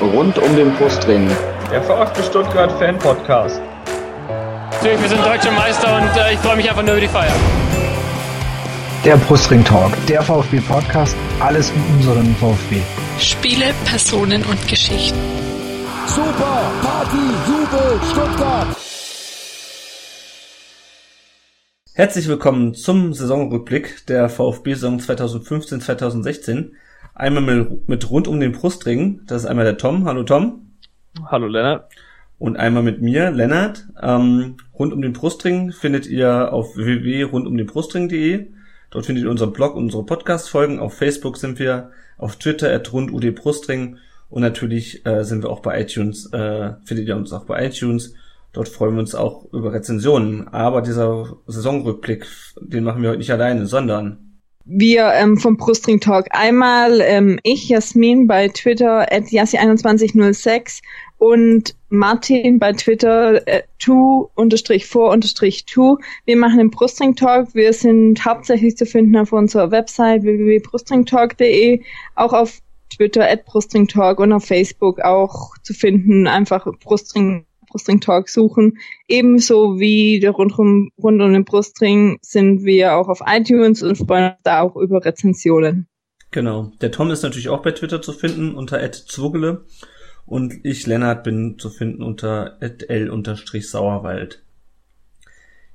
Rund um den Brustring. Der VfB Stuttgart Fan Podcast. Natürlich, wir sind deutsche Meister und äh, ich freue mich einfach nur über die Feier. Der Brustring Talk, der VfB Podcast, alles um unseren VfB. Spiele, Personen und Geschichten. Super, Party, Jubel, Stuttgart. Herzlich willkommen zum Saisonrückblick der VfB-Saison 2015-2016. Einmal mit rund um den Brustring. Das ist einmal der Tom. Hallo Tom. Hallo Lennart. Und einmal mit mir, Lennart. Ähm, rund um den Brustring findet ihr auf www.rundumdenbrustring.de. Dort findet ihr unseren Blog, unsere Podcast-Folgen. Auf Facebook sind wir, auf Twitter at rundudbrustring und natürlich äh, sind wir auch bei iTunes, äh, findet ihr uns auch bei iTunes. Dort freuen wir uns auch über Rezensionen. Aber dieser Saisonrückblick, den machen wir heute nicht alleine, sondern wir ähm, vom Brustring Talk. Einmal ähm, ich, Jasmin, bei Twitter at Yassi2106 und Martin bei Twitter äh, two unterstrich vor unterstrich two. Wir machen den Brustring Talk. Wir sind hauptsächlich zu finden auf unserer Website www.brustringtalk.de, auch auf Twitter at Brustring Talk und auf Facebook auch zu finden. Einfach Brustring Brustring Talk suchen. Ebenso wie der rundum, rund um den Brustring sind wir auch auf iTunes und freuen uns da auch über Rezensionen. Genau. Der Tom ist natürlich auch bei Twitter zu finden unter @zwugele und ich Lennart bin zu finden unter l-sauerwald.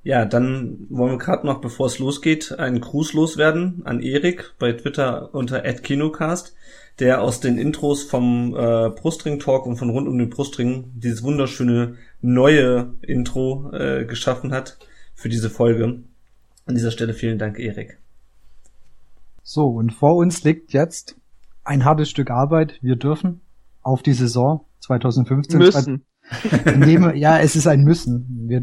Ja, dann wollen wir gerade noch, bevor es losgeht, einen Gruß loswerden an Erik bei Twitter unter @kinocast der aus den Intros vom äh, Brustring Talk und von rund um den Brustring dieses wunderschöne neue Intro äh, geschaffen hat für diese Folge. An dieser Stelle vielen Dank, Erik. So, und vor uns liegt jetzt ein hartes Stück Arbeit. Wir dürfen auf die Saison 2015. Müssen. Nehmen, ja, es ist ein Müssen. Wir,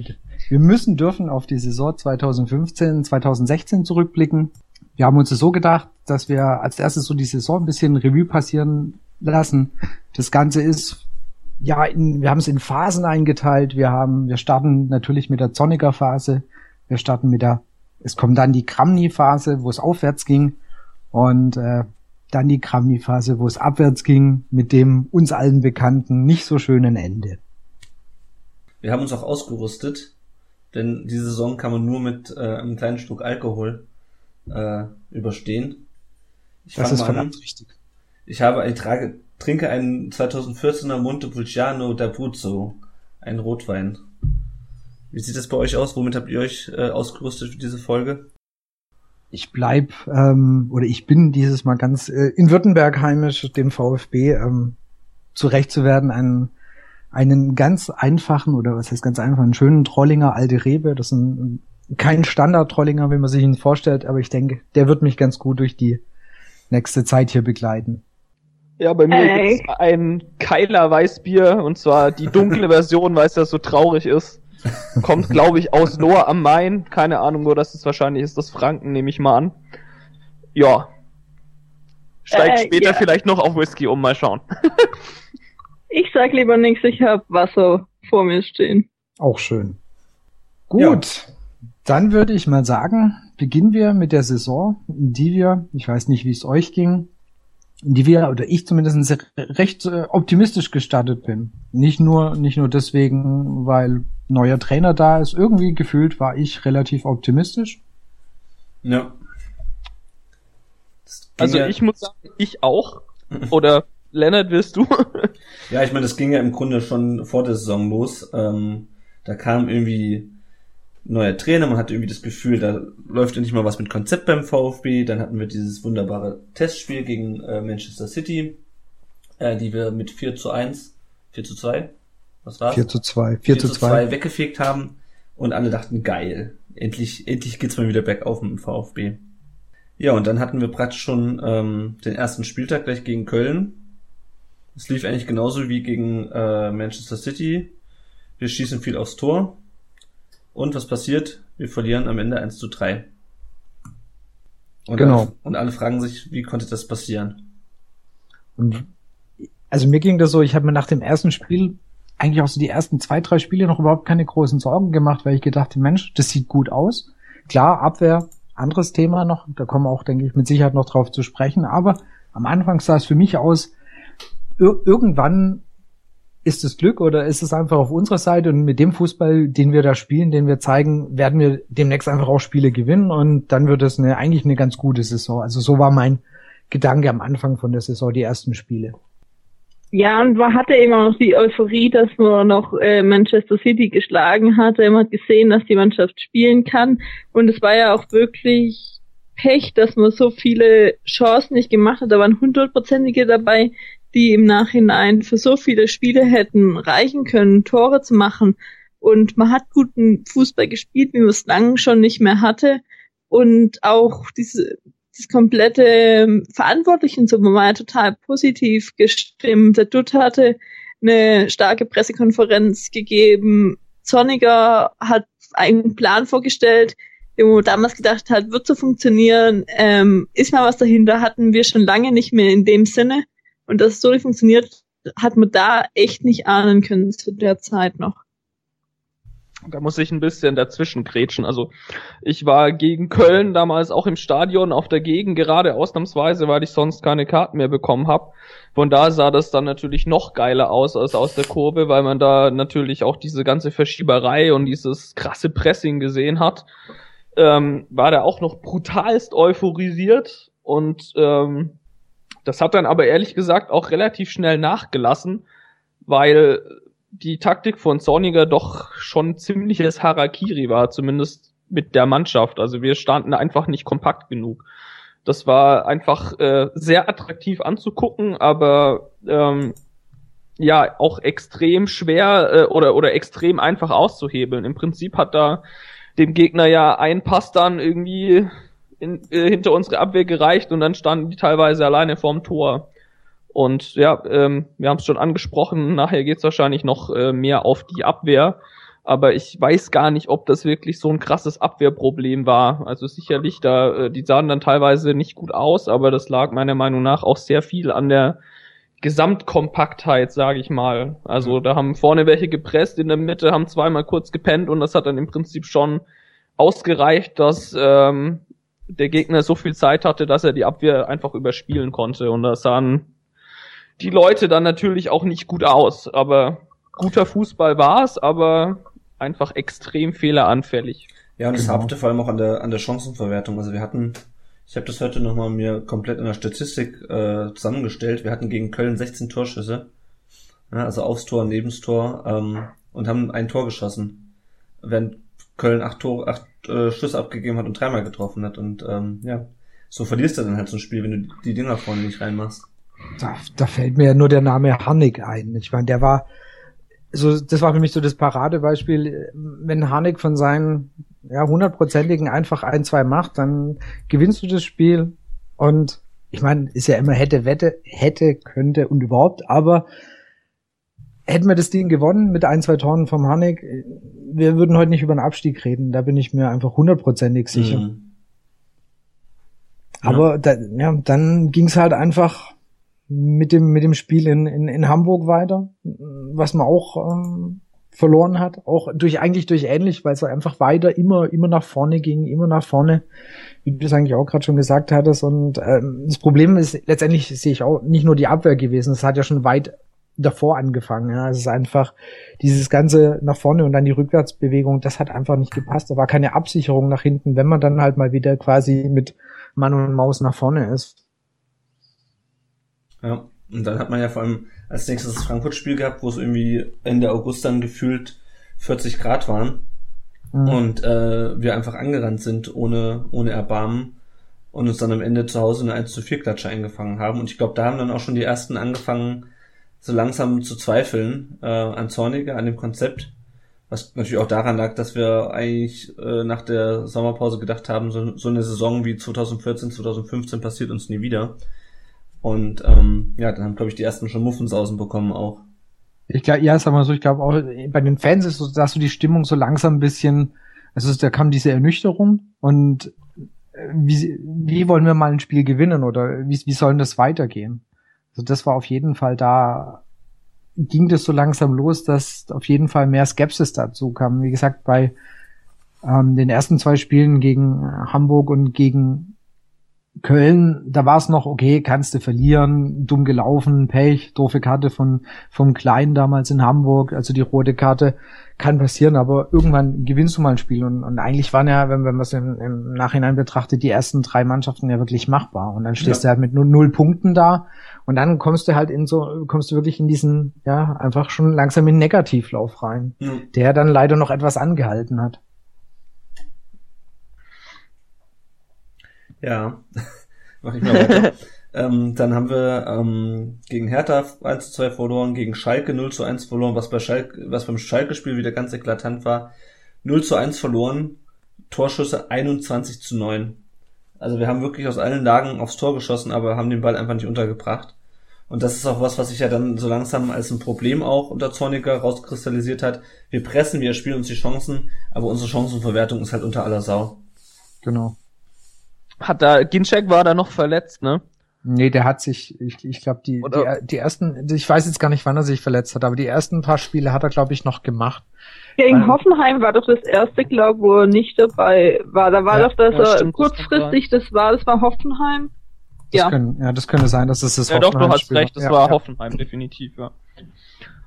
wir müssen dürfen auf die Saison 2015, 2016 zurückblicken wir haben uns so gedacht, dass wir als erstes so die Saison ein bisschen Revue passieren lassen. Das Ganze ist ja, in, wir haben es in Phasen eingeteilt. Wir haben, wir starten natürlich mit der Zonniger Phase. Wir starten mit der, es kommt dann die Kramni Phase, wo es aufwärts ging und äh, dann die Kramni Phase, wo es abwärts ging, mit dem uns allen bekannten nicht so schönen Ende. Wir haben uns auch ausgerüstet, denn diese Saison kann man nur mit äh, einem kleinen Stück Alkohol äh, überstehen. Ich das ist verdammt an. richtig. Ich habe, ich trage, trinke einen 2014er Montepulciano d'Abruzzo, einen Rotwein. Wie sieht das bei euch aus? Womit habt ihr euch äh, ausgerüstet für diese Folge? Ich bleib ähm, oder ich bin dieses Mal ganz äh, in Württemberg heimisch, dem VfB ähm, zurecht zu werden, einen einen ganz einfachen oder was heißt ganz einfach, einen schönen Trollinger Alte Rebe. Das ist ein kein Standard-Trollinger, wie man sich ihn vorstellt, aber ich denke, der wird mich ganz gut durch die nächste Zeit hier begleiten. Ja, bei mir hey. gibt's ein Keiler Weißbier und zwar die dunkle Version, weil es ja so traurig ist. Kommt, glaube ich, aus Lohr am Main. Keine Ahnung, wo das ist. Wahrscheinlich ist das Franken, nehme ich mal an. Ja. Steigt äh, später ja. vielleicht noch auf Whisky um, mal schauen. ich sag lieber nichts, ich habe Wasser vor mir stehen. Auch schön. Gut. Ja. Dann würde ich mal sagen, beginnen wir mit der Saison, in die wir, ich weiß nicht, wie es euch ging, in die wir, oder ich zumindest recht äh, optimistisch gestartet bin. Nicht nur, nicht nur deswegen, weil neuer Trainer da ist. Irgendwie gefühlt war ich relativ optimistisch. Ja. Also ja ich muss sagen, ich auch. Oder Lennart, wirst du? ja, ich meine, das ging ja im Grunde schon vor der Saison los. Ähm, da kam irgendwie neuer Trainer, man hatte irgendwie das Gefühl, da läuft ja nicht mal was mit Konzept beim VfB. Dann hatten wir dieses wunderbare Testspiel gegen äh, Manchester City, äh, die wir mit 4 zu 1, 4 zu 2, was war's? 4 zu 2, 4, 4 zu 2. 2 weggefegt haben und alle dachten, geil, endlich, endlich geht's mal wieder bergauf mit dem VfB. Ja, und dann hatten wir praktisch schon ähm, den ersten Spieltag gleich gegen Köln. Es lief eigentlich genauso wie gegen äh, Manchester City. Wir schießen viel aufs Tor, und was passiert? Wir verlieren am Ende 1 zu 3. Und genau. Alle, und alle fragen sich, wie konnte das passieren? Und also mir ging das so, ich habe mir nach dem ersten Spiel eigentlich auch so die ersten zwei, drei Spiele noch überhaupt keine großen Sorgen gemacht, weil ich gedacht, Mensch, das sieht gut aus. Klar, Abwehr, anderes Thema noch, da kommen wir auch, denke ich, mit Sicherheit noch drauf zu sprechen, aber am Anfang sah es für mich aus, ir irgendwann ist es Glück oder ist es einfach auf unserer Seite und mit dem Fußball, den wir da spielen, den wir zeigen, werden wir demnächst einfach auch Spiele gewinnen und dann wird es eine, eigentlich eine ganz gute Saison. Also so war mein Gedanke am Anfang von der Saison, die ersten Spiele. Ja, und man hatte eben auch noch die Euphorie, dass man noch äh, Manchester City geschlagen hatte. Man hat gesehen, dass die Mannschaft spielen kann. Und es war ja auch wirklich Pech, dass man so viele Chancen nicht gemacht hat. Da waren hundertprozentige dabei, die im Nachhinein für so viele Spiele hätten reichen können, Tore zu machen. Und man hat guten Fußball gespielt, wie man es lange schon nicht mehr hatte. Und auch diese, das komplette ähm, Verantwortlichen so war ja total positiv gestimmt. Der Dutt hatte eine starke Pressekonferenz gegeben. Zorniger hat einen Plan vorgestellt, den man damals gedacht hat, wird so funktionieren. Ähm, ist mal was dahinter, hatten wir schon lange nicht mehr in dem Sinne. Und dass es so funktioniert, hat man da echt nicht ahnen können zu der Zeit noch. Da muss ich ein bisschen dazwischen grätschen. Also ich war gegen Köln damals auch im Stadion auf der Gegend, gerade ausnahmsweise, weil ich sonst keine Karten mehr bekommen habe. Von da sah das dann natürlich noch geiler aus als aus der Kurve, weil man da natürlich auch diese ganze Verschieberei und dieses krasse Pressing gesehen hat. Ähm, war da auch noch brutalst euphorisiert und ähm, das hat dann aber ehrlich gesagt auch relativ schnell nachgelassen, weil die Taktik von Zorniger doch schon ziemliches Harakiri war, zumindest mit der Mannschaft. Also wir standen einfach nicht kompakt genug. Das war einfach äh, sehr attraktiv anzugucken, aber ähm, ja auch extrem schwer äh, oder oder extrem einfach auszuhebeln. Im Prinzip hat da dem Gegner ja ein Pass dann irgendwie in, äh, hinter unsere Abwehr gereicht und dann standen die teilweise alleine vorm Tor. Und ja, ähm, wir haben es schon angesprochen, nachher geht's wahrscheinlich noch äh, mehr auf die Abwehr. Aber ich weiß gar nicht, ob das wirklich so ein krasses Abwehrproblem war. Also sicherlich, da, äh, die sahen dann teilweise nicht gut aus, aber das lag meiner Meinung nach auch sehr viel an der Gesamtkompaktheit, sage ich mal. Also da haben vorne welche gepresst, in der Mitte haben zweimal kurz gepennt und das hat dann im Prinzip schon ausgereicht, dass ähm, der Gegner so viel Zeit hatte, dass er die Abwehr einfach überspielen konnte. Und da sahen die Leute dann natürlich auch nicht gut aus. Aber guter Fußball war es, aber einfach extrem fehleranfällig. Ja, und das genau. haupte vor allem auch an der, an der Chancenverwertung. Also wir hatten, ich habe das heute nochmal mir komplett in der Statistik äh, zusammengestellt. Wir hatten gegen Köln 16 Torschüsse. Ja, also aufs Tor, nebens Tor ähm, und haben ein Tor geschossen. Während Köln acht, Tore, acht äh, abgegeben hat und dreimal getroffen hat. Und ähm, ja, so verlierst du dann halt so ein Spiel, wenn du die Dinger vorne nicht reinmachst. Da, da fällt mir ja nur der Name Hannig ein. Ich meine, der war so, das war für mich so das Paradebeispiel. Wenn Hanek von seinen ja hundertprozentigen einfach ein, zwei macht, dann gewinnst du das Spiel. Und ich meine, ist ja immer hätte, wette, hätte, könnte und überhaupt, aber hätten wir das Ding gewonnen mit ein, zwei Tonnen vom Hanek, wir würden heute nicht über den Abstieg reden. Da bin ich mir einfach hundertprozentig sicher. Mhm. Aber ja. Da, ja, dann ging es halt einfach mit dem mit dem Spiel in, in, in Hamburg weiter, was man auch ähm, verloren hat, auch durch eigentlich durch ähnlich, weil es einfach weiter immer immer nach vorne ging, immer nach vorne, wie du das eigentlich auch gerade schon gesagt hattest. Und ähm, das Problem ist letztendlich sehe ich auch nicht nur die Abwehr gewesen, es hat ja schon weit davor angefangen. Ja. Es ist einfach dieses ganze nach vorne und dann die Rückwärtsbewegung, das hat einfach nicht gepasst. Da war keine Absicherung nach hinten, wenn man dann halt mal wieder quasi mit Mann und Maus nach vorne ist. Ja, und dann hat man ja vor allem als nächstes das Frankfurt-Spiel gehabt, wo es irgendwie Ende August dann gefühlt 40 Grad waren mhm. und äh, wir einfach angerannt sind ohne, ohne Erbarmen und uns dann am Ende zu Hause eine 1 zu 4 Klatsche eingefangen haben. Und ich glaube, da haben dann auch schon die ersten angefangen, so langsam zu zweifeln äh, an Zorniger, an dem Konzept. Was natürlich auch daran lag, dass wir eigentlich äh, nach der Sommerpause gedacht haben, so, so eine Saison wie 2014, 2015 passiert uns nie wieder. Und ähm, ja, dann haben, glaube ich, die ersten schon Muffensausen bekommen auch. Ich glaube, ja, sag mal so, ich glaube auch, bei den Fans ist so, dass du die Stimmung so langsam ein bisschen, also da kam diese Ernüchterung und äh, wie, wie wollen wir mal ein Spiel gewinnen oder wie, wie sollen das weitergehen? Also das war auf jeden Fall da, ging das so langsam los, dass auf jeden Fall mehr Skepsis dazu kam. Wie gesagt, bei ähm, den ersten zwei Spielen gegen Hamburg und gegen Köln, da war es noch okay, kannst du verlieren, dumm gelaufen, Pech, doofe Karte von vom Kleinen damals in Hamburg, also die rote Karte kann passieren, aber irgendwann gewinnst du mal ein Spiel und, und eigentlich waren ja, wenn, wenn man es im, im, Nachhinein betrachtet, die ersten drei Mannschaften ja wirklich machbar und dann stehst ja. du halt mit nur null Punkten da und dann kommst du halt in so, kommst du wirklich in diesen, ja, einfach schon langsam in Negativlauf rein, ja. der dann leider noch etwas angehalten hat. Ja, mach ich mal weiter. ähm, dann haben wir ähm, gegen Hertha 1 zu 2 verloren, gegen Schalke 0 zu 1 verloren, was bei Schalke, was beim Schalke-Spiel wieder ganz eklatant war. 0 zu 1 verloren, Torschüsse 21 zu 9. Also wir haben wirklich aus allen Lagen aufs Tor geschossen, aber haben den Ball einfach nicht untergebracht. Und das ist auch was, was sich ja dann so langsam als ein Problem auch unter Zorniger rauskristallisiert hat. Wir pressen, wir spielen uns die Chancen, aber unsere Chancenverwertung ist halt unter aller Sau. Genau. Hat da, Ginczek war da noch verletzt, ne? Nee, der hat sich, ich, ich glaube, die, die, die ersten, ich weiß jetzt gar nicht, wann er sich verletzt hat, aber die ersten paar Spiele hat er, glaube ich, noch gemacht. Gegen Weil, Hoffenheim war doch das erste, glaube wo er nicht dabei war. Da war ja, doch, dass ja, er stimmt, kurzfristig, das, das war, das war Hoffenheim. Das ja. Können, ja, das könnte sein, dass es das Ja, doch, du hast recht, das ja, war ja. Hoffenheim, definitiv, ja.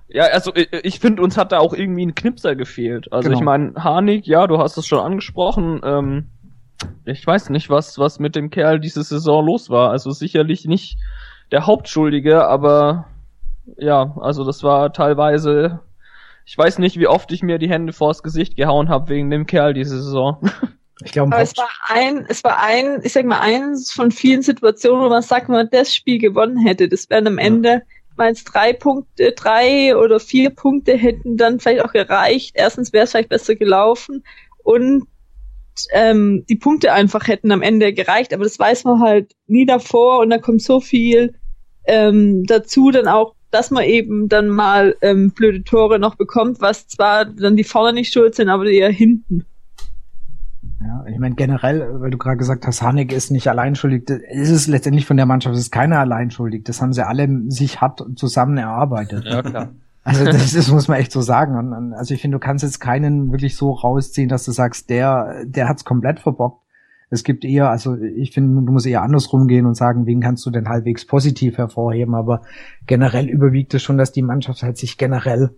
Ja, also ich, ich finde, uns hat da auch irgendwie ein Knipser gefehlt. Also genau. ich meine, Harnik, ja, du hast es schon angesprochen, ähm, ich weiß nicht, was, was mit dem Kerl diese Saison los war. Also sicherlich nicht der Hauptschuldige, aber ja, also das war teilweise, ich weiß nicht, wie oft ich mir die Hände vors Gesicht gehauen habe wegen dem Kerl diese Saison. Ich glaube, es war ein, es war ein, ich sag mal, eins von vielen Situationen, wo man sagt, wenn man das Spiel gewonnen hätte, das wären am Ende, ja. meins drei Punkte, drei oder vier Punkte hätten dann vielleicht auch gereicht. Erstens wäre es vielleicht besser gelaufen und ähm, die Punkte einfach hätten am Ende gereicht, aber das weiß man halt nie davor und da kommt so viel ähm, dazu, dann auch, dass man eben dann mal ähm, blöde Tore noch bekommt, was zwar dann die vorne nicht schuld sind, aber eher hinten. Ja, ich meine generell, weil du gerade gesagt hast, Hanek ist nicht allein schuldig, ist es letztendlich von der Mannschaft, es ist keiner allein schuldig. Das haben sie alle sich hart zusammen erarbeitet. Ja, klar. Also das, das muss man echt so sagen. Also ich finde, du kannst jetzt keinen wirklich so rausziehen, dass du sagst, der, der hat's komplett verbockt. Es gibt eher, also ich finde, du musst eher andersrum gehen und sagen, wen kannst du denn halbwegs positiv hervorheben. Aber generell überwiegt es schon, dass die Mannschaft halt sich generell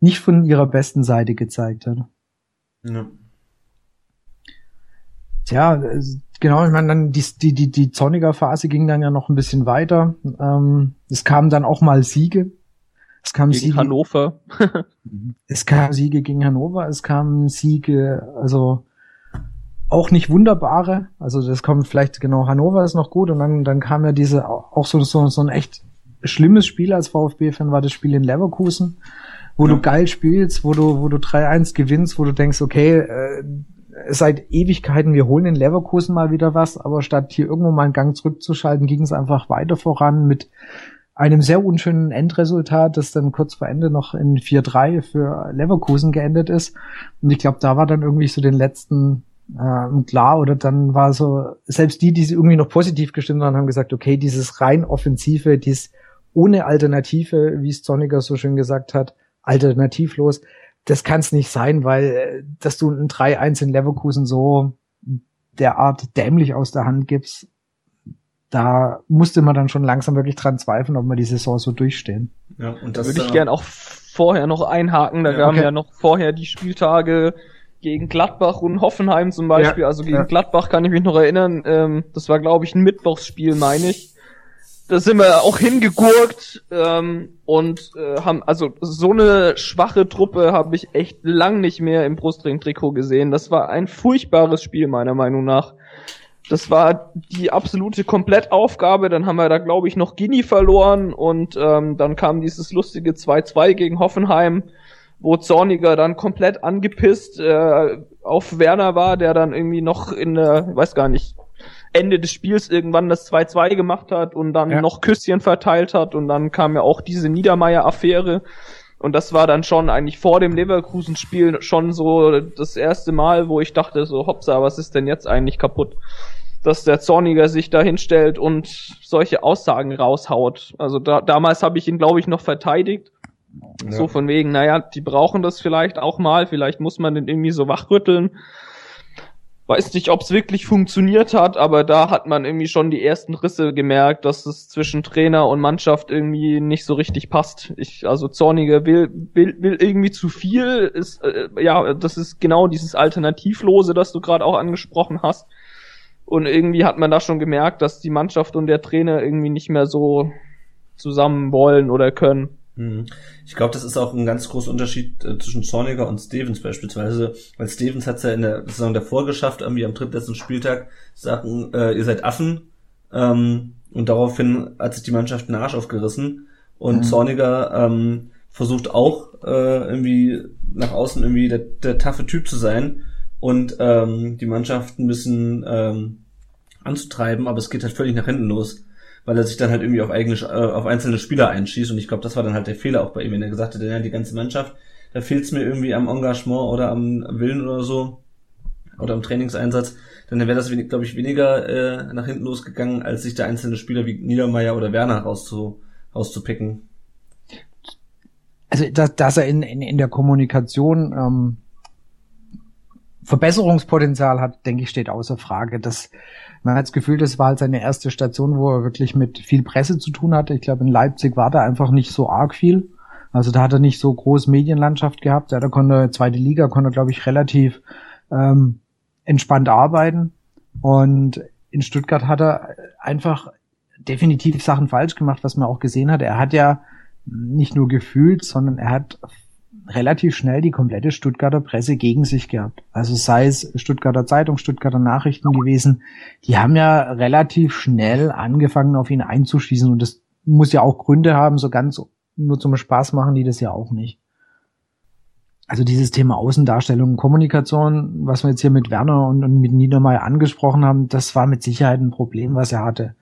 nicht von ihrer besten Seite gezeigt hat. Ja. Tja, genau, ich meine, dann die, die, die, die Zorniger Phase ging dann ja noch ein bisschen weiter. Ähm, es kamen dann auch mal Siege, es kam gegen Siege, Hannover. es kam Siege gegen Hannover, es kamen Siege, also auch nicht wunderbare. Also das kommt vielleicht genau Hannover ist noch gut und dann dann kam ja diese auch so so, so ein echt schlimmes Spiel als VfB-Fan war das Spiel in Leverkusen, wo ja. du geil spielst, wo du wo du 3-1 gewinnst, wo du denkst, okay, äh, seit Ewigkeiten, wir holen in Leverkusen mal wieder was, aber statt hier irgendwo mal einen Gang zurückzuschalten, ging es einfach weiter voran mit einem sehr unschönen Endresultat, das dann kurz vor Ende noch in 4-3 für Leverkusen geendet ist. Und ich glaube, da war dann irgendwie so den letzten äh, klar, oder dann war so, selbst die, die sie irgendwie noch positiv gestimmt waren, haben gesagt, okay, dieses rein offensive, dieses ohne Alternative, wie es Zorniger so schön gesagt hat, alternativlos, das kann es nicht sein, weil äh, dass du ein 3-1 in Leverkusen so derart dämlich aus der Hand gibst, da musste man dann schon langsam wirklich dran zweifeln, ob wir die Saison so durchstehen. Ja, und das würde ich gern auch vorher noch einhaken. Da ja, haben okay. ja noch vorher die Spieltage gegen Gladbach und Hoffenheim zum Beispiel. Ja, also gegen ja. Gladbach kann ich mich noch erinnern. Ähm, das war, glaube ich, ein Mittwochsspiel, meine ich. Da sind wir auch hingegurkt ähm, und äh, haben also so eine schwache Truppe habe ich echt lang nicht mehr im Brustring-Trikot gesehen. Das war ein furchtbares Spiel meiner Meinung nach. Das war die absolute Komplettaufgabe. Dann haben wir da, glaube ich, noch Guinea verloren und ähm, dann kam dieses lustige 2-2 gegen Hoffenheim, wo Zorniger dann komplett angepisst äh, auf Werner war, der dann irgendwie noch in der, weiß gar nicht, Ende des Spiels irgendwann das 2-2 gemacht hat und dann ja. noch Küsschen verteilt hat und dann kam ja auch diese Niedermeyer-Affäre. Und das war dann schon eigentlich vor dem Leverkusen-Spiel schon so das erste Mal, wo ich dachte so, hoppsa, was ist denn jetzt eigentlich kaputt? Dass der Zorniger sich da hinstellt und solche Aussagen raushaut. Also da, damals habe ich ihn, glaube ich, noch verteidigt. Ja. So von wegen, naja, die brauchen das vielleicht auch mal, vielleicht muss man den irgendwie so wachrütteln. weiß nicht, ob es wirklich funktioniert hat, aber da hat man irgendwie schon die ersten Risse gemerkt, dass es zwischen Trainer und Mannschaft irgendwie nicht so richtig passt. Ich, also Zorniger will, will, will irgendwie zu viel. Ist, äh, ja, das ist genau dieses Alternativlose, das du gerade auch angesprochen hast. Und irgendwie hat man da schon gemerkt, dass die Mannschaft und der Trainer irgendwie nicht mehr so zusammen wollen oder können. Mhm. Ich glaube, das ist auch ein ganz großer Unterschied äh, zwischen Zorniger und Stevens beispielsweise, weil Stevens hat es ja in der Saison davor geschafft, irgendwie am drittletzten Spieltag sagen, äh, ihr seid Affen ähm, und daraufhin hat sich die Mannschaft den Arsch aufgerissen und mhm. Zorniger ähm, versucht auch äh, irgendwie nach außen irgendwie der, der taffe Typ zu sein und ähm, die Mannschaft ein bisschen ähm, anzutreiben, aber es geht halt völlig nach hinten los, weil er sich dann halt irgendwie auf eigene, äh, auf einzelne Spieler einschießt und ich glaube, das war dann halt der Fehler auch bei ihm, wenn er gesagt hat, ja, die ganze Mannschaft, da fehlt es mir irgendwie am Engagement oder am Willen oder so oder am Trainingseinsatz, dann wäre das, glaube ich, weniger äh, nach hinten losgegangen, als sich der einzelne Spieler wie Niedermeyer oder Werner rauszu, rauszupicken. Also, dass, dass er in, in, in der Kommunikation ähm, Verbesserungspotenzial hat, denke ich, steht außer Frage. Das, man hat das Gefühl, das war halt seine erste Station, wo er wirklich mit viel Presse zu tun hatte. Ich glaube, in Leipzig war da einfach nicht so arg viel. Also da hat er nicht so groß Medienlandschaft gehabt. Ja, da konnte zweite Liga, konnte glaube ich relativ ähm, entspannt arbeiten. Und in Stuttgart hat er einfach definitiv Sachen falsch gemacht, was man auch gesehen hat. Er hat ja nicht nur gefühlt, sondern er hat relativ schnell die komplette Stuttgarter Presse gegen sich gehabt. Also sei es Stuttgarter Zeitung, Stuttgarter Nachrichten gewesen, die haben ja relativ schnell angefangen, auf ihn einzuschießen und das muss ja auch Gründe haben, so ganz nur zum Spaß machen die das ja auch nicht. Also dieses Thema Außendarstellung, Kommunikation, was wir jetzt hier mit Werner und, und mit Niedermeyer angesprochen haben, das war mit Sicherheit ein Problem, was er hatte.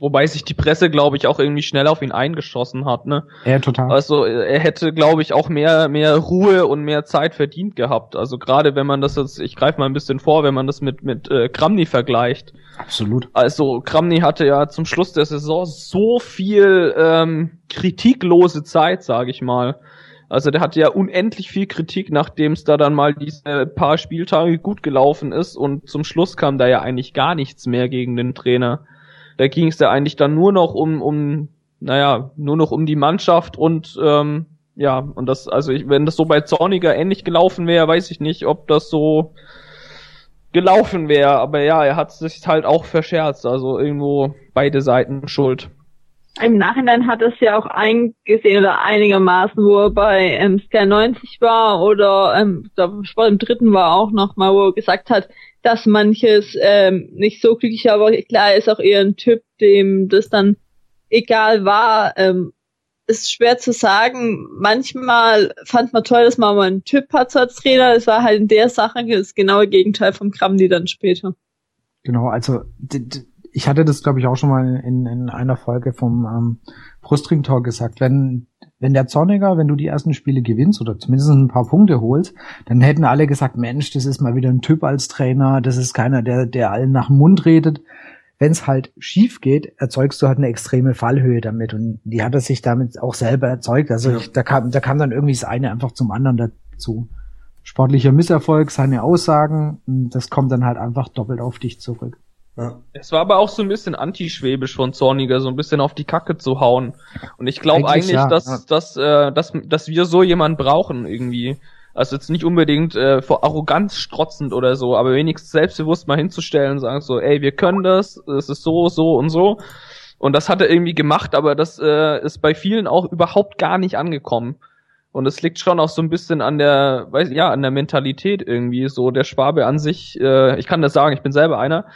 Wobei sich die Presse, glaube ich, auch irgendwie schnell auf ihn eingeschossen hat, ne? Ja, total. Also er hätte, glaube ich, auch mehr, mehr Ruhe und mehr Zeit verdient gehabt. Also gerade wenn man das jetzt, ich greife mal ein bisschen vor, wenn man das mit, mit äh, Kramny vergleicht. Absolut. Also Kramny hatte ja zum Schluss der Saison so viel ähm, kritiklose Zeit, sage ich mal. Also der hatte ja unendlich viel Kritik, nachdem es da dann mal diese paar Spieltage gut gelaufen ist und zum Schluss kam da ja eigentlich gar nichts mehr gegen den Trainer. Da ging es ja eigentlich dann nur noch um, um, naja, nur noch um die Mannschaft und ähm, ja, und das, also ich, wenn das so bei Zorniger ähnlich gelaufen wäre, weiß ich nicht, ob das so gelaufen wäre. Aber ja, er hat sich halt auch verscherzt, also irgendwo beide Seiten schuld. Im Nachhinein hat es ja auch eingesehen oder einigermaßen, wo er bei ähm, Sky 90 war oder ähm, Sport im dritten war auch noch mal, wo er gesagt hat, dass manches ähm, nicht so glücklich, aber klar, ist auch eher ein Typ, dem das dann egal war. Ähm, ist schwer zu sagen. Manchmal fand man toll, dass man mal einen Typ hat als Trainer. Es war halt in der Sache das genaue Gegenteil vom Kramdi dann später. Genau, also ich hatte das, glaube ich, auch schon mal in, in einer Folge vom ähm, Brustring Talk gesagt. Wenn wenn der Zorniger, wenn du die ersten Spiele gewinnst oder zumindest ein paar Punkte holst, dann hätten alle gesagt, Mensch, das ist mal wieder ein Typ als Trainer, das ist keiner, der, der allen nach dem Mund redet. Wenn es halt schief geht, erzeugst du halt eine extreme Fallhöhe damit und die hat er sich damit auch selber erzeugt. Also ja. ich, da kam, da kam dann irgendwie das eine einfach zum anderen dazu. Sportlicher Misserfolg, seine Aussagen, das kommt dann halt einfach doppelt auf dich zurück. Ja. Es war aber auch so ein bisschen antischwäbisch von Zorniger, so ein bisschen auf die Kacke zu hauen. Und ich glaube eigentlich, eigentlich ja, dass, dass, äh, dass, dass wir so jemanden brauchen irgendwie. Also jetzt nicht unbedingt äh, vor Arroganz strotzend oder so, aber wenigstens selbstbewusst mal hinzustellen und sagen so, ey, wir können das, es ist so, so und so. Und das hat er irgendwie gemacht, aber das äh, ist bei vielen auch überhaupt gar nicht angekommen. Und es liegt schon auch so ein bisschen an der, weiß ja, an der Mentalität irgendwie. So der Schwabe an sich, äh, ich kann das sagen, ich bin selber einer,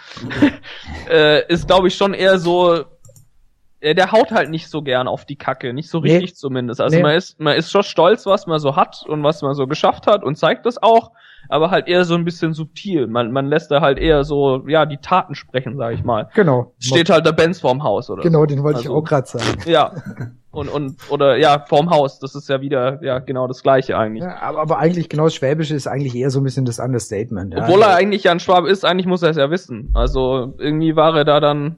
äh, ist glaube ich schon eher so, äh, der haut halt nicht so gern auf die Kacke, nicht so richtig nee. zumindest. Also nee. man ist, man ist schon stolz, was man so hat und was man so geschafft hat und zeigt das auch, aber halt eher so ein bisschen subtil. Man, man lässt da halt eher so, ja, die Taten sprechen, sag ich mal. Genau. Steht halt der Benz vorm Haus, oder? Genau, den wollte also, ich auch gerade sagen. Ja. Und, und, oder ja, vorm Haus, das ist ja wieder, ja, genau das gleiche eigentlich. Ja, aber, aber eigentlich genau das Schwäbische ist eigentlich eher so ein bisschen das Understatement. Ja. Obwohl er eigentlich ja ein Schwab ist, eigentlich muss er es ja wissen. Also irgendwie war er da dann,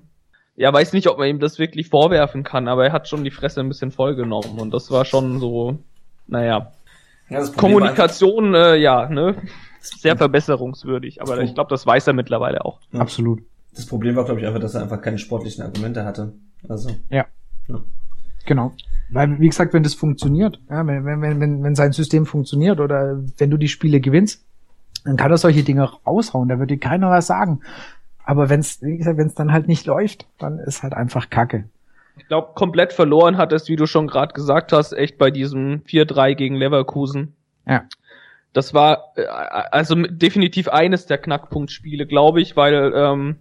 ja, weiß nicht, ob man ihm das wirklich vorwerfen kann, aber er hat schon die Fresse ein bisschen vollgenommen und das war schon so, naja. Ja, Kommunikation, äh, ja, ne? sehr verbesserungswürdig, aber ich glaube, das weiß er mittlerweile auch. Ja. Absolut. Das Problem war, glaube ich, einfach, dass er einfach keine sportlichen Argumente hatte. Also. Ja. ja. Genau. Weil, wie gesagt, wenn das funktioniert, ja, wenn, wenn, wenn, wenn sein System funktioniert oder wenn du die Spiele gewinnst, dann kann er solche Dinge raushauen, da würde keiner was sagen. Aber wenn es, wie gesagt, wenn es dann halt nicht läuft, dann ist halt einfach Kacke. Ich glaube, komplett verloren hat es, wie du schon gerade gesagt hast, echt bei diesem 4-3 gegen Leverkusen. Ja. Das war äh, also definitiv eines der Knackpunktspiele, glaube ich, weil ähm,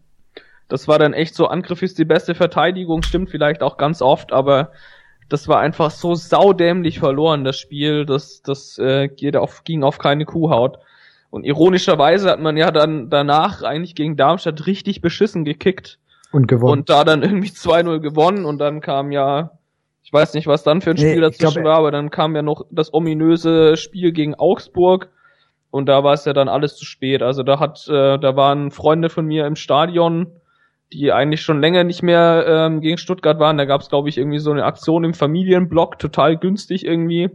das war dann echt so, Angriff ist die beste Verteidigung, stimmt vielleicht auch ganz oft, aber das war einfach so saudämlich verloren, das Spiel, das, das äh, geht auf, ging auf keine Kuhhaut. Und ironischerweise hat man ja dann danach eigentlich gegen Darmstadt richtig beschissen gekickt. Und gewonnen. Und da dann irgendwie 2-0 gewonnen und dann kam ja, ich weiß nicht, was dann für ein Spiel nee, dazwischen glaub, war, aber dann kam ja noch das ominöse Spiel gegen Augsburg und da war es ja dann alles zu spät. Also da hat, äh, da waren Freunde von mir im Stadion, die eigentlich schon länger nicht mehr ähm, gegen Stuttgart waren. Da gab es, glaube ich, irgendwie so eine Aktion im Familienblock, total günstig irgendwie.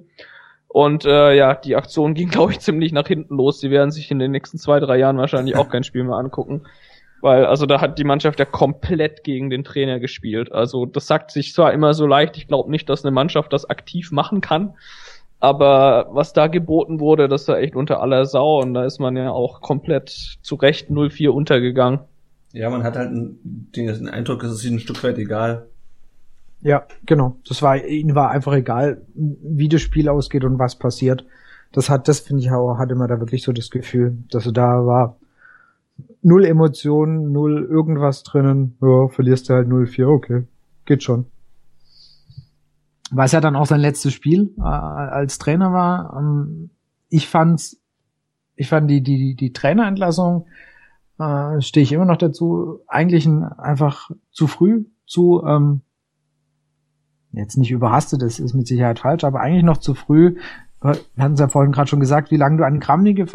Und äh, ja, die Aktion ging, glaube ich, ziemlich nach hinten los. Sie werden sich in den nächsten zwei, drei Jahren wahrscheinlich auch kein Spiel mehr angucken. Weil, also da hat die Mannschaft ja komplett gegen den Trainer gespielt. Also das sagt sich zwar immer so leicht, ich glaube nicht, dass eine Mannschaft das aktiv machen kann. Aber was da geboten wurde, das war echt unter aller Sau und da ist man ja auch komplett zu Recht 0-4 untergegangen. Ja, man hat halt einen, den Eindruck, es ist ihnen ein Stück weit egal. Ja, genau. Das war, ihnen war einfach egal, wie das Spiel ausgeht und was passiert. Das hat, das finde ich auch, hatte man da wirklich so das Gefühl, dass du da war null Emotionen, null irgendwas drinnen. Ja, verlierst du halt 0-4, okay. Geht schon. Was ja dann auch sein letztes Spiel äh, als Trainer war. Ähm, ich fand's, ich fand die, die, die Trainerentlassung, äh, stehe ich immer noch dazu, eigentlich ein, einfach zu früh, zu, ähm, jetzt nicht überhastet, das ist mit Sicherheit falsch, aber eigentlich noch zu früh. Wir hatten es ja vorhin gerade schon gesagt, wie lange du an Kramny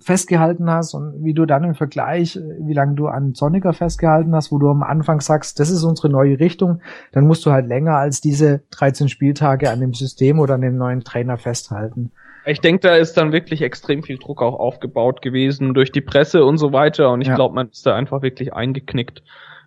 festgehalten hast und wie du dann im Vergleich, wie lange du an Sonniger festgehalten hast, wo du am Anfang sagst, das ist unsere neue Richtung, dann musst du halt länger als diese 13 Spieltage an dem System oder an dem neuen Trainer festhalten. Ich denke, da ist dann wirklich extrem viel Druck auch aufgebaut gewesen durch die Presse und so weiter und ich ja. glaube, man ist da einfach wirklich eingeknickt.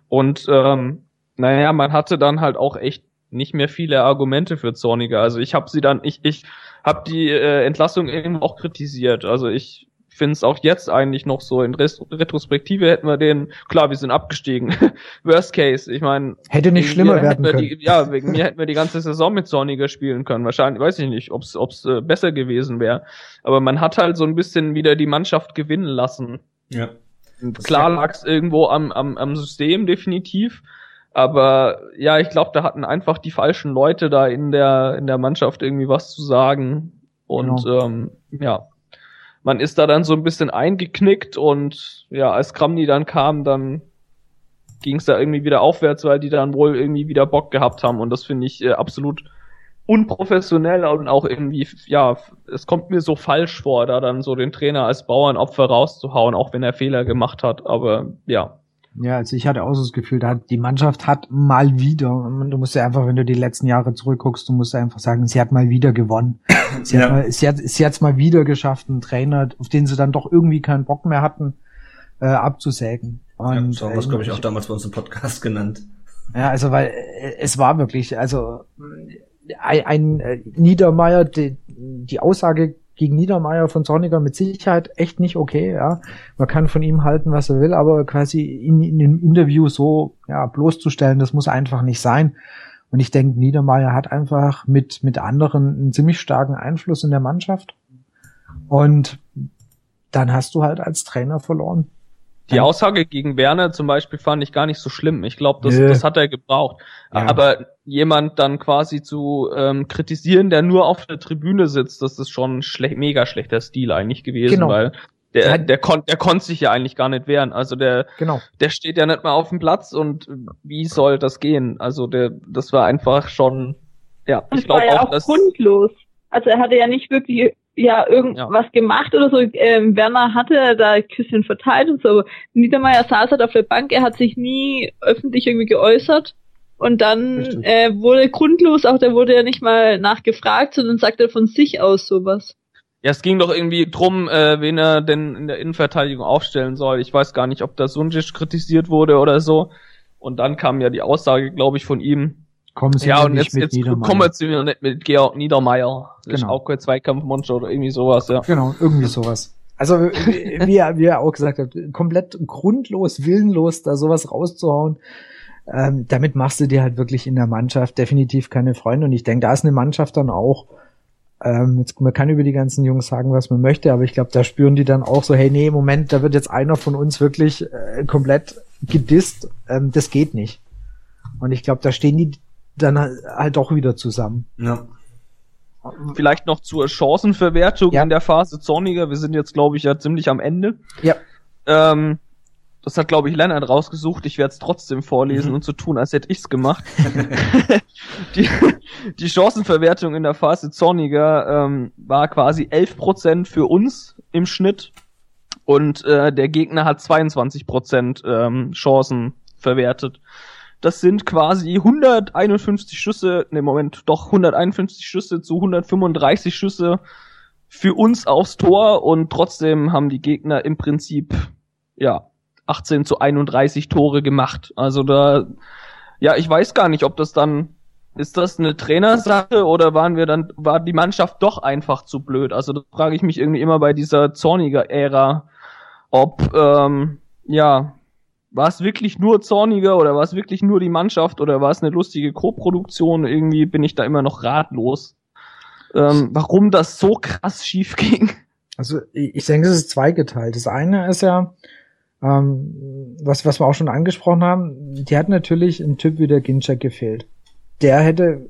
Und ähm, naja, man hatte dann halt auch echt nicht mehr viele Argumente für Zorniger. Also ich habe sie dann, ich, ich habe die äh, Entlassung eben auch kritisiert. Also ich finde es auch jetzt eigentlich noch so in Retrospektive hätten wir den, klar, wir sind abgestiegen. Worst case, ich meine. Hätte nicht schlimmer werden können. Die, ja, wegen mir hätten wir die ganze Saison mit Zorniger spielen können. Wahrscheinlich, weiß ich nicht, ob es äh, besser gewesen wäre. Aber man hat halt so ein bisschen wieder die Mannschaft gewinnen lassen. Ja. Klar lag es irgendwo am, am, am System definitiv. Aber ja, ich glaube, da hatten einfach die falschen Leute da in der, in der Mannschaft irgendwie was zu sagen. Und genau. ähm, ja, man ist da dann so ein bisschen eingeknickt und ja, als Kramni dann kam, dann ging es da irgendwie wieder aufwärts, weil die dann wohl irgendwie wieder Bock gehabt haben. Und das finde ich äh, absolut unprofessionell und auch irgendwie, ja, es kommt mir so falsch vor, da dann so den Trainer als Bauernopfer rauszuhauen, auch wenn er Fehler gemacht hat. Aber ja, ja, also ich hatte auch so das Gefühl, da die Mannschaft hat mal wieder, du musst ja einfach, wenn du die letzten Jahre zurückguckst, du musst einfach sagen, sie hat mal wieder gewonnen. Sie, ja. hat, mal, sie, hat, sie hat's mal wieder geschafft, einen Trainer, auf den sie dann doch irgendwie keinen Bock mehr hatten, äh, abzusägen. Und, ja, so es, glaube ich, auch damals bei uns im Podcast genannt. Ja, also weil äh, es war wirklich, also ein, ein äh, Niedermeyer, die, die Aussage gegen Niedermeyer von Zorniger mit Sicherheit echt nicht okay, ja. Man kann von ihm halten, was er will, aber quasi in, in dem Interview so, ja, bloßzustellen, das muss einfach nicht sein. Und ich denke, Niedermeyer hat einfach mit, mit anderen einen ziemlich starken Einfluss in der Mannschaft. Und dann hast du halt als Trainer verloren. Die Aussage gegen Werner zum Beispiel fand ich gar nicht so schlimm. Ich glaube, das, das hat er gebraucht. Ja. Aber jemand dann quasi zu ähm, kritisieren, der nur auf der Tribüne sitzt, das ist schon schle mega schlechter Stil eigentlich gewesen, genau. weil der, der, kon der konnte sich ja eigentlich gar nicht wehren. Also der, genau. der steht ja nicht mal auf dem Platz und wie soll das gehen? Also der, das war einfach schon, ja, ich glaube ja auch, auch dass grundlos. Also er hatte ja nicht wirklich ja irgendwas ja. gemacht oder so. Ähm, Werner hatte da Küsschen verteilt und so. Niedermeyer saß halt auf der Bank, er hat sich nie öffentlich irgendwie geäußert. Und dann äh, wurde grundlos, auch da wurde ja nicht mal nachgefragt, sondern sagt er von sich aus sowas. Ja, es ging doch irgendwie drum, äh, wen er denn in der Innenverteidigung aufstellen soll. Ich weiß gar nicht, ob das Sunjic kritisiert wurde oder so. Und dann kam ja die Aussage, glaube ich, von ihm. Kommen Sie ja, und nicht jetzt, mit jetzt Niedermeyer. kommen wir zu mir nicht mit Georg Niedermeyer. Das ist Genau. auch kein Zweikampfmonster oder irgendwie sowas, ja. Genau, irgendwie sowas. Also, wie, wie er wie er auch gesagt hat, komplett grundlos, willenlos, da sowas rauszuhauen. Ähm, damit machst du dir halt wirklich in der Mannschaft definitiv keine Freunde. Und ich denke, da ist eine Mannschaft dann auch, ähm, jetzt, man kann über die ganzen Jungs sagen, was man möchte, aber ich glaube, da spüren die dann auch so, hey, nee, Moment, da wird jetzt einer von uns wirklich äh, komplett gedisst. Ähm, das geht nicht. Und ich glaube, da stehen die dann halt doch wieder zusammen. Ja. Vielleicht noch zur Chancenverwertung Ja. in der Phase Zorniger. Wir sind jetzt, glaube ich, ja ziemlich am Ende. Ja. Ähm, das hat, glaube ich, Lennart rausgesucht. Ich werde es trotzdem vorlesen Mhm. und so tun, als hätte ich's gemacht. die, die Chancenverwertung in der Phase Zorniger ähm, war quasi 11% für uns im Schnitt und äh, der Gegner hat 22% ähm, Chancen verwertet. Das sind quasi 151 Schüsse, ne Moment, doch 151 Schüsse zu 135 Schüsse für uns aufs Tor und trotzdem haben die Gegner im Prinzip ja 18 zu 31 Tore gemacht. Also da ja, ich weiß gar nicht, ob das dann ist das eine Trainersache oder waren wir dann war die Mannschaft doch einfach zu blöd? Also das frage ich mich irgendwie immer bei dieser zorniger Ära, ob ähm, ja war es wirklich nur Zorniger oder war es wirklich nur die Mannschaft oder war es eine lustige Co-Produktion? Irgendwie bin ich da immer noch ratlos, ähm, warum das so krass schief ging. Also ich denke, es ist zweigeteilt. Das eine ist ja, ähm, was, was wir auch schon angesprochen haben, die hat natürlich ein Typ wie der Ginchak gefehlt. Der hätte,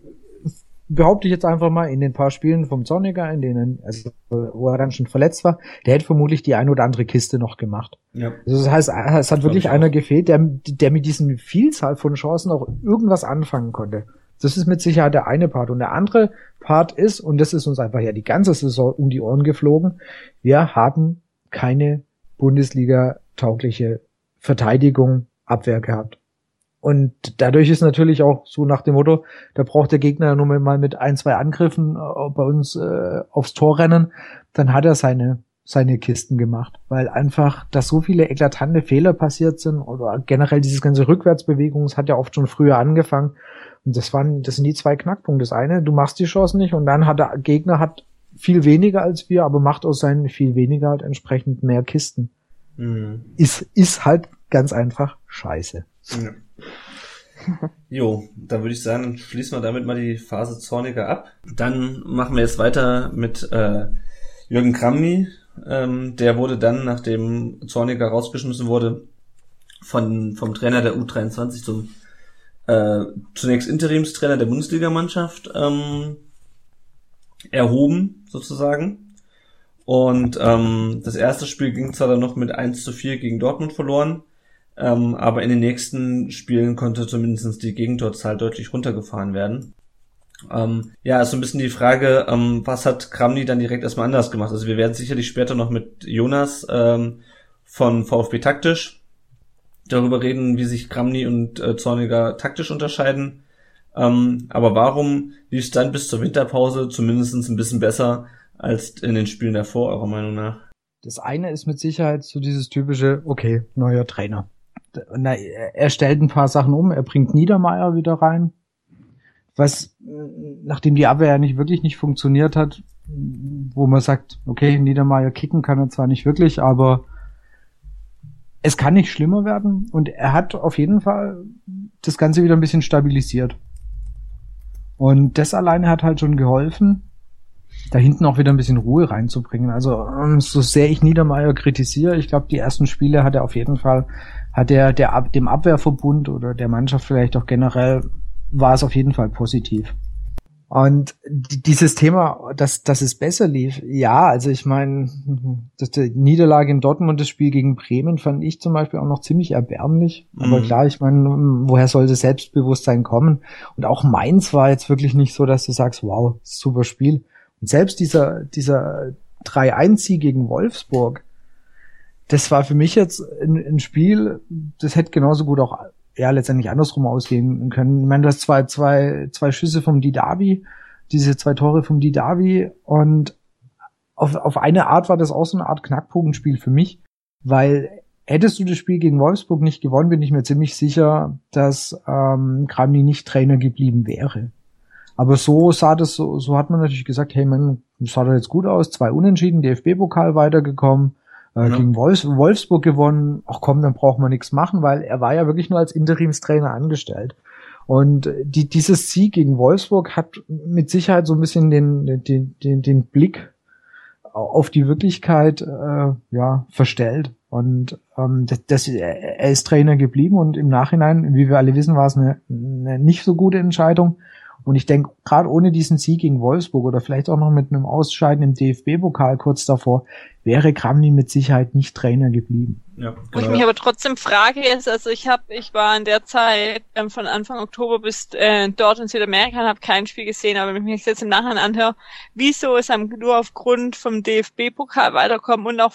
behaupte ich jetzt einfach mal, in den paar Spielen vom Zorniger, in denen, also wo er dann schon verletzt war, der hätte vermutlich die ein oder andere Kiste noch gemacht. Ja. Also das heißt, es hat wirklich ich auch. einer gefehlt, der, der mit diesen Vielzahl von Chancen auch irgendwas anfangen konnte. Das ist mit Sicherheit der eine Part. Und der andere Part ist, und das ist uns einfach ja die ganze Saison um die Ohren geflogen, wir haben keine Bundesliga-taugliche Verteidigung, Abwehr gehabt. Und dadurch ist natürlich auch so nach dem Motto, da braucht der Gegner nur mal mit ein, zwei Angriffen äh, bei uns äh, aufs Tor rennen, dann hat er seine seine Kisten gemacht, weil einfach, dass so viele eklatante Fehler passiert sind oder generell dieses ganze Rückwärtsbewegung, es hat ja oft schon früher angefangen und das waren, das sind die zwei Knackpunkte. Das eine, du machst die Chance nicht und dann hat der Gegner hat viel weniger als wir, aber macht aus seinen viel weniger halt entsprechend mehr Kisten. Mhm. Ist, ist halt ganz einfach scheiße. Ja. Jo, dann würde ich sagen, schließen wir damit mal die Phase Zorniger ab. Dann machen wir jetzt weiter mit äh, Jürgen Kramny. Ähm, der wurde dann, nachdem Zorniger rausgeschmissen wurde, von, vom Trainer der U23 zum äh, zunächst Interimstrainer der Bundesligamannschaft ähm, erhoben, sozusagen. Und ähm, das erste Spiel ging zwar dann noch mit 1 zu 4 gegen Dortmund verloren, ähm, aber in den nächsten Spielen konnte zumindest die Gegentorzahl deutlich runtergefahren werden. Ähm, ja, ist so ein bisschen die Frage, ähm, was hat Kramny dann direkt erstmal anders gemacht? Also wir werden sicherlich später noch mit Jonas ähm, von VfB Taktisch darüber reden, wie sich Kramny und äh, Zorniger taktisch unterscheiden. Ähm, aber warum lief es dann bis zur Winterpause zumindest ein bisschen besser als in den Spielen davor, eurer Meinung nach? Das eine ist mit Sicherheit so dieses typische, okay, neuer Trainer. Na, er stellt ein paar Sachen um, er bringt Niedermeyer wieder rein, was, nachdem die Abwehr ja nicht wirklich nicht funktioniert hat, wo man sagt, okay, Niedermeyer kicken kann er zwar nicht wirklich, aber es kann nicht schlimmer werden und er hat auf jeden Fall das Ganze wieder ein bisschen stabilisiert. Und das alleine hat halt schon geholfen, da hinten auch wieder ein bisschen Ruhe reinzubringen. Also ähm, so sehr ich Niedermeyer kritisiere, ich glaube, die ersten Spiele hat er auf jeden Fall, hat er der, Ab- dem Abwehrverbund oder der Mannschaft vielleicht auch generell, war es auf jeden Fall positiv. Und die- dieses Thema, dass, dass es besser lief, ja, also ich meine, dass die Niederlage in Dortmund, das Spiel gegen Bremen, fand ich zum Beispiel auch noch ziemlich erbärmlich. Aber Mhm. klar, ich meine, woher soll das Selbstbewusstsein kommen? Und auch Mainz war jetzt wirklich nicht so, dass du sagst, wow, super Spiel. Und selbst dieser, dieser 3-1-Sieg gegen Wolfsburg, das war für mich jetzt ein, ein Spiel, das hätte genauso gut auch ja letztendlich andersrum ausgehen können. Ich meine, du hast zwei, zwei, zwei Schüsse vom Didavi, diese zwei Tore vom Didavi und auf, auf eine Art war das auch so eine Art Knackpunktspiel für mich, weil hättest du das Spiel gegen Wolfsburg nicht gewonnen, bin ich mir ziemlich sicher, dass ähm, Kramny nicht Trainer geblieben wäre. Aber so sah das, so, so hat man natürlich gesagt, hey man, sah doch jetzt gut aus, zwei Unentschieden, DFB-Pokal weitergekommen, äh, ja. gegen Wolfs Wolfsburg gewonnen, ach komm, dann braucht man nichts machen, weil er war ja wirklich nur als Interimstrainer angestellt. Und die, dieses Sieg gegen Wolfsburg hat mit Sicherheit so ein bisschen den, den, den, den Blick auf die Wirklichkeit äh, ja verstellt. Und ähm, das, das, er ist Trainer geblieben und im Nachhinein, wie wir alle wissen, war es eine, eine nicht so gute Entscheidung. Und ich denke, gerade ohne diesen Sieg gegen Wolfsburg oder vielleicht auch noch mit einem Ausscheiden im DFB-Pokal kurz davor, wäre Kramny mit Sicherheit nicht Trainer geblieben. Ja, genau. Wo ich mich aber trotzdem frage ist, also ich habe, ich war in der Zeit ähm, von Anfang Oktober bis äh, dort in Südamerika und habe kein Spiel gesehen, aber wenn ich mich jetzt im Nachhinein anhöre, wieso ist am nur aufgrund vom DFB-Pokal weiterkommen und auch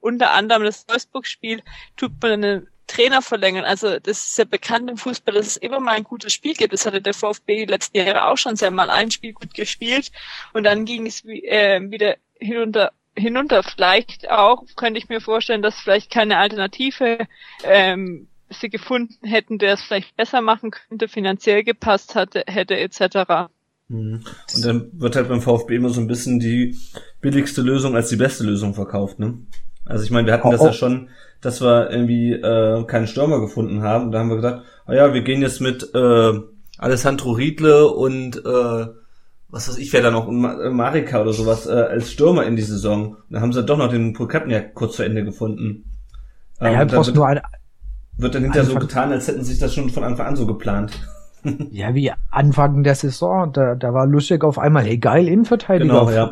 unter anderem das Wolfsburg-Spiel tut man eine Trainer verlängern. Also das ist ja bekannt im Fußball, dass es immer mal ein gutes Spiel gibt. Das hatte der VfB die letzten Jahre auch schon sehr mal ein Spiel gut gespielt und dann ging es äh, wieder hinunter hinunter. Vielleicht auch könnte ich mir vorstellen, dass vielleicht keine Alternative ähm, sie gefunden hätten, der es vielleicht besser machen könnte, finanziell gepasst hatte, hätte etc. Mhm. Und dann wird halt beim VfB immer so ein bisschen die billigste Lösung als die beste Lösung verkauft, ne? Also ich meine, wir hatten das ja schon dass wir irgendwie äh, keinen Stürmer gefunden haben. Und da haben wir gesagt, ah ja, wir gehen jetzt mit äh, Alessandro Riedle und äh, was weiß ich, wer da noch, Marika oder sowas äh, als Stürmer in die Saison. Und da haben sie doch noch den Pulkapniak kurz vor Ende gefunden. Ähm, ja, brauchst nur eine, wird dann hinterher so getan, als hätten sich das schon von Anfang an so geplant. ja, wie Anfang der Saison, da, da war Lustig auf einmal, hey geil, Innenverteidiger. Genau, ja.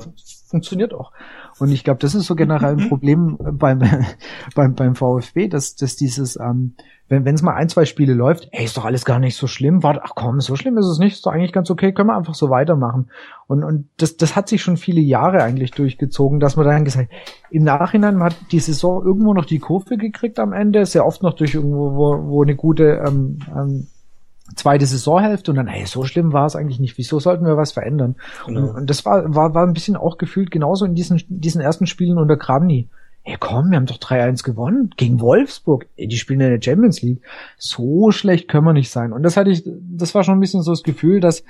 Funktioniert auch. Und ich glaube, das ist so generell ein Problem beim, beim, beim VfB, dass, dass dieses, ähm, wenn es mal ein, zwei Spiele läuft, ey, ist doch alles gar nicht so schlimm, warte, ach komm, so schlimm ist es nicht, ist doch eigentlich ganz okay, können wir einfach so weitermachen. Und, und das, das hat sich schon viele Jahre eigentlich durchgezogen, dass man dann gesagt, im Nachhinein man hat die Saison irgendwo noch die Kurve gekriegt am Ende, sehr oft noch durch irgendwo, wo, wo eine gute ähm, ähm, zweite Saisonhälfte und dann, hey, so schlimm war es eigentlich nicht. Wieso sollten wir was verändern? Genau. Und, und, das war, war, war ein bisschen auch gefühlt genauso in diesen, diesen ersten Spielen unter Kramny. Hey, komm, wir haben doch 3-1 gewonnen gegen Wolfsburg. Ey, die spielen in der Champions League. So schlecht können wir nicht sein. Und das hatte ich, das war schon ein bisschen so das Gefühl, dass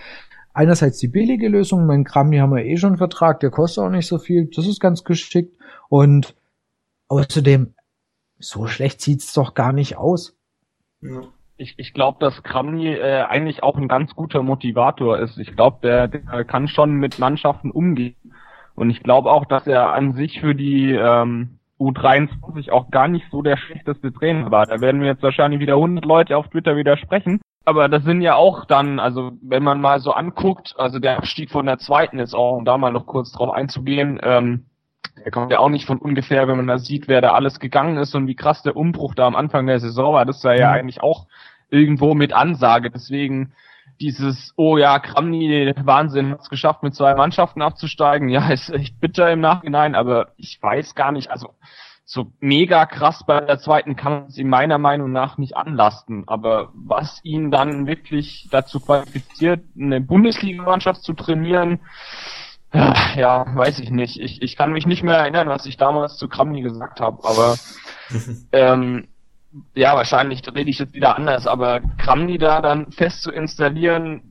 einerseits die billige Lösung, mein Kramny haben wir eh schon einen Vertrag, der kostet auch nicht so viel. Das ist ganz geschickt. Und außerdem, so schlecht sieht's doch gar nicht aus. Ja ich, ich glaube, dass Kramny äh, eigentlich auch ein ganz guter Motivator ist. Ich glaube, der, der kann schon mit Mannschaften umgehen. Und ich glaube auch, dass er an sich für die ähm, U23 auch gar nicht so der schlechteste Trainer war. Da werden wir jetzt wahrscheinlich wieder 100 Leute auf Twitter widersprechen. Aber das sind ja auch dann, also wenn man mal so anguckt, also der Abstieg von der zweiten ist auch, um da mal noch kurz drauf einzugehen, ähm, der kommt ja auch nicht von ungefähr, wenn man da sieht, wer da alles gegangen ist und wie krass der Umbruch da am Anfang der Saison war. Das war ja mhm. eigentlich auch irgendwo mit Ansage. Deswegen dieses, oh ja, Kramny, Wahnsinn, hat's geschafft, mit zwei Mannschaften abzusteigen. Ja, ist echt bitter im Nachhinein, aber ich weiß gar nicht, also so mega krass bei der zweiten kann man es ihm meiner Meinung nach nicht anlasten. Aber was ihn dann wirklich dazu qualifiziert, eine Bundesligamannschaft zu trainieren, ja, weiß ich nicht. Ich, ich kann mich nicht mehr erinnern, was ich damals zu Kramny gesagt habe, aber ähm, ja, wahrscheinlich rede ich jetzt wieder anders, aber Kramny da dann fest zu installieren,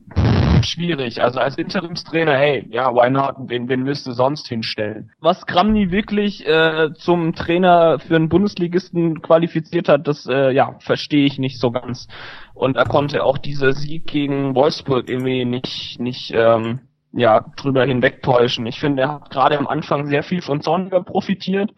schwierig. Also als Interimstrainer, hey, ja, why not? Wen, wen willst du sonst hinstellen? Was Kramny wirklich äh, zum Trainer für einen Bundesligisten qualifiziert hat, das äh, ja, verstehe ich nicht so ganz. Und er konnte auch dieser Sieg gegen Wolfsburg irgendwie nicht, nicht ähm, ja, drüber hinwegtäuschen. Ich finde, er hat gerade am Anfang sehr viel von Sonniger profitiert.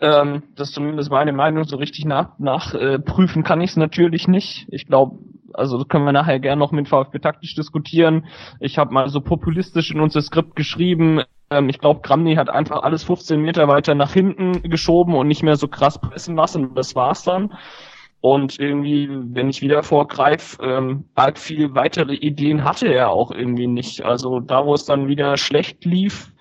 Ähm, das ist zumindest meine Meinung, so richtig nach, nachprüfen äh, kann ich es natürlich nicht. Ich glaube, also können wir nachher gerne noch mit VfB taktisch diskutieren. Ich habe mal so populistisch in unser Skript geschrieben, ähm, ich glaube, Gramny hat einfach alles 15 Meter weiter nach hinten geschoben und nicht mehr so krass pressen lassen. Das war's dann. Und irgendwie, wenn ich wieder vorgreife, ähm, arg viel weitere Ideen hatte er auch irgendwie nicht. Also da, wo es dann wieder schlecht lief,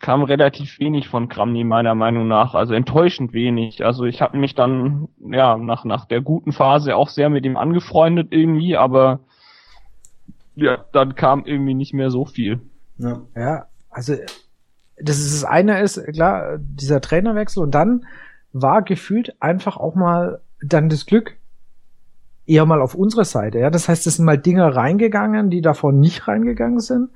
kam relativ wenig von Kramny meiner Meinung nach, also enttäuschend wenig. Also ich habe mich dann ja nach nach der guten Phase auch sehr mit ihm angefreundet irgendwie, aber ja, dann kam irgendwie nicht mehr so viel. Ja, ja also das ist das eine ist, klar, dieser Trainerwechsel und dann war gefühlt einfach auch mal dann das Glück eher mal auf unsere Seite. Ja, das heißt, es sind mal Dinge reingegangen, die davor nicht reingegangen sind.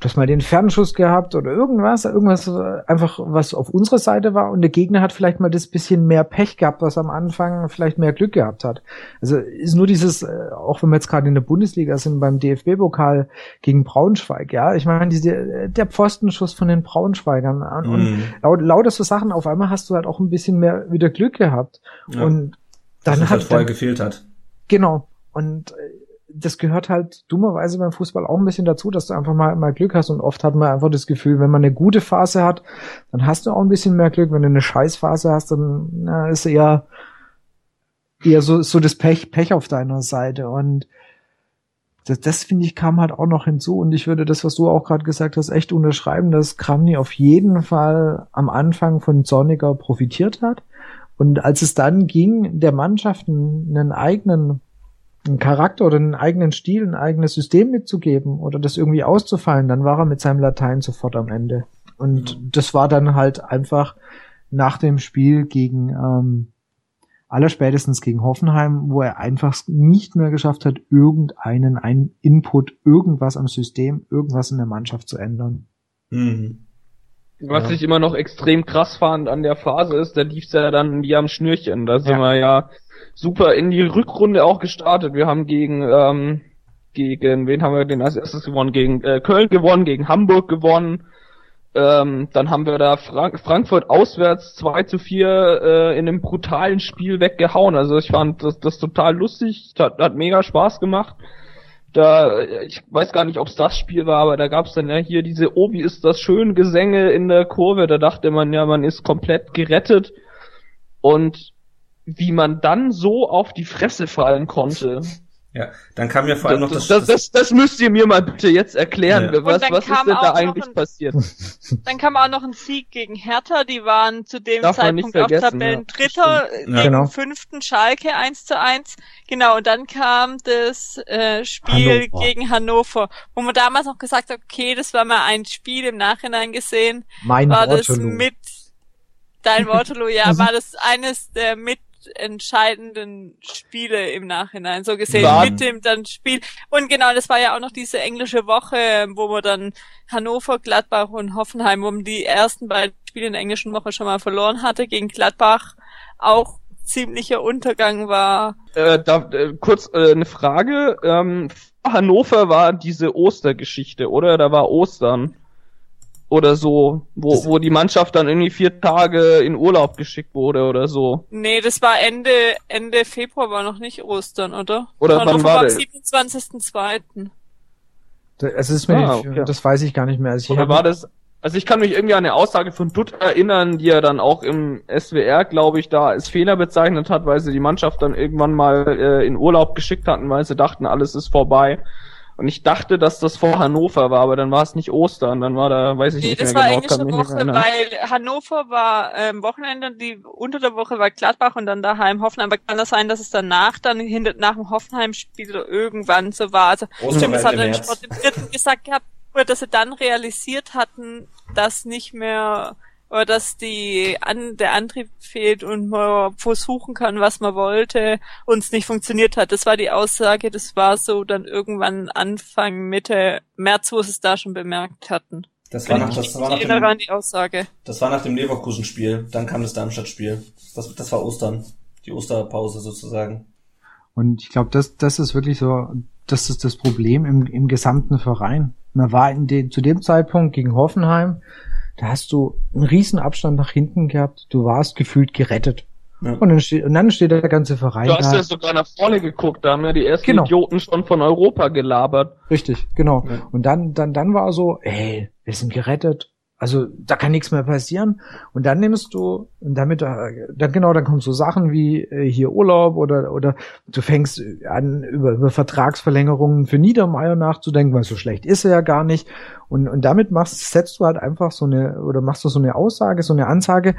Du hast mal den Fernschuss gehabt oder irgendwas, irgendwas äh, einfach, was auf unserer Seite war und der Gegner hat vielleicht mal das bisschen mehr Pech gehabt, was am Anfang vielleicht mehr Glück gehabt hat. Also ist nur dieses, äh, auch wenn wir jetzt gerade in der Bundesliga sind, beim DFB-Pokal gegen Braunschweig, ja, ich meine, diese, der Pfostenschuss von den Braunschweigern und mm. laut, lauter so Sachen, auf einmal hast du halt auch ein bisschen mehr wieder Glück gehabt. Ja. Und dann das hat halt vorher gefehlt hat. Genau. Und äh, das gehört halt dummerweise beim Fußball auch ein bisschen dazu, dass du einfach mal, mal Glück hast und oft hat man einfach das Gefühl, wenn man eine gute Phase hat, dann hast du auch ein bisschen mehr Glück. Wenn du eine Scheißphase hast, dann na, ist eher, eher so, so das Pech, Pech auf deiner Seite und das, das finde ich kam halt auch noch hinzu und ich würde das, was du auch gerade gesagt hast, echt unterschreiben, dass Kramny auf jeden Fall am Anfang von Sonniger profitiert hat und als es dann ging, der Mannschaft einen eigenen einen Charakter oder einen eigenen Stil, ein eigenes System mitzugeben oder das irgendwie auszufallen, dann war er mit seinem Latein sofort am Ende. Und mhm. das war dann halt einfach nach dem Spiel gegen ähm, allerspätestens gegen Hoffenheim, wo er einfach nicht mehr geschafft hat, irgendeinen einen Input, irgendwas am System, irgendwas in der Mannschaft zu ändern. Mhm. Was ja. ich immer noch extrem krass fand an der Phase ist, da lief's ja dann wie am Schnürchen. Da sind ja. wir ja super in die Rückrunde auch gestartet. Wir haben gegen, ähm, gegen, wen haben wir denn als erstes gewonnen? Gegen äh, Köln gewonnen, gegen Hamburg gewonnen. Ähm, dann haben wir da Frank Frankfurt auswärts 2 zu 4 äh, in einem brutalen Spiel weggehauen. Also ich fand das, das total lustig, hat, hat mega Spaß gemacht. Da, ich weiß gar nicht, ob es das Spiel war, aber da gab es dann ja hier diese wie ist das schön Gesänge in der Kurve. Da dachte man ja, man ist komplett gerettet. Und wie man dann so auf die Fresse fallen konnte. Ja, dann kam ja vor allem das, noch das, das, das, das müsst ihr mir mal bitte jetzt erklären. Ja. Was, was ist denn da eigentlich ein, passiert? Dann kam auch noch ein Sieg gegen Hertha. Die waren zu dem Darf Zeitpunkt auf Tabellen ja. Dritter ja. gegen genau. fünften Schalke 1 zu 1. Genau, und dann kam das äh, Spiel Hannover. gegen Hannover, wo man damals noch gesagt hat, okay, das war mal ein Spiel im Nachhinein gesehen. Mein war Waterloo. das mit dein Waterloo, ja, war das eines der mit entscheidenden Spiele im Nachhinein, so gesehen, Waren. mit dem dann Spiel. Und genau, das war ja auch noch diese englische Woche, wo wir dann Hannover, Gladbach und Hoffenheim, wo man die ersten beiden Spiele in der englischen Woche schon mal verloren hatte, gegen Gladbach auch ziemlicher Untergang war. Äh, da, äh, kurz äh, eine Frage. Ähm, Hannover war diese Ostergeschichte, oder? Da war Ostern oder so, wo, wo die Mannschaft dann irgendwie vier Tage in Urlaub geschickt wurde oder so. Nee, das war Ende, Ende Februar war noch nicht Ostern, oder? Oder war wann war das? Am 27.02. Das ist mir, ah, okay. das weiß ich gar nicht mehr. Also ich oder war das, also ich kann mich irgendwie an eine Aussage von Dutt erinnern, die er dann auch im SWR, glaube ich, da als Fehler bezeichnet hat, weil sie die Mannschaft dann irgendwann mal äh, in Urlaub geschickt hatten, weil sie dachten, alles ist vorbei. Und ich dachte, dass das vor Hannover war, aber dann war es nicht Ostern, dann war da, weiß ich nee, nicht mehr genau. Das war englische Woche, weil Hannover war ähm, Wochenende, die unter der Woche war Gladbach und dann daheim Hoffenheim. Aber kann das sein, dass es danach dann hinter, nach dem Hoffenheim-Spiel irgendwann so war? Also stimmt, das hat der Sport im dritten gesagt gehabt, dass sie dann realisiert hatten, dass nicht mehr oder dass die an, der Antrieb fehlt und man versuchen kann, was man wollte, und es nicht funktioniert hat. Das war die Aussage, das war so dann irgendwann Anfang, Mitte März, wo sie es da schon bemerkt hatten. Das war, nach, das, war nach dem, die Aussage. das war nach dem Leverkusen-Spiel, dann kam das Darmstadt-Spiel. Das, das war Ostern, die Osterpause sozusagen. Und ich glaube, das, das ist wirklich so, das ist das Problem im, im gesamten Verein. Man war in den, zu dem Zeitpunkt gegen Hoffenheim, da hast du einen riesen Abstand nach hinten gehabt. Du warst gefühlt gerettet. Ja. Und, dann steht, und dann steht der ganze Verein. Du hast da. ja sogar nach vorne geguckt, da haben ja die ersten genau. Idioten schon von Europa gelabert. Richtig, genau. Ja. Und dann, dann, dann war so, ey, wir sind gerettet. Also da kann nichts mehr passieren. Und dann nimmst du, und damit, äh, dann genau, dann kommen so Sachen wie äh, hier Urlaub oder oder du fängst an über, über Vertragsverlängerungen für Niedermeyer nachzudenken, weil so schlecht ist er ja gar nicht. Und und damit machst, setzt du halt einfach so eine oder machst du so eine Aussage, so eine Ansage.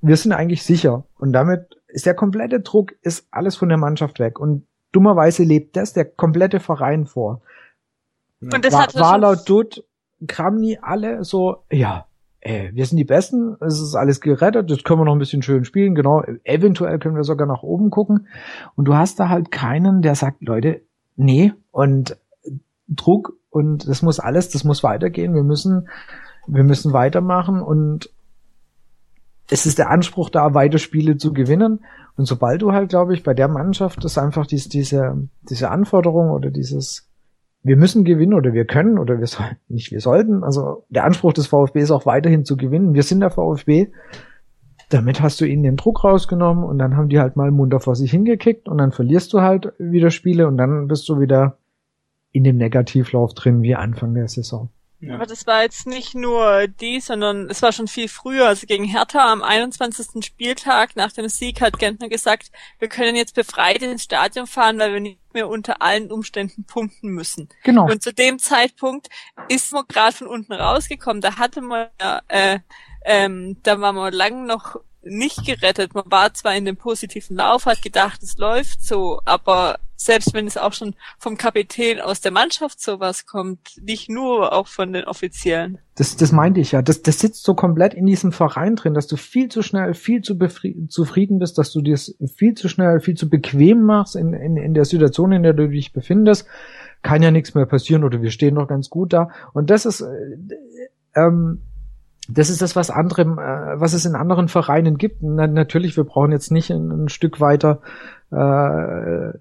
Wir sind eigentlich sicher. Und damit ist der komplette Druck, ist alles von der Mannschaft weg. Und dummerweise lebt das der komplette Verein vor. Und das war, hat war laut Dutt Kramni alle so, ja, ey, wir sind die Besten, es ist alles gerettet, das können wir noch ein bisschen schön spielen, genau, eventuell können wir sogar nach oben gucken. Und du hast da halt keinen, der sagt, Leute, nee, und Druck und das muss alles, das muss weitergehen, wir müssen, wir müssen weitermachen und es ist der Anspruch da, weiter Spiele zu gewinnen. Und sobald du halt, glaube ich, bei der Mannschaft das einfach dies, diese, diese Anforderung oder dieses, wir müssen gewinnen oder wir können oder wir sollen, nicht wir sollten, also der Anspruch des VfB ist auch weiterhin zu gewinnen. Wir sind der VfB. Damit hast du ihnen den Druck rausgenommen und dann haben die halt mal munter vor sich hingekickt und dann verlierst du halt wieder Spiele und dann bist du wieder in dem Negativlauf drin wie Anfang der Saison. Ja. Aber das war jetzt nicht nur die, sondern es war schon viel früher. Also gegen Hertha am 21. Spieltag nach dem Sieg hat Gentner gesagt, wir können jetzt befreit ins Stadion fahren, weil wir nicht mehr unter allen Umständen punkten müssen. Genau. Und zu dem Zeitpunkt ist man gerade von unten rausgekommen. Da hatte man, äh, ähm, da war man lang noch nicht gerettet. Man war zwar in dem positiven Lauf, hat gedacht, es läuft so, aber selbst wenn es auch schon vom Kapitän aus der Mannschaft sowas kommt, nicht nur auch von den Offiziellen. Das, das meinte ich ja. Das, das sitzt so komplett in diesem Verein drin, dass du viel zu schnell, viel zu zufrieden bist, dass du dir viel zu schnell, viel zu bequem machst in, in, in der Situation, in der du dich befindest. Kann ja nichts mehr passieren oder wir stehen noch ganz gut da. Und das ist, äh, ähm, das ist das, was andere, äh, was es in anderen Vereinen gibt. Na, natürlich, wir brauchen jetzt nicht ein, ein Stück weiter äh,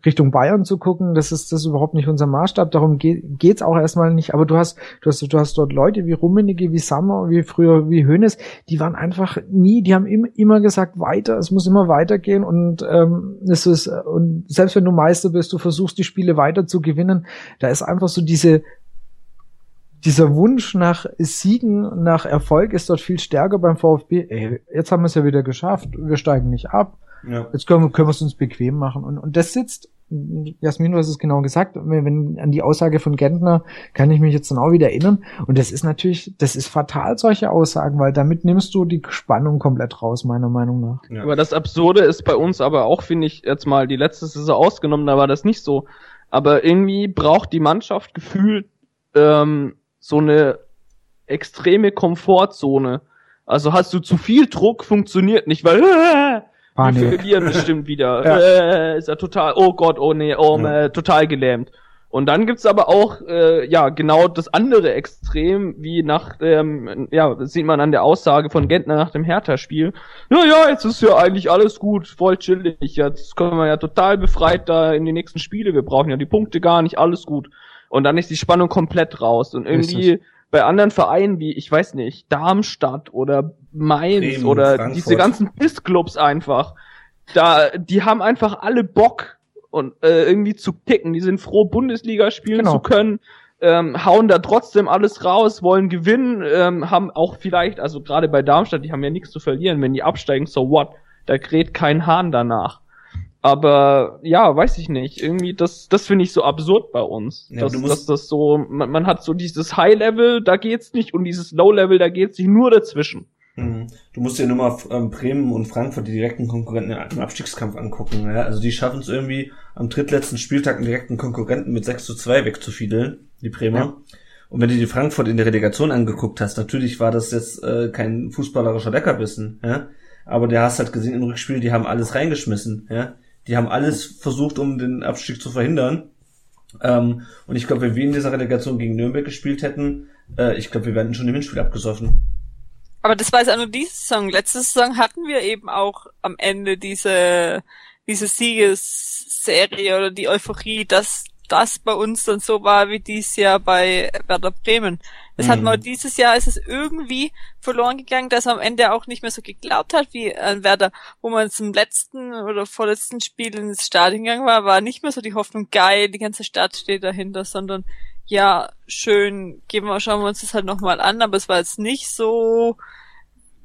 Richtung Bayern zu gucken. Das ist das ist überhaupt nicht unser Maßstab. Darum geht geht's auch erstmal nicht. Aber du hast, du hast, du hast dort Leute wie Rummenigge, wie Sammer, wie früher, wie Hönes, die waren einfach nie, die haben immer, immer gesagt, weiter, es muss immer weitergehen und ähm, es ist, und selbst wenn du Meister bist, du versuchst die Spiele weiter zu gewinnen, da ist einfach so diese dieser Wunsch nach Siegen, nach Erfolg ist dort viel stärker beim VfB. Ey, jetzt haben wir es ja wieder geschafft, wir steigen nicht ab. Ja. Jetzt können, können wir es uns bequem machen. Und, und das sitzt, Jasmin, du hast es genau gesagt, wenn, wenn an die Aussage von Gentner kann ich mich jetzt dann auch wieder erinnern. Und das ist natürlich, das ist fatal, solche Aussagen, weil damit nimmst du die Spannung komplett raus, meiner Meinung nach. Ja. Aber das Absurde ist bei uns aber auch, finde ich, jetzt mal die letzte Saison ausgenommen, da war das nicht so. Aber irgendwie braucht die Mannschaft gefühlt ähm, so eine extreme Komfortzone. Also hast du zu viel Druck, funktioniert nicht, weil äh, Panik. wir verlieren bestimmt wieder. ja. Äh, ist ja total, oh Gott, oh nee, oh ja. äh, total gelähmt. Und dann gibt's aber auch äh, ja genau das andere Extrem, wie nach ähm, ja das sieht man an der Aussage von Gentner nach dem Hertha-Spiel. Ja ja, jetzt ist ja eigentlich alles gut, voll chillig. Jetzt können wir ja total befreit da in die nächsten Spiele. Wir brauchen ja die Punkte gar nicht, alles gut. Und dann ist die Spannung komplett raus. Und irgendwie bei anderen Vereinen wie, ich weiß nicht, Darmstadt oder Mainz Bremen, oder Frankfurt. diese ganzen Pissclubs einfach, da, die haben einfach alle Bock und äh, irgendwie zu kicken. Die sind froh, Bundesliga spielen genau. zu können. Ähm, hauen da trotzdem alles raus, wollen gewinnen, ähm, haben auch vielleicht, also gerade bei Darmstadt, die haben ja nichts zu verlieren, wenn die absteigen, so what? Da kräht kein Hahn danach. Aber ja, weiß ich nicht. Irgendwie, das, das finde ich so absurd bei uns. Ja, dass, dass das so, man, man hat so dieses High-Level, da geht's nicht, und dieses Low-Level, da geht's nicht nur dazwischen. Mhm. Du musst dir nur mal ähm, Bremen und Frankfurt, die direkten Konkurrenten im Abstiegskampf angucken. Ja? Also die schaffen es irgendwie am drittletzten Spieltag einen direkten Konkurrenten mit 6 zu 2 wegzufiedeln, die Bremer. Ja. Und wenn du die Frankfurt in der Relegation angeguckt hast, natürlich war das jetzt äh, kein fußballerischer Leckerbissen, ja. Aber der hast halt gesehen im Rückspiel, die haben alles reingeschmissen, ja. Die haben alles versucht, um den Abstieg zu verhindern. Ähm, und ich glaube, wenn wir in dieser Relegation gegen Nürnberg gespielt hätten, äh, ich glaube, wir wären schon im Hinspiel abgesoffen. Aber das war jetzt auch nur diese Saison. Letzte Saison hatten wir eben auch am Ende diese, diese Siegesserie oder die Euphorie, dass das bei uns dann so war wie dieses Jahr bei Werder Bremen. Das mhm. hat man dieses Jahr ist es irgendwie verloren gegangen, dass man am Ende auch nicht mehr so geglaubt hat wie an Werder, wo man zum letzten oder vorletzten Spiel ins Stadion gegangen war, war nicht mehr so die Hoffnung geil, die ganze Stadt steht dahinter, sondern ja, schön, geben wir, schauen wir uns das halt nochmal an, aber es war jetzt nicht so,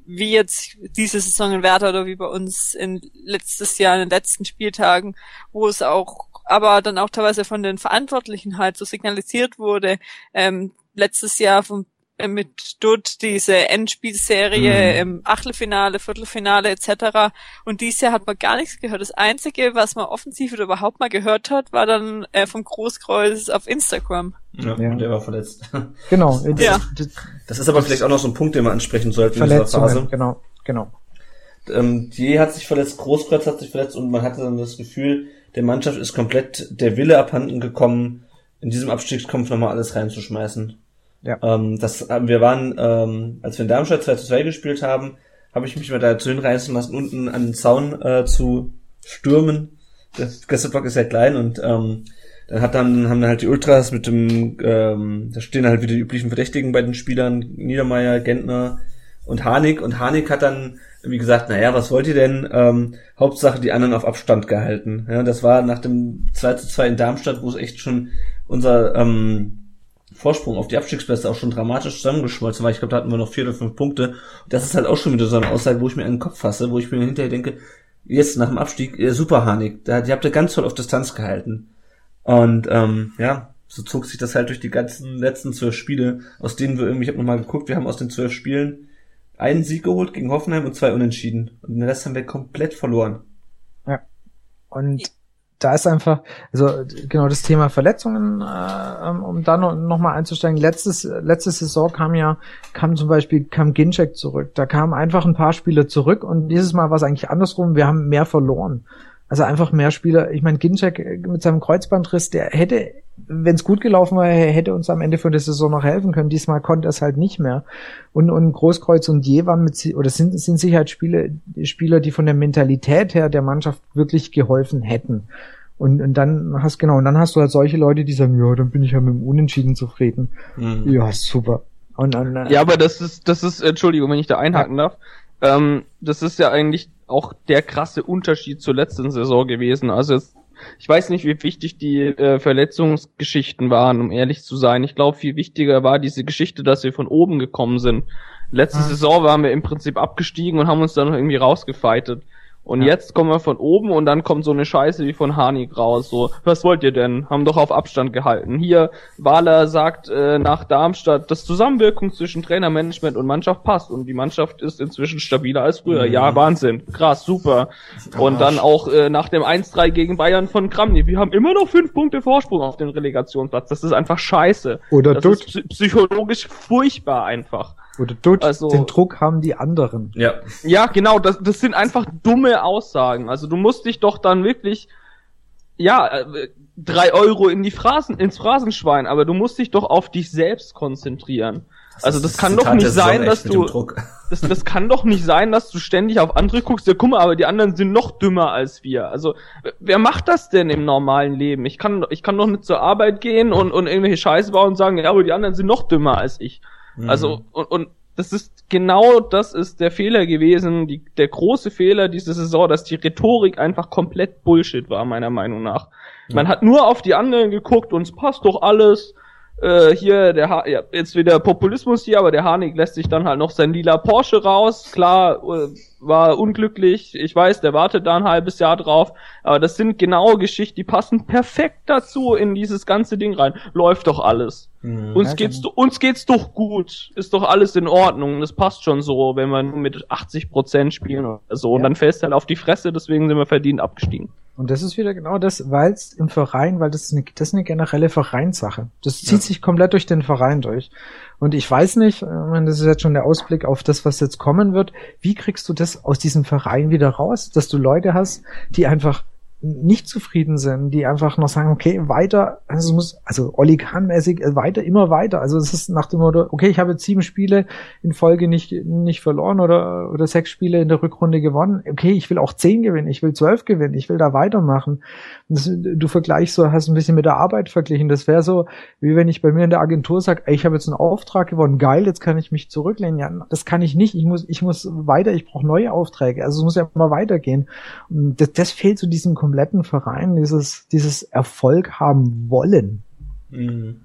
wie jetzt diese Saison in Werder oder wie bei uns in letztes Jahr in den letzten Spieltagen, wo es auch aber dann auch teilweise von den Verantwortlichen halt so signalisiert wurde. Ähm, letztes Jahr vom äh, mit Dutt diese Endspielserie mhm. im Achtelfinale, Viertelfinale etc. Und dieses Jahr hat man gar nichts gehört. Das Einzige, was man offensiv oder überhaupt mal gehört hat, war dann äh, vom Großkreuz auf Instagram. Ja, ja. der war verletzt. Genau. ja. Das ist aber vielleicht auch noch so ein Punkt, den wir ansprechen sollten in dieser Phase. Genau, genau. Ähm, Die hat sich verletzt, Großkreuz hat sich verletzt und man hatte dann das Gefühl, der Mannschaft ist komplett der Wille abhanden gekommen, in diesem Abstiegskampf nochmal alles reinzuschmeißen. Ja. Ähm, das, äh, wir waren, ähm, als wir in Darmstadt 2 zu 2 gespielt haben, habe ich mich mal dazu hinreißen lassen, unten an den Zaun äh, zu stürmen. Das Gästeblock ist ja klein und ähm, dann hat dann haben dann halt die Ultras mit dem, ähm, da stehen halt wieder die üblichen Verdächtigen bei den Spielern, Niedermeyer, Gentner und Harnik und Harnik hat dann wie gesagt, naja, was wollt ihr denn? Ähm, Hauptsache die anderen auf Abstand gehalten. Ja, das war nach dem 2 zu 2 in Darmstadt, wo es echt schon unser ähm, Vorsprung auf die Abstiegsplätze auch schon dramatisch zusammengeschmolzen war. Ich glaube, da hatten wir noch vier oder fünf Punkte. Das ist halt auch schon wieder so eine Aussage, wo ich mir einen Kopf fasse, wo ich mir hinterher denke, jetzt nach dem Abstieg, äh, super Harnik, da, die habt ihr ganz toll auf Distanz gehalten. Und ähm, ja, so zog sich das halt durch die ganzen letzten zwölf Spiele, aus denen wir irgendwie, ich habe nochmal geguckt, wir haben aus den zwölf Spielen einen Sieg geholt gegen Hoffenheim und zwei Unentschieden. Und den Rest haben wir komplett verloren. Ja. Und da ist einfach, also genau das Thema Verletzungen, äh, um da noch, noch mal einzusteigen. Letztes, letzte Saison kam ja, kam zum Beispiel, kam Ginczek zurück. Da kamen einfach ein paar Spieler zurück und dieses Mal war es eigentlich andersrum. Wir haben mehr verloren. Also einfach mehr Spieler. Ich meine, Ginczek mit seinem Kreuzbandriss, der hätte, wenn es gut gelaufen wäre, hätte uns am Ende von der Saison noch helfen können. Diesmal konnte er es halt nicht mehr. Und, und Großkreuz und Je waren mit, oder sind, sind Sicherheitsspieler, Spieler, die von der Mentalität her der Mannschaft wirklich geholfen hätten. Und, und dann hast, genau, und dann hast du halt solche Leute, die sagen, ja, dann bin ich ja mit dem Unentschieden zufrieden. Mhm. Ja, super. Und, und, äh, ja, aber das ist, das ist, Entschuldigung, wenn ich da einhaken ja. darf. Ähm, das ist ja eigentlich auch der krasse Unterschied zur letzten Saison gewesen. Also es, ich weiß nicht, wie wichtig die äh, Verletzungsgeschichten waren, um ehrlich zu sein. Ich glaube, viel wichtiger war diese Geschichte, dass wir von oben gekommen sind. Letzte ah. Saison waren wir im Prinzip abgestiegen und haben uns dann noch irgendwie rausgefeitet. Und ja. jetzt kommen wir von oben und dann kommt so eine Scheiße wie von Hanik raus. So, was wollt ihr denn? Haben doch auf Abstand gehalten. Hier, Wahler sagt äh, nach Darmstadt, dass Zusammenwirkung zwischen Trainermanagement und Mannschaft passt. Und die Mannschaft ist inzwischen stabiler als früher. Mhm. Ja, Wahnsinn. Krass, super. Und dann auch äh, nach dem 1-3 gegen Bayern von Kramny. Wir haben immer noch fünf Punkte Vorsprung auf den Relegationsplatz. Das ist einfach scheiße. Oder das ist psychologisch furchtbar einfach. Oder Dutt, also, den Druck haben die anderen. Ja. Ja, genau, das, das sind einfach dumme Aussagen. Also du musst dich doch dann wirklich, ja, äh, drei Euro in die Phrasen, ins Phrasenschwein, aber du musst dich doch auf dich selbst konzentrieren. Das also das kann doch nicht sein, dass du, das, das kann doch nicht sein, dass du ständig auf andere guckst, ja guck mal, aber die anderen sind noch dümmer als wir. Also wer macht das denn im normalen Leben? Ich kann, ich kann doch nicht zur Arbeit gehen und, und irgendwelche Scheiße bauen und sagen, ja, aber die anderen sind noch dümmer als ich. Also, mhm. Also, und, und das ist genau das ist der Fehler gewesen, die, der große Fehler diese Saison, dass die Rhetorik einfach komplett Bullshit war, meiner Meinung nach. Man hat nur auf die anderen geguckt und es passt doch alles. Äh, hier, der ha ja, jetzt wieder Populismus hier, aber der Harnik lässt sich dann halt noch sein lila Porsche raus. Klar, äh, war unglücklich. Ich weiß, der wartet da ein halbes Jahr drauf. Aber das sind genaue Geschichten, die passen perfekt dazu in dieses ganze Ding rein. Läuft doch alles. Mhm, uns geht's, uns geht's doch gut. Ist doch alles in Ordnung. Das passt schon so, wenn wir nur mit 80 Prozent spielen oder so. Und dann fällst du halt auf die Fresse, deswegen sind wir verdient abgestiegen. Und das ist wieder genau das, weil es im Verein, weil das ist eine, das ist eine generelle Vereinssache. Das zieht ja. sich komplett durch den Verein durch. Und ich weiß nicht, äh, das ist jetzt schon der Ausblick auf das, was jetzt kommen wird. Wie kriegst du das aus diesem Verein wieder raus, dass du Leute hast, die einfach nicht zufrieden sind, die einfach noch sagen, okay, weiter, also es muss, also Olli Kahn-mäßig äh, weiter, immer weiter. Also es ist nach dem Motto, okay, ich habe jetzt sieben Spiele in Folge nicht, nicht verloren oder, oder sechs Spiele in der Rückrunde gewonnen. Okay, ich will auch zehn gewinnen, ich will zwölf gewinnen, ich will da weitermachen. Das, du vergleichst so, hast ein bisschen mit der Arbeit verglichen. Das wäre so, wie wenn ich bei mir in der Agentur sage, ich habe jetzt einen Auftrag gewonnen, geil, jetzt kann ich mich zurücklehnen. Ja, das kann ich nicht. Ich muss, ich muss weiter, ich brauche neue Aufträge. Also es muss ja immer weitergehen. Und das, das fehlt zu diesem kompletten Verein, dieses, dieses Erfolg haben wollen. Mhm.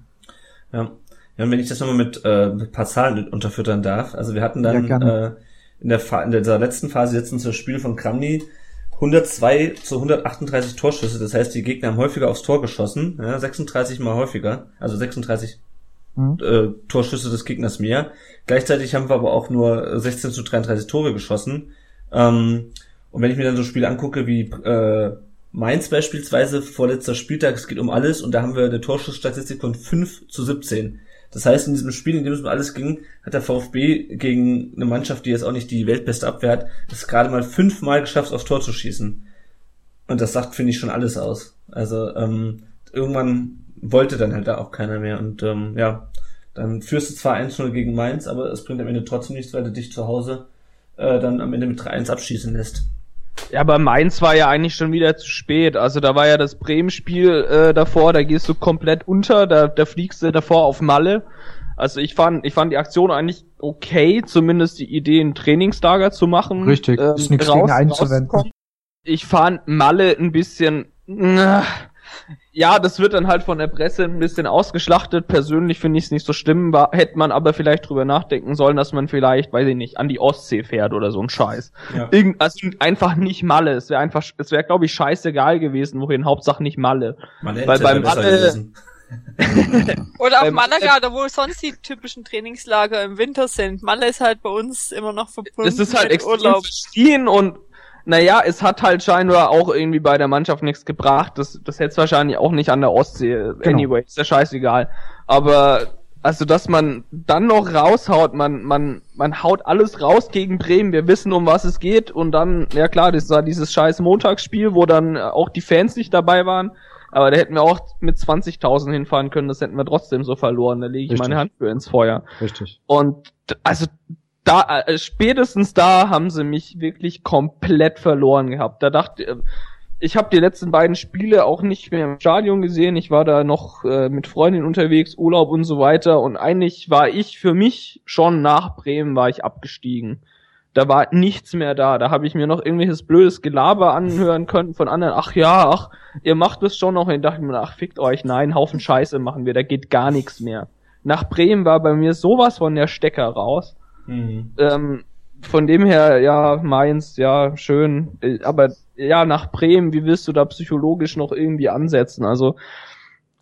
Ja. ja, und wenn ich das nochmal mit, äh, mit ein paar Zahlen unterfüttern darf. Also wir hatten dann ja, äh, in, der in der letzten Phase jetzt das Spiel von Kramny 102 zu 138 Torschüsse. Das heißt, die Gegner haben häufiger aufs Tor geschossen, ja, 36 mal häufiger, also 36 mhm. äh, Torschüsse des Gegners mehr. Gleichzeitig haben wir aber auch nur 16 zu 33 Tore geschossen. Ähm, und wenn ich mir dann so Spiele angucke wie äh, Mainz beispielsweise, vorletzter Spieltag, es geht um alles und da haben wir eine Torschussstatistik von 5 zu 17. Das heißt, in diesem Spiel, in dem es um alles ging, hat der VfB gegen eine Mannschaft, die jetzt auch nicht die weltbeste Abwehr hat, es gerade mal fünfmal geschafft, aufs Tor zu schießen. Und das sagt, finde ich, schon alles aus. Also ähm, irgendwann wollte dann halt da auch keiner mehr. Und ähm, ja, dann führst du zwar 1-0 gegen Mainz, aber es bringt am Ende trotzdem nichts, weil du dich zu Hause äh, dann am Ende mit 3-1 abschießen lässt. Ja, aber Mainz war ja eigentlich schon wieder zu spät. Also da war ja das Bremen-Spiel äh, davor, da gehst du komplett unter, da, da fliegst du davor auf Malle. Also ich fand, ich fand die Aktion eigentlich okay, zumindest die Idee, ein Trainingslager zu machen. Richtig, ähm, ist nichts gegen einzuwenden. Ich fand Malle ein bisschen, äh, ja, das wird dann halt von der Presse ein bisschen ausgeschlachtet. Persönlich finde ich es nicht so schlimm. War, hätte man aber vielleicht drüber nachdenken sollen, dass man vielleicht, weiß ich nicht, an die Ostsee fährt oder so ein Scheiß. Ja. Irgend, also einfach nicht Malle. Es wäre einfach, es wäre, glaube ich, scheißegal gewesen, wohin. Hauptsache nicht Malle. Malle Weil beim Malle, Oder auf Malaga, da wo sonst die typischen Trainingslager im Winter sind. Malle ist halt bei uns immer noch verbunden. Es ist halt extrem Urlaub. und naja, es hat halt scheinbar auch irgendwie bei der Mannschaft nichts gebracht. Das, das hätte es wahrscheinlich auch nicht an der Ostsee. Genau. Anyway, ist ja scheißegal. Aber also, dass man dann noch raushaut, man, man, man haut alles raus gegen Bremen, wir wissen, um was es geht. Und dann, ja klar, das war dieses scheiß Montagsspiel, wo dann auch die Fans nicht dabei waren. Aber da hätten wir auch mit 20.000 hinfahren können, das hätten wir trotzdem so verloren. Da lege ich Richtig. meine Hand für ins Feuer. Richtig. Und also da, äh, spätestens da haben sie mich wirklich komplett verloren gehabt. Da dachte äh, ich habe die letzten beiden Spiele auch nicht mehr im Stadion gesehen. Ich war da noch äh, mit Freundinnen unterwegs, Urlaub und so weiter. Und eigentlich war ich für mich schon nach Bremen war ich abgestiegen. Da war nichts mehr da. Da habe ich mir noch irgendwelches blödes Gelaber anhören können von anderen. Ach ja, ach, ihr macht es schon noch. Und ich dachte mir, ach, fickt euch. Nein, Haufen Scheiße machen wir. Da geht gar nichts mehr. Nach Bremen war bei mir sowas von der Stecker raus. Mhm. Ähm, von dem her, ja, Mainz, ja, schön. Aber ja, nach Bremen, wie willst du da psychologisch noch irgendwie ansetzen? Also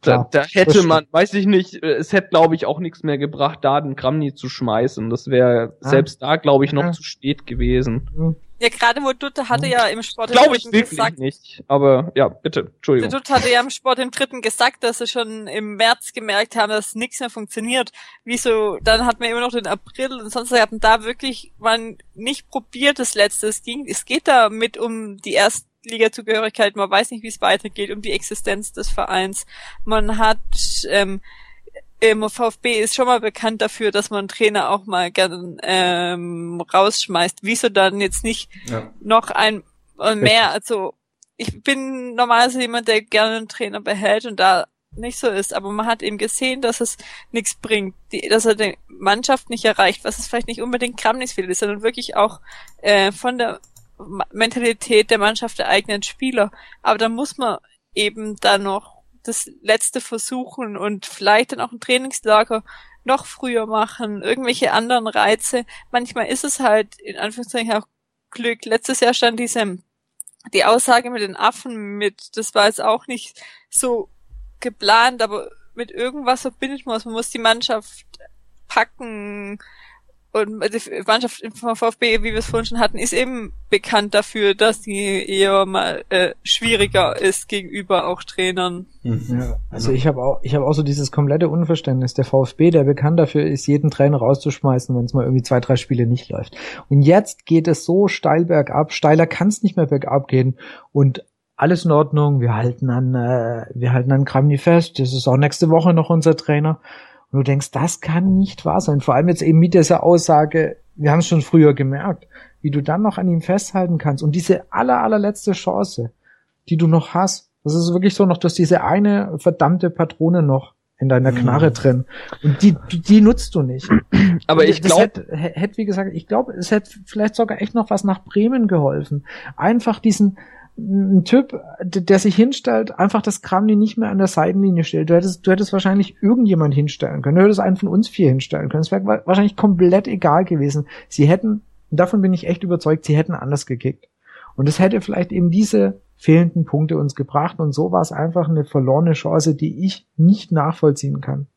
da, da hätte man, weiß ich nicht, es hätte, glaube ich, auch nichts mehr gebracht, da den Kramni zu schmeißen. Das wäre ja. selbst da, glaube ich, noch ja. zu spät gewesen. Ja, gerade wo Dutte hatte ja im Sport Glaube ich wirklich gesagt, nicht. Aber ja, bitte, Entschuldigung. Dutte hatte ja im Sport im dritten gesagt, dass sie schon im März gemerkt haben, dass nichts mehr funktioniert. Wieso? Dann hat man immer noch den April und sonst hatten da wirklich man nicht probiert das letzte. Es ging, es geht da mit um die Erstliga-Zugehörigkeit. Man weiß nicht, wie es weitergeht, um die Existenz des Vereins. Man hat ähm, im VfB ist schon mal bekannt dafür, dass man Trainer auch mal gern ähm, rausschmeißt. Wieso dann jetzt nicht ja. noch ein äh, mehr? Also ich bin normalerweise jemand, der gerne einen Trainer behält und da nicht so ist, aber man hat eben gesehen, dass es nichts bringt, die, dass er die Mannschaft nicht erreicht, was es vielleicht nicht unbedingt Kramnisfehler ist, sondern wirklich auch äh, von der Mentalität der Mannschaft der eigenen Spieler. Aber da muss man eben dann noch das letzte versuchen und vielleicht dann auch ein Trainingslager noch früher machen, irgendwelche anderen Reize. Manchmal ist es halt in Anführungszeichen auch Glück. Letztes Jahr stand diese die Aussage mit den Affen mit, das war jetzt auch nicht so geplant, aber mit irgendwas verbindet man es. Man muss die Mannschaft packen, und die Mannschaft vom VfB, wie wir es vorhin schon hatten, ist eben bekannt dafür, dass die eher mal äh, schwieriger ist gegenüber auch Trainern. Mhm. Ja, also ich habe auch, ich habe auch so dieses komplette Unverständnis. Der VfB, der bekannt dafür ist, jeden Trainer rauszuschmeißen, wenn es mal irgendwie zwei, drei Spiele nicht läuft. Und jetzt geht es so steil bergab, steiler kann es nicht mehr bergab gehen. Und alles in Ordnung, wir halten an, äh, wir halten an Kramny fest. Das ist auch nächste Woche noch unser Trainer. Und du denkst, das kann nicht wahr sein. Vor allem jetzt eben mit dieser Aussage, wir haben es schon früher gemerkt, wie du dann noch an ihm festhalten kannst. Und diese aller, allerletzte Chance, die du noch hast, das ist wirklich so noch, dass diese eine verdammte Patrone noch in deiner mhm. Knarre drin. Und die, die nutzt du nicht. Aber ich glaube, hätte, hätte, wie gesagt, ich glaube, es hätte vielleicht sogar echt noch was nach Bremen geholfen. Einfach diesen, ein Typ, der sich hinstellt, einfach das Kramni nicht mehr an der Seitenlinie stellt. Du hättest, du hättest wahrscheinlich irgendjemand hinstellen können. Du hättest einen von uns vier hinstellen können. Es wäre wahrscheinlich komplett egal gewesen. Sie hätten, davon bin ich echt überzeugt, sie hätten anders gekickt. Und es hätte vielleicht eben diese fehlenden Punkte uns gebracht. Und so war es einfach eine verlorene Chance, die ich nicht nachvollziehen kann.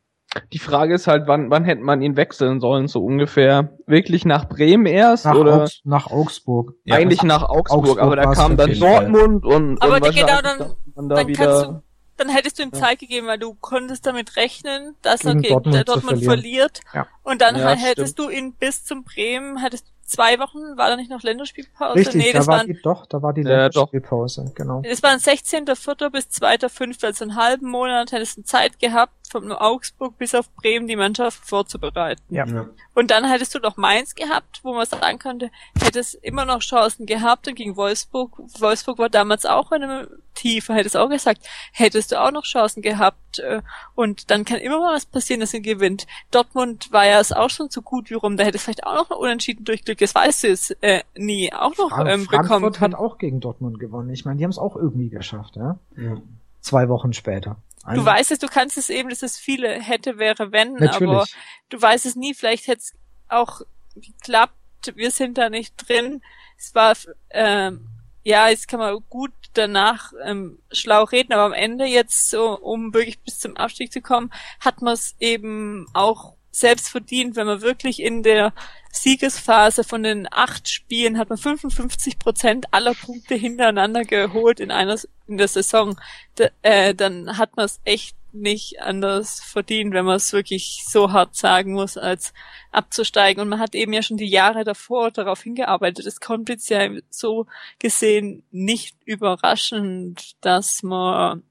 Die Frage ist halt, wann, wann hätte man ihn wechseln sollen, so ungefähr? Wirklich nach Bremen erst Nach, oder Augs nach Augsburg. eigentlich nach Augsburg, Augsburg aber da kam dann Fall. Dortmund und, Aber und genau, dann- man da dann wieder, kannst du, dann hättest du ihm Zeit gegeben, weil du konntest damit rechnen, dass er Gegen gegen Dortmund Dortmund, verliert. Ja. Und dann Ja, hättest du ihn bis zum Bremen, hättest zwei Wochen, war da nicht noch Länderspielpause? Richtig, nee, da das war waren, die, doch, da war die Ja, doch. Länderspielpause, genau. das waren 16.04. bis 2.05., also einen halben Monat hättest du Zeit gehabt, von Augsburg bis auf Bremen die Mannschaft vorzubereiten. Ja. Und dann hättest du noch Mainz gehabt, wo man sagen konnte, hättest immer noch Chancen gehabt und gegen Wolfsburg, Wolfsburg war damals auch in einem Tiefer, hättest auch gesagt, hättest du auch noch Chancen gehabt äh, und dann kann immer mal was passieren, dass er gewinnt. Dortmund war ja es auch schon so gut wie rum, da hätte es vielleicht auch noch ein Unentschieden durchglück, das weißt du es äh, nie, auch noch ähm, bekommen Frankfurt hat auch gegen Dortmund gewonnen. Ich meine, die haben es auch irgendwie geschafft, ja? Ja. Zwei Wochen später. Du weißt es, du kannst es eben, dass es viele hätte, wäre, wenn, aber Natürlich. du weißt es nie, vielleicht hätte es auch geklappt, wir sind da nicht drin. Es war, ähm, ja, jetzt kann man gut danach ähm, schlau reden, aber am Ende jetzt so, um wirklich bis zum Abstieg zu kommen, hat man es eben auch selbst verdient, wenn man wirklich in der Siegesphase von den acht Spielen hat man 55 Prozent aller Punkte hintereinander geholt in einer in der Saison. D äh, dann hat man es echt nicht anders verdient, wenn man es wirklich so hart sagen muss, als abzusteigen. Und man hat eben ja schon die Jahre davor darauf hingearbeitet. Es kommt jetzt ja so gesehen nicht überraschend, dass man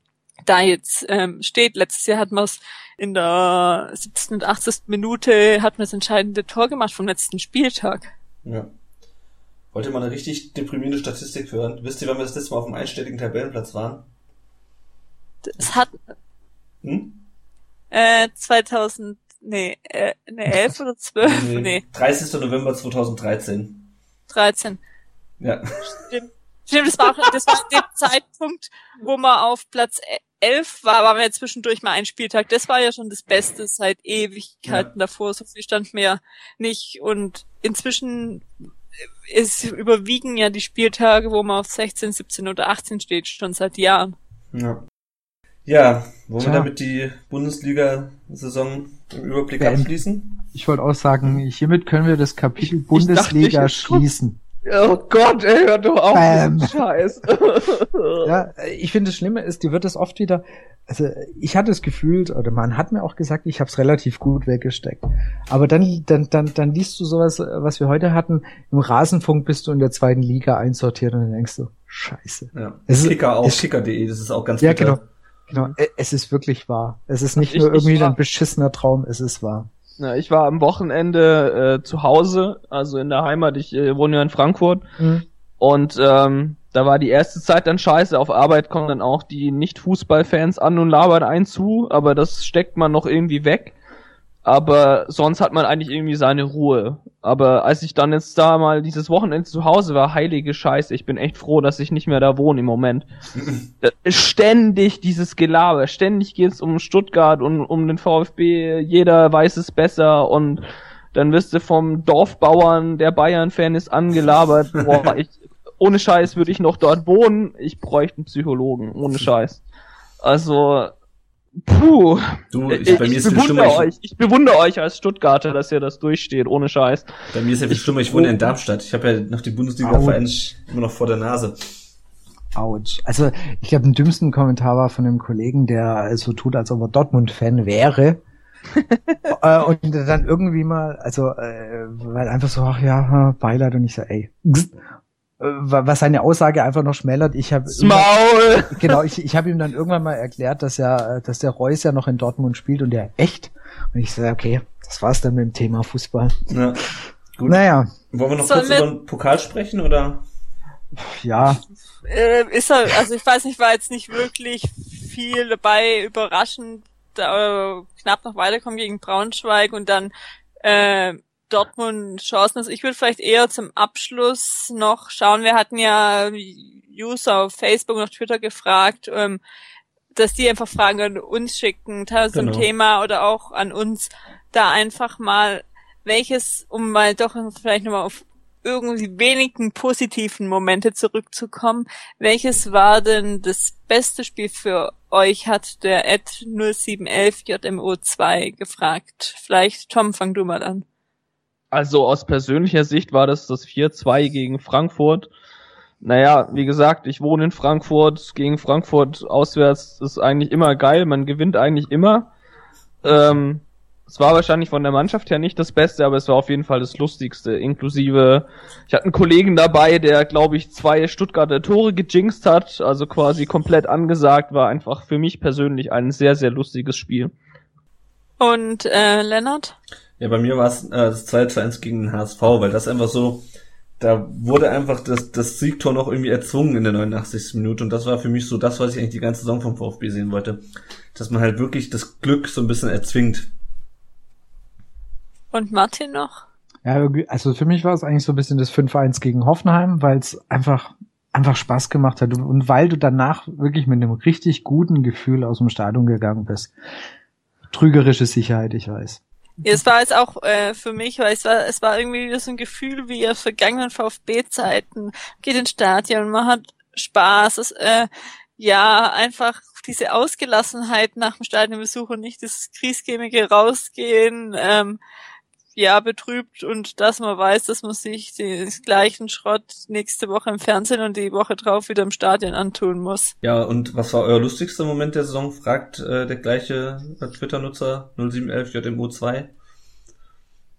da jetzt ähm, steht. Letztes Jahr hat man es in der 17. und 80. Minute hat man das entscheidende Tor gemacht vom letzten Spieltag. Ja. Wollt ihr mal eine richtig deprimierende Statistik hören? Wisst ihr, wann wir das letzte Mal auf dem einstelligen Tabellenplatz waren? Es hat Hm? äh, 2000, nee, äh, nee, 11 oder 12, nee, 30. November 2013. 13. Ja. Stimmt. Stimmt, das war auch, das war dem Zeitpunkt, wo man auf Platz 11 war, waren wir ja zwischendurch mal ein Spieltag. Das war ja schon das Beste seit Ewigkeiten davor. So viel stand mir nicht. Und inzwischen ist überwiegen ja die Spieltage, wo man auf 16, 17 oder 18 steht, schon seit Jahren. Ja. Ja, wollen wir Tja. damit die Bundesliga-Saison im Überblick Beenden. abschließen? Ich wollte auch sagen, hiermit können wir das Kapitel Ich- ich dachte, Bundesliga ich- schließen. Oh Gott, ey, hör doch auf. Dem Scheiß. Ja, ich finde, das Schlimme ist, die wird das oft wieder, also ich hatte es gefühlt, oder man hat mir auch gesagt, ich habe es relativ gut weggesteckt. Aber dann, dann, dann, dann liest du sowas, was wir heute hatten, im Rasenfunk bist du in der zweiten Liga einsortiert und dann denkst du, scheiße. Ja. Es ist- Kicker auch, es- kicker.de, das ist auch ganz Ja, bitter. genau. Genau, e- es ist wirklich wahr. Es ist nicht Ich- nur irgendwie ein beschissener Traum, es ist wahr. Na, ich war am Wochenende äh, zu Hause, also in der Heimat. Ich äh, wohne ja in Frankfurt. Und ähm, da war die erste Zeit dann scheiße. Auf Arbeit kommen dann auch die Nicht-Fußballfans an und labern einen zu, aber das steckt man noch irgendwie weg. Aber sonst hat man eigentlich irgendwie seine Ruhe. Aber als ich dann jetzt da mal dieses Wochenende zu Hause war, heilige Scheiße, ich bin echt froh, dass ich nicht mehr da wohne im Moment. Ständig dieses Gelaber, ständig geht's um Stuttgart und um den VfB, jeder weiß es besser und dann wirst du vom Dorfbauern, der Bayern-Fan ist, angelabert. Boah, ich, ohne Scheiß würde ich noch dort wohnen. Ich bräuchte einen Psychologen, ohne Scheiß. Also, puh. Du, ich, Ich, bei mir ist bewundere schlimmer. euch. Ich bewundere euch als Stuttgarter, dass ihr das durchsteht, ohne Scheiß. Bei mir ist ja viel schlimmer, ich wohne in Darmstadt. Ich habe ja noch die Bundesliga Autsch. verändert, immer noch vor der Nase. Autsch. Also, ich glaube, den dümmsten Kommentar war von einem Kollegen, der so tut, als ob er Dortmund-Fan wäre. äh, und dann irgendwie mal, also, äh, weil einfach so, ach ja, Beileid und ich so, ey, was seine Aussage einfach noch schmälert. Ich habe Maul! genau, ich, ich habe ihm dann irgendwann mal erklärt, dass ja, dass der Reus ja noch in Dortmund spielt und der echt. Und ich so, okay, das war's dann mit dem Thema Fußball. Ja. Gut. Naja, Wollen wir noch Sollen kurz wir- über den Pokal sprechen, oder? ja, Äh, ist er, also ich weiß nicht, war jetzt nicht wirklich viel dabei, überraschend, da, äh, knapp noch weiterkommen gegen Braunschweig und dann äh, Dortmund Chancen. Also ich würde vielleicht eher zum Abschluss noch schauen. Wir hatten ja User auf Facebook und auf Twitter gefragt, ähm, dass die einfach Fragen an uns schicken, teilweise Genau. zum Thema oder auch an uns, da einfach mal welches, um mal doch vielleicht nochmal auf irgendwie wenigen positiven Momente zurückzukommen. Welches war denn das beste Spiel für euch, hat der Ed 0711 JMO2 gefragt. Vielleicht, Tom, fang du mal an. Also aus persönlicher Sicht war das das 4-2 gegen Frankfurt. Naja, wie gesagt, ich wohne in Frankfurt. Gegen Frankfurt auswärts ist eigentlich immer geil. Man gewinnt eigentlich immer. Ähm, es war wahrscheinlich von der Mannschaft her nicht das Beste, aber es war auf jeden Fall das Lustigste. Inklusive, ich hatte einen Kollegen dabei, der, glaube ich, zwei Stuttgarter Tore gejinxt hat, also quasi komplett angesagt, war einfach für mich persönlich ein sehr, sehr lustiges Spiel. Und äh, Lennart? Ja, bei mir war es äh, das 2 zu 1 gegen den HSV, weil das einfach so, da wurde einfach das, das Siegtor noch irgendwie erzwungen in der 89. Minute und das war für mich so das, was ich eigentlich die ganze Saison vom VfB sehen wollte. Dass man halt wirklich das Glück so ein bisschen erzwingt. Und Martin noch? Ja, also für mich war es eigentlich so ein bisschen das 5-1 gegen Hoffenheim, weil es einfach einfach Spaß gemacht hat und weil du danach wirklich mit einem richtig guten Gefühl aus dem Stadion gegangen bist. Trügerische Sicherheit, ich weiß. Ja, es war jetzt auch äh, für mich, weil es war, es war irgendwie wieder so ein Gefühl wie aus vergangenen VfB-Zeiten. Geht ins Stadion, man hat Spaß, es, äh, ja, einfach diese Ausgelassenheit nach dem Stadionbesuch und nicht das Kriesgämige rausgehen. Ähm, ja betrübt und dass man weiß, dass man sich den gleichen Schrott nächste Woche im Fernsehen und die Woche drauf wieder im Stadion antun muss. Ja, und was war euer lustigster Moment der Saison? Fragt äh, der gleiche Twitter-Nutzer 0711 JMO2.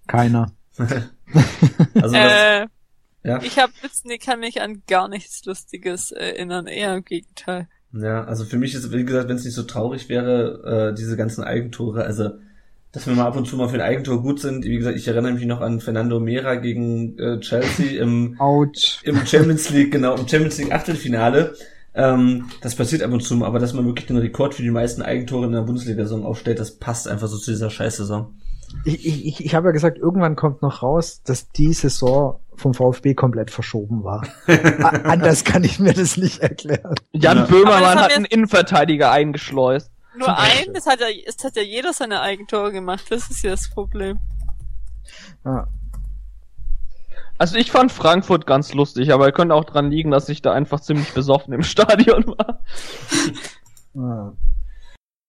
Keiner. also das, äh, ja. Ich habe jetzt nee, kann mich an gar nichts Lustiges erinnern, eher im Gegenteil. Ja, also für mich ist, wie gesagt, wenn es nicht so traurig wäre, äh, diese ganzen Eigentore, also dass wir mal ab und zu mal für ein Eigentor gut sind. Wie gesagt, ich erinnere mich noch an Fernando Mera gegen äh, Chelsea im, Ouch. im Champions League, genau, im Champions League Achtelfinale. Ähm, das passiert ab und zu, aber dass man wirklich den Rekord für die meisten Eigentore in der Bundesliga-Saison aufstellt, das passt einfach so zu dieser Scheißsaison. Ich, ich, ich habe ja gesagt, irgendwann kommt noch raus, dass die Saison vom VfB komplett verschoben war. Anders kann ich mir das nicht erklären. Jan Böhmermann hat einen Innenverteidiger eingeschleust. Nur ein, es hat ja, es hat ja jeder seine Eigentore gemacht, das ist ja das Problem. Ja. Also ich fand Frankfurt ganz lustig, aber könnte auch dran liegen, dass ich da einfach ziemlich besoffen im Stadion war. Ja.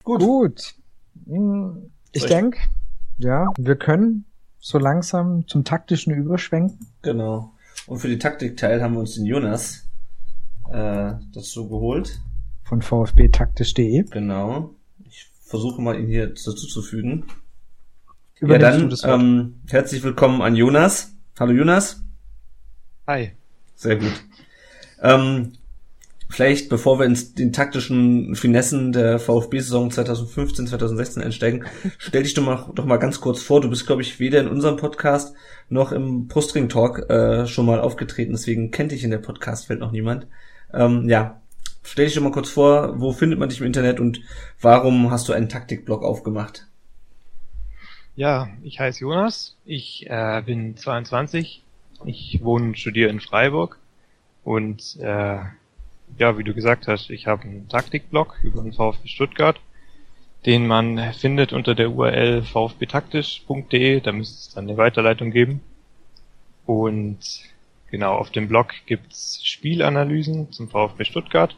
Gut. Gut. Hm, ich denke, ja, wir können so langsam zum taktischen überschwenken. Genau. Und für die Taktikteil haben wir uns den Jonas äh, dazu geholt. Von vfbtaktisch.de. Genau versuche mal ihn hier dazu zu fügen. Ja, dann ähm, herzlich willkommen an Jonas. Hallo Jonas. Hi. Sehr gut. Ähm, vielleicht, bevor wir ins den taktischen Finessen der VfB-Saison 2015-2016 einsteigen, stell dich doch mal, doch mal ganz kurz vor. Du bist, glaube ich, weder in unserem Podcast noch im Brustring-Talk äh, schon mal aufgetreten, deswegen kennt dich in der Podcast-Welt noch niemand. Ähm, ja, Stell dich doch mal kurz vor, wo findet man dich im Internet und warum hast du einen Taktikblog aufgemacht? Ja, ich heiße Jonas, ich äh, bin 22, ich wohne und studiere in Freiburg und äh, ja, wie du gesagt hast, ich habe einen Taktikblog über den VfB Stuttgart, den man findet unter der URL vfbtaktisch.de, da müsste es dann eine Weiterleitung geben. Und genau, auf dem Blog gibt's Spielanalysen zum VfB Stuttgart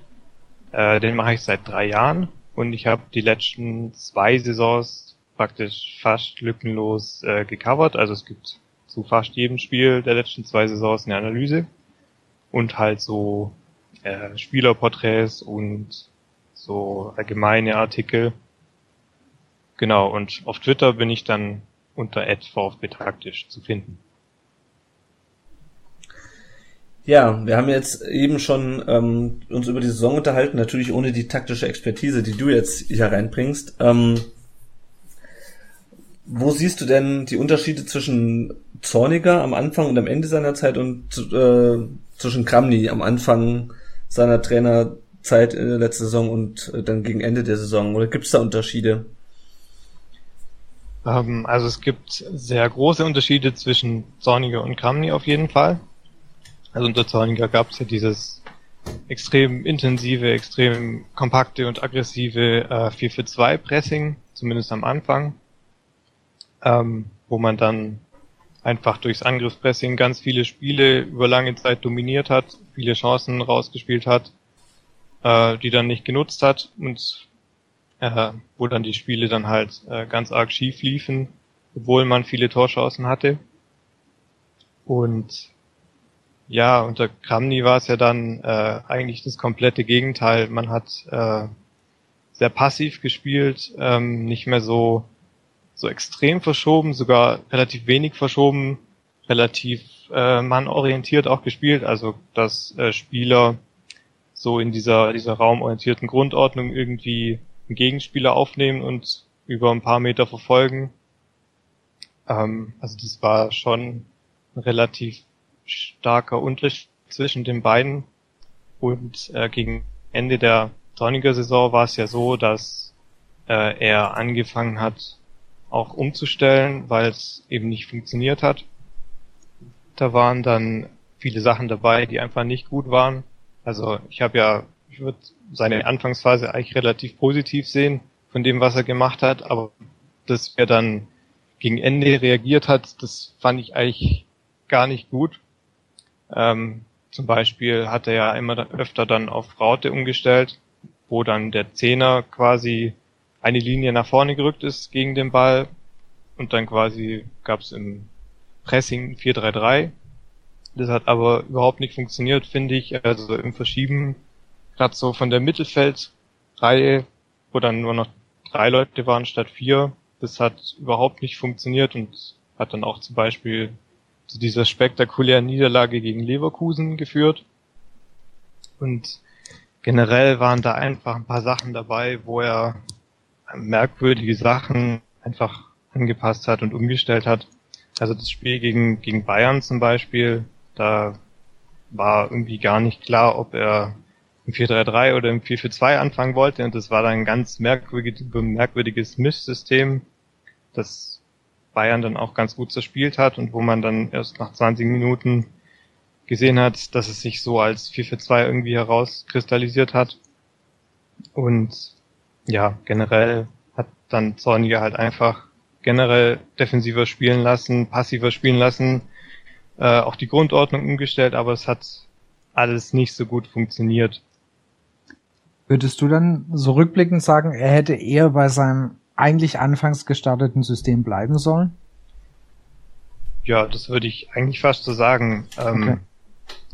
äh, den mache ich seit drei Jahren und ich habe die letzten zwei Saisons praktisch fast lückenlos äh, gecovert. Also es gibt zu fast jedem Spiel der letzten zwei Saisons eine Analyse und halt so äh, Spielerporträts und so allgemeine Artikel. Genau, und auf Twitter bin ich dann unter VfB taktisch zu finden. Ja, wir haben jetzt eben schon ähm, uns über die Saison unterhalten, natürlich ohne die taktische Expertise, die du jetzt hier reinbringst. Ähm, wo siehst du denn die Unterschiede zwischen Zorniger am Anfang und am Ende seiner Zeit und äh, zwischen Kramny am Anfang seiner Trainerzeit in der letzten Saison und äh, dann gegen Ende der Saison? Oder gibt es da Unterschiede? Ähm, also es gibt sehr große Unterschiede zwischen Zorniger und Kramny auf jeden Fall. Also unter Zorniger gab es ja dieses extrem intensive, extrem kompakte und aggressive äh, 4 für 2 Pressing, zumindest am Anfang, ähm, wo man dann einfach durchs Angriffspressing ganz viele Spiele über lange Zeit dominiert hat, viele Chancen rausgespielt hat, äh, die dann nicht genutzt hat und äh, wo dann die Spiele dann halt äh, ganz arg schief liefen, obwohl man viele Torchancen hatte. Und ja, unter Kramny war es ja dann äh, eigentlich das komplette Gegenteil. Man hat äh, sehr passiv gespielt, ähm, nicht mehr so so extrem verschoben, sogar relativ wenig verschoben, relativ äh, mannorientiert auch gespielt, also dass äh, Spieler so in dieser dieser raumorientierten Grundordnung irgendwie einen Gegenspieler aufnehmen und über ein paar Meter verfolgen. Ähm, also das war schon relativ starker Unterschied zwischen den beiden. Und äh, gegen Ende der Dorniger Saison war es ja so, dass äh, er angefangen hat, auch umzustellen, weil es eben nicht funktioniert hat. Da waren dann viele Sachen dabei, die einfach nicht gut waren. Also ich habe ja, ich würde seine Anfangsphase eigentlich relativ positiv sehen von dem, was er gemacht hat, aber dass er dann gegen Ende reagiert hat, das fand ich eigentlich gar nicht gut. Ähm, zum Beispiel hat er ja immer öfter dann auf Raute umgestellt, wo dann der Zehner quasi eine Linie nach vorne gerückt ist gegen den Ball und dann quasi gab es im Pressing 4-3-3. Das hat aber überhaupt nicht funktioniert, finde ich. Also im Verschieben, gerade so von der Mittelfeldreihe, wo dann nur noch drei Leute waren statt vier, das hat überhaupt nicht funktioniert und hat dann auch zum Beispiel zu dieser spektakulären Niederlage gegen Leverkusen geführt. Und generell waren da einfach ein paar Sachen dabei, wo er merkwürdige Sachen einfach angepasst hat und umgestellt hat. Also das Spiel gegen, gegen Bayern zum Beispiel, da war irgendwie gar nicht klar, ob er im 4-3-3 oder im 4-4-2 anfangen wollte und das war dann ein ganz merkwürdiges, merkwürdiges Mischsystem, das Bayern dann auch ganz gut zerspielt hat und wo man dann erst nach 20 Minuten gesehen hat, dass es sich so als 4-4-2 irgendwie herauskristallisiert hat. Und ja, generell hat dann Zorniger halt einfach generell defensiver spielen lassen, passiver spielen lassen, äh, auch die Grundordnung umgestellt, aber es hat alles nicht so gut funktioniert. Würdest du dann so rückblickend sagen, er hätte eher bei seinem eigentlich anfangs gestarteten System bleiben sollen? Ja, das würde ich eigentlich fast so sagen. Ähm, okay.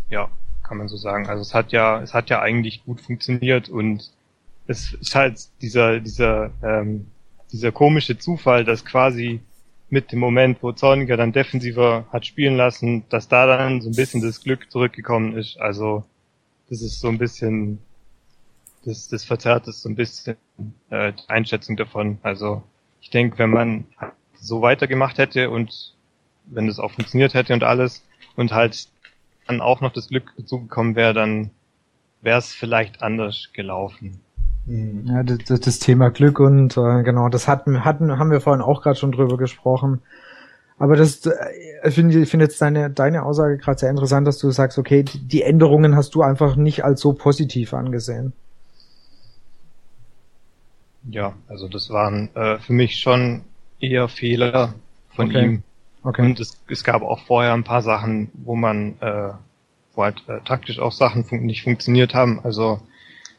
Ja, kann man so sagen. Also es hat ja, es hat ja eigentlich gut funktioniert und es ist halt dieser, dieser, ähm, dieser komische Zufall, dass quasi mit dem Moment, wo Zorniger dann defensiver hat spielen lassen, dass da dann so ein bisschen das Glück zurückgekommen ist. Also das ist so ein bisschen, das, das verzerrt ist so ein bisschen äh, die Einschätzung davon. Also ich denke, wenn man so weitergemacht hätte und wenn das auch funktioniert hätte und alles und halt dann auch noch das Glück dazugekommen wäre, dann wäre es vielleicht anders gelaufen. Mhm. Ja, das, das Thema Glück und äh, genau, das hatten, hatten, haben wir vorhin auch gerade schon drüber gesprochen. Aber das äh, ich finde ich finde jetzt deine deine Aussage gerade sehr interessant, dass du sagst, okay, die Änderungen hast du einfach nicht als so positiv angesehen. Ja, also das waren äh, für mich schon eher Fehler von okay. ihm. Okay. Und es, es gab auch vorher ein paar Sachen, wo man, äh, wo halt äh, taktisch auch Sachen fun nicht funktioniert haben. Also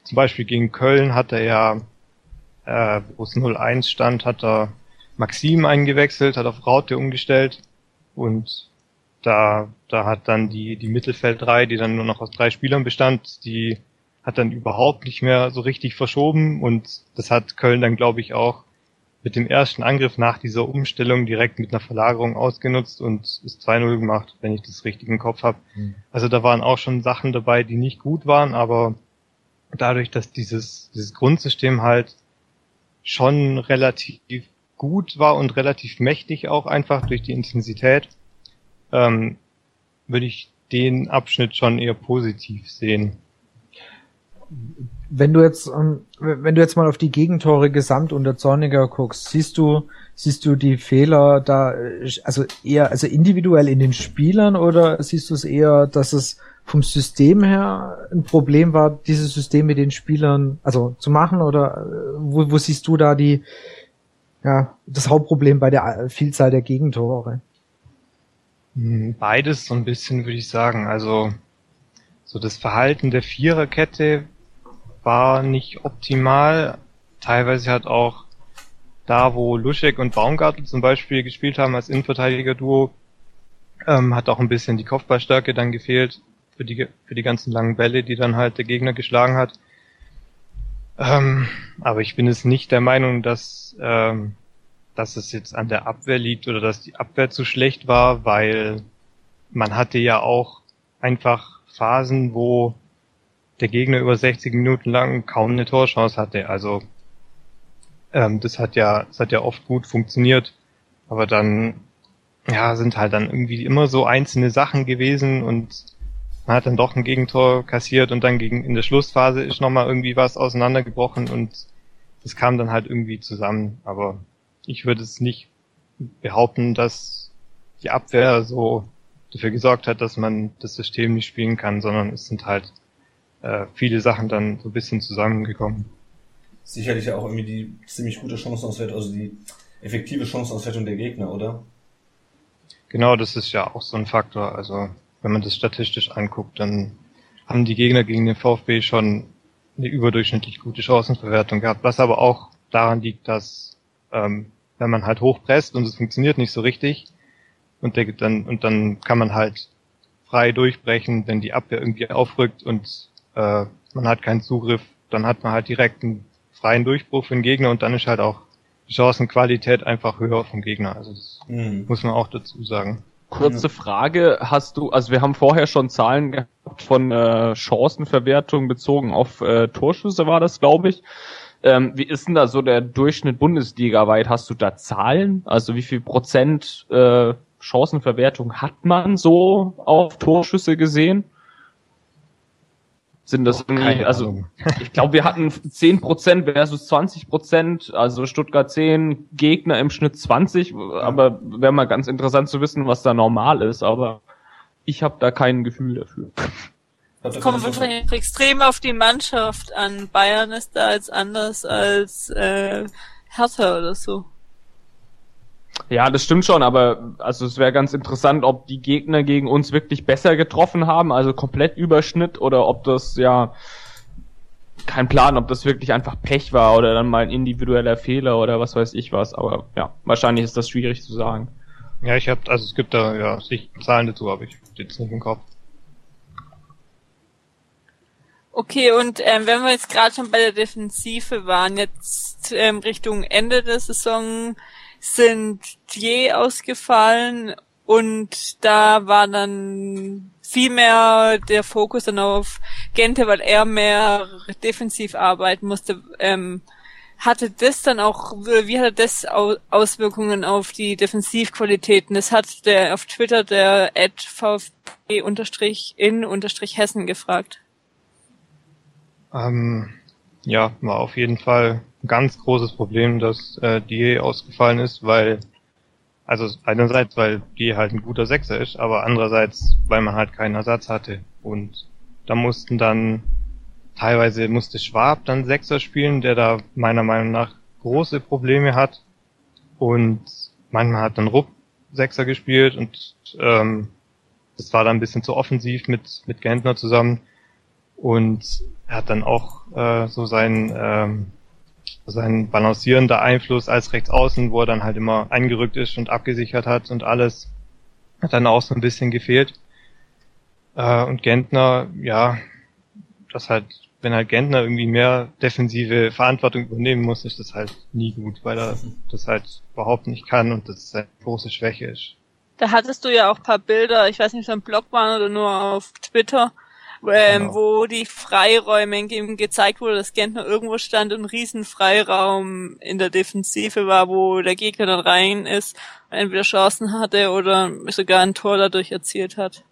zum Beispiel gegen Köln hat er ja, äh, wo es 0-1 stand, hat er Maxim eingewechselt, hat auf Raute umgestellt und da, da hat dann die, die Mittelfeldreihe, die dann nur noch aus drei Spielern bestand, die hat dann überhaupt nicht mehr so richtig verschoben und das hat Köln dann, glaube ich, auch mit dem ersten Angriff nach dieser Umstellung direkt mit einer Verlagerung ausgenutzt und ist 2-0 gemacht, wenn ich das richtig im Kopf habe. Mhm. Also da waren auch schon Sachen dabei, die nicht gut waren, aber dadurch, dass dieses, dieses Grundsystem halt schon relativ gut war und relativ mächtig auch einfach durch die Intensität, ähm, würde ich den Abschnitt schon eher positiv sehen. Wenn du jetzt, ähm, wenn du jetzt mal auf die Gegentore gesamt unter Zorniger guckst, siehst du, siehst du die Fehler da, also eher, also individuell in den Spielern oder siehst du es eher, dass es vom System her ein Problem war, dieses System mit den Spielern, also zu machen oder äh, wo, wo siehst du da die, ja, das Hauptproblem bei der Vielzahl der Gegentore? Hm, beides so ein bisschen, würde ich sagen. Also so das Verhalten der Viererkette war nicht optimal. Teilweise hat auch da, wo Luschek und Baumgartel zum Beispiel gespielt haben als Innenverteidiger-Duo, ähm, hat auch ein bisschen die Kopfballstärke dann gefehlt für die, für die ganzen langen Bälle, die dann halt der Gegner geschlagen hat. Ähm, aber ich bin jetzt nicht der Meinung, dass, ähm, dass es jetzt an der Abwehr liegt oder dass die Abwehr zu schlecht war, weil man hatte ja auch einfach Phasen, wo der Gegner über 60 Minuten lang kaum eine Torchance hatte. Also ähm, das hat ja, das hat ja oft gut funktioniert, aber dann ja sind halt dann irgendwie immer so einzelne Sachen gewesen und man hat dann doch ein Gegentor kassiert und dann gegen in der Schlussphase ist nochmal irgendwie was auseinandergebrochen und das kam dann halt irgendwie zusammen. Aber ich würde es nicht behaupten, dass die Abwehr so dafür gesorgt hat, dass man das System nicht spielen kann, sondern es sind halt äh, viele Sachen dann so ein bisschen zusammengekommen. Sicherlich auch irgendwie die ziemlich gute Chancenauswertung, also die effektive Chancenauswertung der Gegner, oder? Genau, das ist ja auch so ein Faktor. Also wenn man das statistisch anguckt, dann haben die Gegner gegen den VfB schon eine überdurchschnittlich gute Chancenverwertung gehabt, was aber auch daran liegt, dass ähm, wenn man halt hochpresst und es funktioniert nicht so richtig und der, dann und dann kann man halt frei durchbrechen, wenn die Abwehr irgendwie aufrückt und äh, man hat keinen Zugriff, dann hat man halt direkt einen freien Durchbruch für den Gegner und dann ist halt auch die Chancenqualität einfach höher vom Gegner. Also das mhm. muss man auch dazu sagen. Kurze Frage, hast du, also wir haben vorher schon Zahlen gehabt von äh, Chancenverwertung bezogen auf äh, Torschüsse war das, glaube ich. Ähm, wie ist denn da so der Durchschnitt bundesligaweit? Hast du da Zahlen? Also wie viel Prozent äh, Chancenverwertung hat man so auf Torschüsse gesehen? Sind das oh, irgendwie, also ich glaube, wir hatten 10% versus 20%, also Stuttgart 10, Gegner im Schnitt 20, aber wäre mal ganz interessant zu wissen, was da normal ist, aber ich habe da kein Gefühl dafür. Das kommt wahrscheinlich extrem auf die Mannschaft an. Bayern ist da jetzt anders als äh, Hertha oder so. Ja, das stimmt schon, aber also es wäre ganz interessant, ob die Gegner gegen uns wirklich besser getroffen haben, also komplett Überschnitt, oder ob das ja kein Plan, ob das wirklich einfach Pech war oder dann mal ein individueller Fehler oder was weiß ich was. Aber ja, wahrscheinlich ist das schwierig zu sagen. Ja, ich habe, also es gibt da ja sich Zahlen dazu, habe ich jetzt nicht im Kopf. Okay, und ähm, wenn wir jetzt gerade schon bei der Defensive waren, jetzt ähm, Richtung Ende der Saison, sind je ausgefallen und da war dann viel mehr der Fokus dann auf Gente, weil er mehr defensiv arbeiten musste. Ähm, hatte das dann auch, wie hatte das Auswirkungen auf die Defensivqualitäten? Das hat der auf Twitter der VfB-in-Hessen gefragt. Ähm, ja, war auf jeden Fall ganz großes Problem, dass äh, Die ausgefallen ist, weil also einerseits, weil Die halt ein guter Sechser ist, aber andererseits, weil man halt keinen Ersatz hatte. Und da mussten dann teilweise musste Schwab dann Sechser spielen, der da meiner Meinung nach große Probleme hat. Und manchmal hat dann Rupp Sechser gespielt und ähm, das war dann ein bisschen zu offensiv mit, mit Gentner zusammen. Und er hat dann auch äh, so sein ähm, sein balancierender Einfluss als Rechtsaußen, wo er dann halt immer eingerückt ist und abgesichert hat und alles, hat dann auch so ein bisschen gefehlt. Äh, und Gentner, ja, das halt, wenn halt Gentner irgendwie mehr defensive Verantwortung übernehmen muss, ist das halt nie gut, weil er das halt überhaupt nicht kann und das seine große Schwäche ist. Da hattest du ja auch paar Bilder, ich weiß nicht, ob es ein Blog waren oder nur auf Twitter, ähm, genau. wo die Freiräume eben gezeigt wurde, dass Gentner irgendwo stand und ein riesen Freiraum in der Defensive war, wo der Gegner dann rein ist, entweder Chancen hatte oder sogar ein Tor dadurch erzielt hat.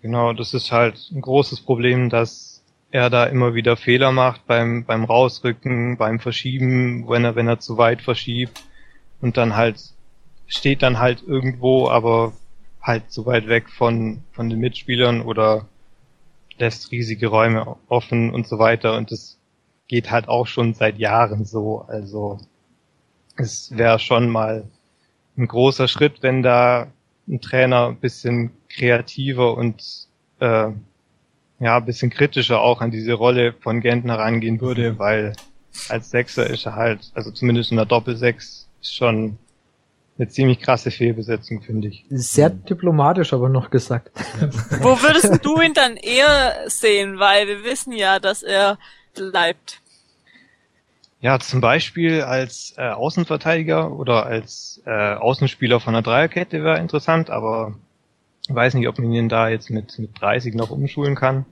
Genau, das ist halt ein großes Problem, dass er da immer wieder Fehler macht beim, beim Rausrücken, beim Verschieben, wenn er, wenn er zu weit verschiebt und dann halt steht dann halt irgendwo, aber halt zu weit weg von, von den Mitspielern oder lässt riesige Räume offen und so weiter und das geht halt auch schon seit Jahren so. Also es wäre schon mal ein großer Schritt, wenn da ein Trainer ein bisschen kreativer und äh, ja, ein bisschen kritischer auch an diese Rolle von Gentner rangehen würde, weil als Sechser ist er halt, also zumindest in der Doppelsechs, schon eine ziemlich krasse Fehlbesetzung, finde ich. Sehr diplomatisch aber noch gesagt. Wo würdest du ihn dann eher sehen? Weil wir wissen ja, dass er bleibt. Ja, zum Beispiel als äh, Außenverteidiger oder als äh, Außenspieler von der Dreierkette wäre interessant, aber weiß nicht, ob man ihn da jetzt mit, mit 30 noch umschulen kann.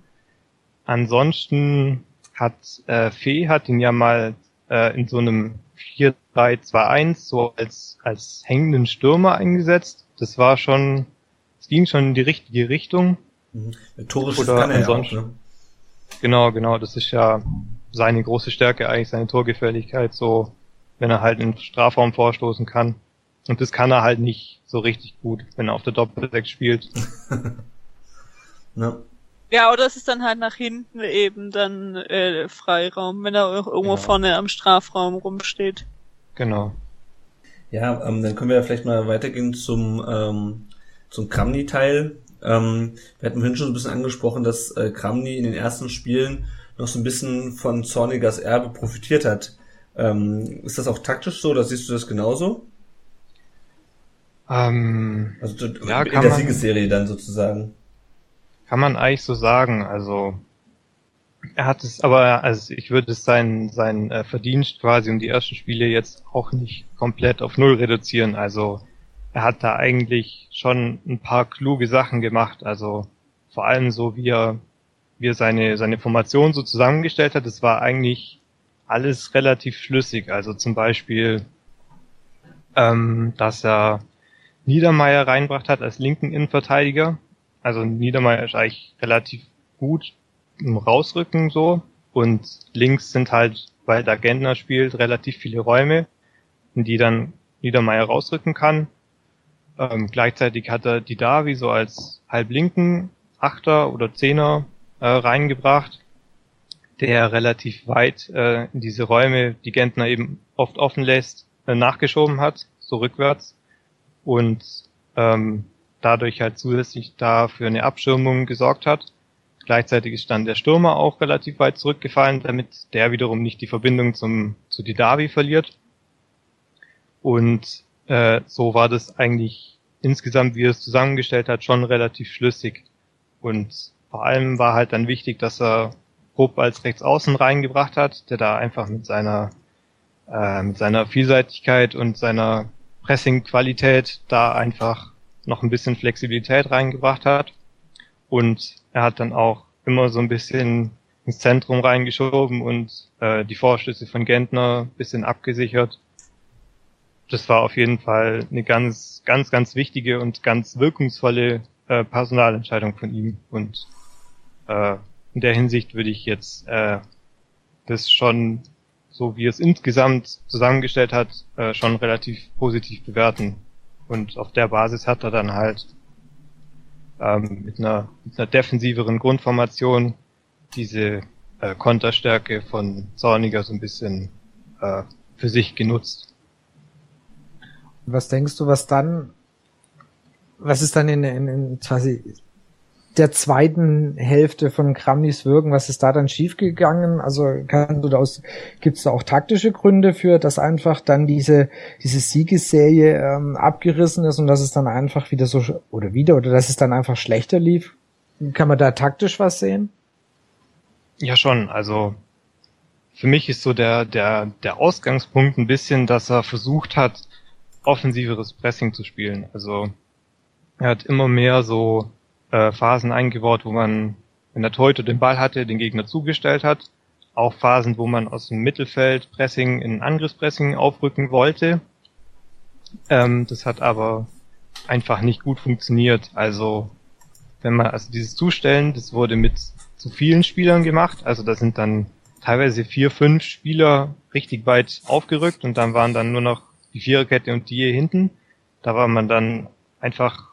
Ansonsten hat äh, Fee hat ihn ja mal äh, in so einem 4-3-2-1 so als, als hängenden Stürmer eingesetzt. Das war schon, es ging schon in die richtige Richtung. Mhm. Torisches Oder kann er ansonsten, auch, ne? Genau, genau, das ist ja seine große Stärke eigentlich, seine Torgefährlichkeit, so, wenn er halt in Strafraum vorstoßen kann. Und das kann er halt nicht so richtig gut, wenn er auf der Doppelsechs spielt. ja. ja, oder es ist dann halt nach hinten eben dann äh, Freiraum, wenn er irgendwo genau. vorne am Strafraum rumsteht. Genau. Ja, ähm, dann können wir ja vielleicht mal weitergehen zum, ähm, zum Kramni-Teil. Ähm, wir hatten vorhin schon ein bisschen angesprochen, dass äh, Kramni in den ersten Spielen noch so ein bisschen von Zornigers Erbe profitiert hat. Ähm, ist das auch taktisch so oder siehst du das genauso? Ähm, also ja, in der Siegesserie dann sozusagen. Kann man eigentlich so sagen. Also er hat es, aber also ich würde es sein sein äh, Verdienst quasi um die ersten Spiele jetzt auch nicht komplett auf null reduzieren. Also er hat da eigentlich schon ein paar kluge Sachen gemacht. Also vor allem so wie er wie er seine, seine Formation so zusammengestellt hat, das war eigentlich alles relativ schlüssig. Also zum Beispiel, ähm, dass er Niedermeyer reinbracht hat als linken Innenverteidiger. Also Niedermeyer ist eigentlich relativ gut im Rausrücken so. Und links sind halt, weil da Gentner spielt, relativ viele Räume, in die dann Niedermeyer rausrücken kann. Ähm, gleichzeitig hat er die Davi so als halblinken Achter oder Zehner äh, reingebracht, der relativ weit äh, in diese Räume, die Gentner eben oft offen lässt, äh, nachgeschoben hat, so rückwärts und ähm, dadurch halt zusätzlich da für eine Abschirmung gesorgt hat. Gleichzeitig ist dann der Stürmer auch relativ weit zurückgefallen, damit der wiederum nicht die Verbindung zum zu Didavi verliert. Und äh, so war das eigentlich insgesamt, wie er es zusammengestellt hat, schon relativ schlüssig. Und vor allem war halt dann wichtig, dass er Rupp als Rechtsaußen reingebracht hat, der da einfach mit seiner äh, mit seiner Vielseitigkeit und seiner Pressing-Qualität da einfach noch ein bisschen Flexibilität reingebracht hat. Und er hat dann auch immer so ein bisschen ins Zentrum reingeschoben und äh, die Vorstöße von Gentner bisschen abgesichert. Das war auf jeden Fall eine ganz, ganz, ganz wichtige und ganz wirkungsvolle äh, Personalentscheidung von ihm. Und äh, in der Hinsicht würde ich jetzt äh, das schon, so wie es insgesamt zusammengestellt hat, äh, schon relativ positiv bewerten. Und auf der Basis hat er dann halt ähm, mit, einer, mit einer defensiveren Grundformation diese äh, Konterstärke von Zorniger so ein bisschen äh, für sich genutzt. Was denkst du, was dann, was ist dann in, in, in quasi der zweiten Hälfte von Kramnis Wirken, was ist da dann schiefgegangen? Also kannst du da aus, gibt es da auch taktische Gründe für, dass einfach dann diese, diese Siegesserie ähm, abgerissen ist und dass es dann einfach wieder so, oder wieder, oder dass es dann einfach schlechter lief? Kann man da taktisch was sehen? Ja, schon. Also für mich ist so der, der, der Ausgangspunkt ein bisschen, dass er versucht hat, offensiveres Pressing zu spielen. Also er hat immer mehr so äh, Phasen eingebaut, wo man, wenn der Torhüter den Ball hatte, den Gegner zugestellt hat. Auch Phasen, wo man aus dem Mittelfeld Pressing in Angriffspressing aufrücken wollte. Ähm, das hat aber einfach nicht gut funktioniert. Also wenn man, also dieses Zustellen, das wurde mit zu vielen Spielern gemacht. Also da sind dann teilweise vier, fünf Spieler richtig weit aufgerückt und dann waren dann nur noch die Viererkette und die hier hinten. Da war man dann einfach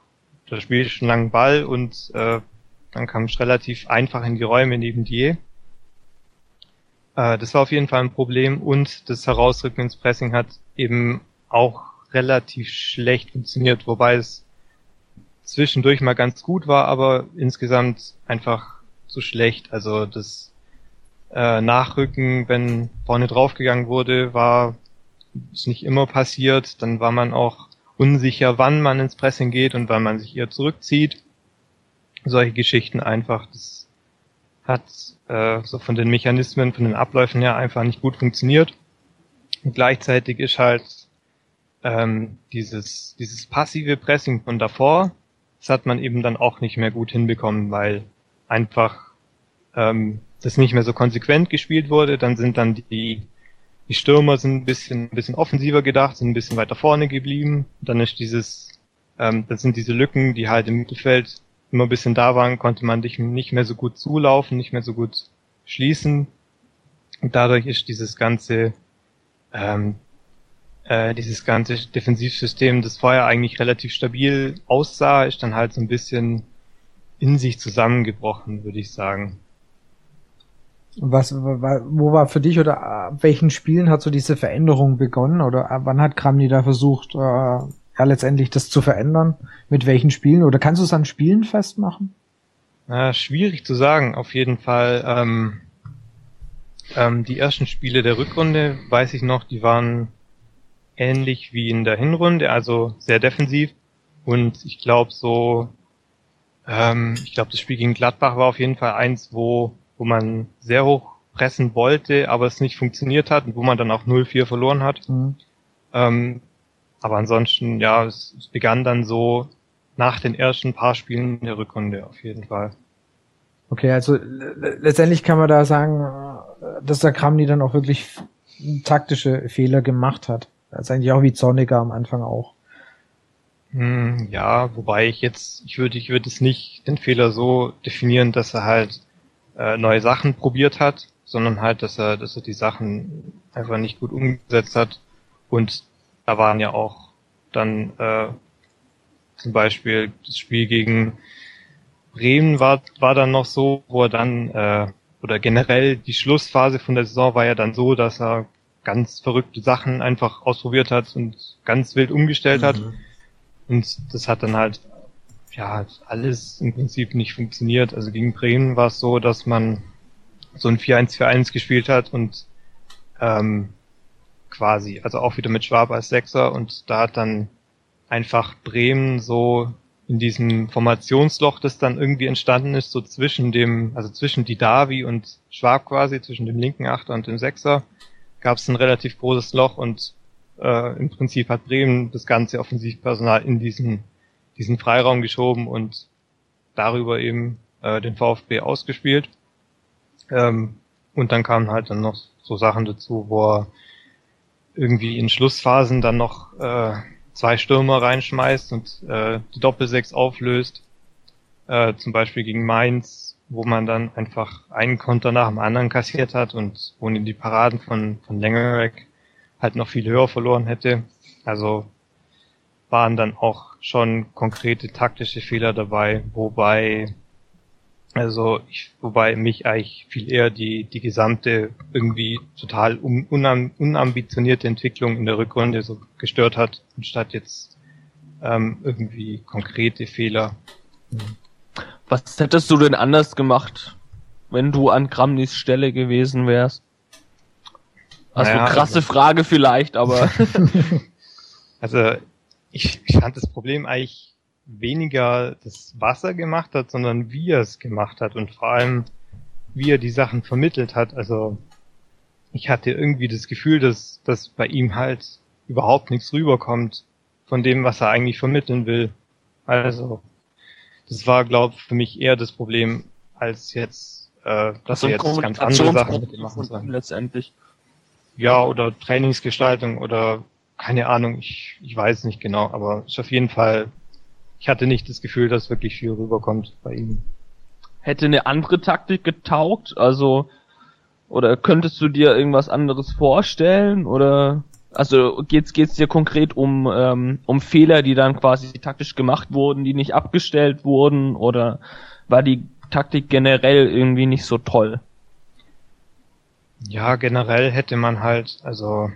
da spiele ich schon langen Ball und äh, dann kam ich relativ einfach in die Räume neben dir. Äh, das war auf jeden Fall ein Problem und das Herausrücken ins Pressing hat eben auch relativ schlecht funktioniert, wobei es zwischendurch mal ganz gut war, aber insgesamt einfach zu schlecht. Also das äh, Nachrücken, wenn vorne draufgegangen wurde, war ist nicht immer passiert. Dann war man auch unsicher, wann man ins Pressing geht und wann man sich eher zurückzieht. Solche Geschichten einfach. Das hat äh, so von den Mechanismen, von den Abläufen her einfach nicht gut funktioniert. Und gleichzeitig ist halt ähm, dieses, dieses passive Pressing von davor, das hat man eben dann auch nicht mehr gut hinbekommen, weil einfach ähm, das nicht mehr so konsequent gespielt wurde. Dann sind dann die, die Stürmer sind ein bisschen, ein bisschen offensiver gedacht, sind ein bisschen weiter vorne geblieben. Dann ist dieses, ähm, dann sind diese Lücken, die halt im Mittelfeld immer ein bisschen da waren, konnte man nicht mehr so gut zulaufen, nicht mehr so gut schließen. Und dadurch ist dieses ganze, ähm, äh, dieses ganze Defensivsystem, das vorher eigentlich relativ stabil aussah, ist dann halt so ein bisschen in sich zusammengebrochen, würde ich sagen. Was, wo war für dich oder ab welchen Spielen hat so diese Veränderung begonnen oder wann hat Kramny da versucht, äh, ja letztendlich das zu verändern? Mit welchen Spielen? Oder kannst du es an Spielen festmachen? Na, schwierig zu sagen. Auf jeden Fall. Ähm, ähm, die ersten Spiele der Rückrunde, weiß ich noch, die waren ähnlich wie in der Hinrunde, also sehr defensiv. Und ich glaube so, ähm, ich glaube das Spiel gegen Gladbach war auf jeden Fall eins, wo wo man sehr hoch pressen wollte, aber es nicht funktioniert hat und wo man dann auch 0-4 verloren hat. Mhm. Ähm, aber ansonsten, ja, es, es, begann dann so nach den ersten paar Spielen der Rückrunde auf jeden Fall. Okay, also letztendlich kann man da sagen, dass der Kramni dann auch wirklich taktische Fehler gemacht hat. Das ist eigentlich auch wie Zorniger am Anfang auch. Hm, ja, wobei ich jetzt, ich würde, ich würde es nicht den Fehler so definieren, dass er halt äh, neue Sachen probiert hat, sondern halt, dass er, dass er die Sachen einfach nicht gut umgesetzt hat. Und da waren ja auch dann äh, zum Beispiel das Spiel gegen Bremen war, war dann noch so, wo er dann, äh, oder generell die Schlussphase von der Saison war ja dann so, dass er ganz verrückte Sachen einfach ausprobiert hat und ganz wild umgestellt mhm. hat. Und das hat dann halt ja, alles im Prinzip nicht funktioniert. Also gegen Bremen war es so, dass man so ein 4-1-4-1 gespielt hat und ähm, quasi, also auch wieder mit Schwab als Sechser und da hat dann einfach Bremen so in diesem Formationsloch, das dann irgendwie entstanden ist, so zwischen dem, also zwischen die Davi und Schwab quasi, zwischen dem linken Achter und dem Sechser, gab es ein relativ großes Loch und äh, im Prinzip hat Bremen das ganze Offensivpersonal in diesen diesen Freiraum geschoben und darüber eben äh, den VfB ausgespielt. Ähm, und dann kamen halt dann noch so Sachen dazu, wo er irgendwie in Schlussphasen dann noch äh, zwei Stürmer reinschmeißt und äh, die Doppelsechs auflöst. Äh, zum Beispiel gegen Mainz, wo man dann einfach einen Konter nach dem anderen kassiert hat und ohne die Paraden von, von Längerek halt noch viel höher verloren hätte. Also waren dann auch schon konkrete taktische Fehler dabei, wobei also ich, wobei mich eigentlich viel eher die die gesamte irgendwie total unam, unambitionierte Entwicklung in der Rückrunde so gestört hat, anstatt jetzt ähm, irgendwie konkrete Fehler. Was hättest du denn anders gemacht, wenn du an Gramnis Stelle gewesen wärst? Also naja, krasse also, Frage vielleicht, aber also ich, ich fand das Problem eigentlich weniger das Wasser gemacht hat, sondern wie er es gemacht hat und vor allem wie er die Sachen vermittelt hat. Also ich hatte irgendwie das Gefühl, dass, dass bei ihm halt überhaupt nichts rüberkommt von dem, was er eigentlich vermitteln will. Also das war, glaube ich, für mich eher das Problem, als jetzt, äh, dass er jetzt ganz andere Sachen mit ihm machen soll. Letztendlich. Ja, oder Trainingsgestaltung oder keine Ahnung, ich, ich weiß nicht genau, aber ist auf jeden Fall, ich hatte nicht das Gefühl, dass wirklich viel rüberkommt bei ihm. Hätte eine andere Taktik getaugt? Also, oder könntest du dir irgendwas anderes vorstellen? Oder, also geht's, geht's dir konkret um, ähm, um Fehler, die dann quasi taktisch gemacht wurden, die nicht abgestellt wurden? Oder war die Taktik generell irgendwie nicht so toll? Ja, generell hätte man halt, also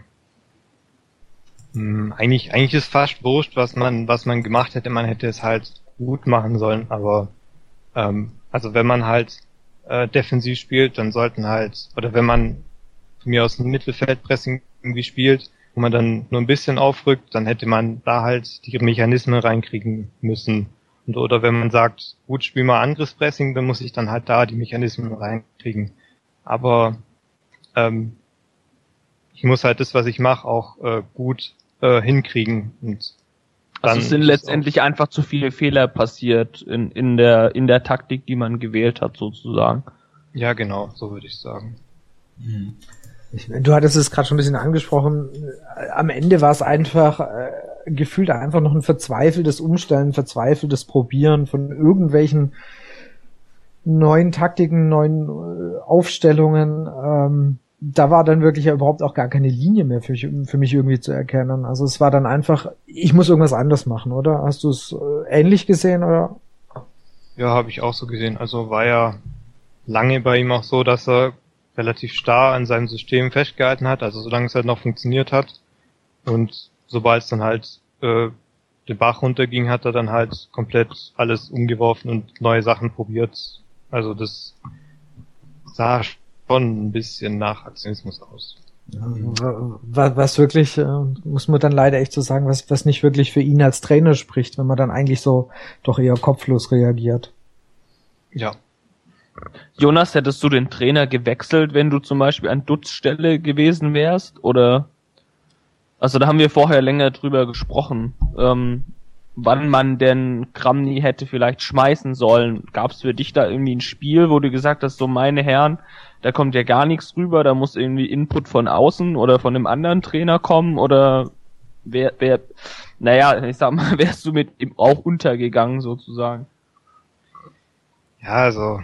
eigentlich, eigentlich ist fast wurscht, was man, was man gemacht hätte. Man hätte es halt gut machen sollen, aber ähm, also wenn man halt äh, defensiv spielt, dann sollten halt, oder wenn man von mir aus ein Mittelfeldpressing irgendwie spielt, wo man dann nur ein bisschen aufrückt, dann hätte man da halt die Mechanismen reinkriegen müssen. Und, oder wenn man sagt, gut, spiel mal Angriffspressing, dann muss ich dann halt da die Mechanismen reinkriegen. Aber ähm, ich muss halt das, was ich mache, auch äh, gut äh, hinkriegen. Und also es sind letztendlich einfach zu viele Fehler passiert in, in, der, in der Taktik, die man gewählt hat, sozusagen. Ja, genau, so würde ich sagen. Mhm. Ich, du hattest es gerade schon ein bisschen angesprochen. Am Ende war es einfach äh, gefühlt einfach noch ein verzweifeltes Umstellen, verzweifeltes Probieren von irgendwelchen neuen Taktiken, neuen äh, Aufstellungen. Ähm, da war dann wirklich überhaupt auch gar keine Linie mehr für, für mich irgendwie zu erkennen. Also es war dann einfach, ich muss irgendwas anders machen, oder? Hast du es äh, ähnlich gesehen oder? Ja, habe ich auch so gesehen. Also war ja lange bei ihm auch so, dass er relativ starr an seinem System festgehalten hat, also solange es halt noch funktioniert hat. Und sobald es dann halt äh, den Bach runterging, hat er dann halt komplett alles umgeworfen und neue Sachen probiert. Also das sah schon ein bisschen nach Aktionismus aus. Was wirklich, äh, muss man dann leider echt so sagen, was, was nicht wirklich für ihn als Trainer spricht, wenn man dann eigentlich so doch eher kopflos reagiert. Ja. Jonas, hättest du den Trainer gewechselt, wenn du zum Beispiel an Dutzstelle gewesen wärst? Oder also da haben wir vorher länger drüber gesprochen, ähm, wann man denn Kramny hätte vielleicht schmeißen sollen. Gab es für dich da irgendwie ein Spiel, wo du gesagt hast, so meine Herren, da kommt ja gar nichts rüber, da muss irgendwie Input von außen oder von einem anderen Trainer kommen oder wer, wer, naja, ich sag mal, wärst du mit ihm auch untergegangen sozusagen? Ja, also,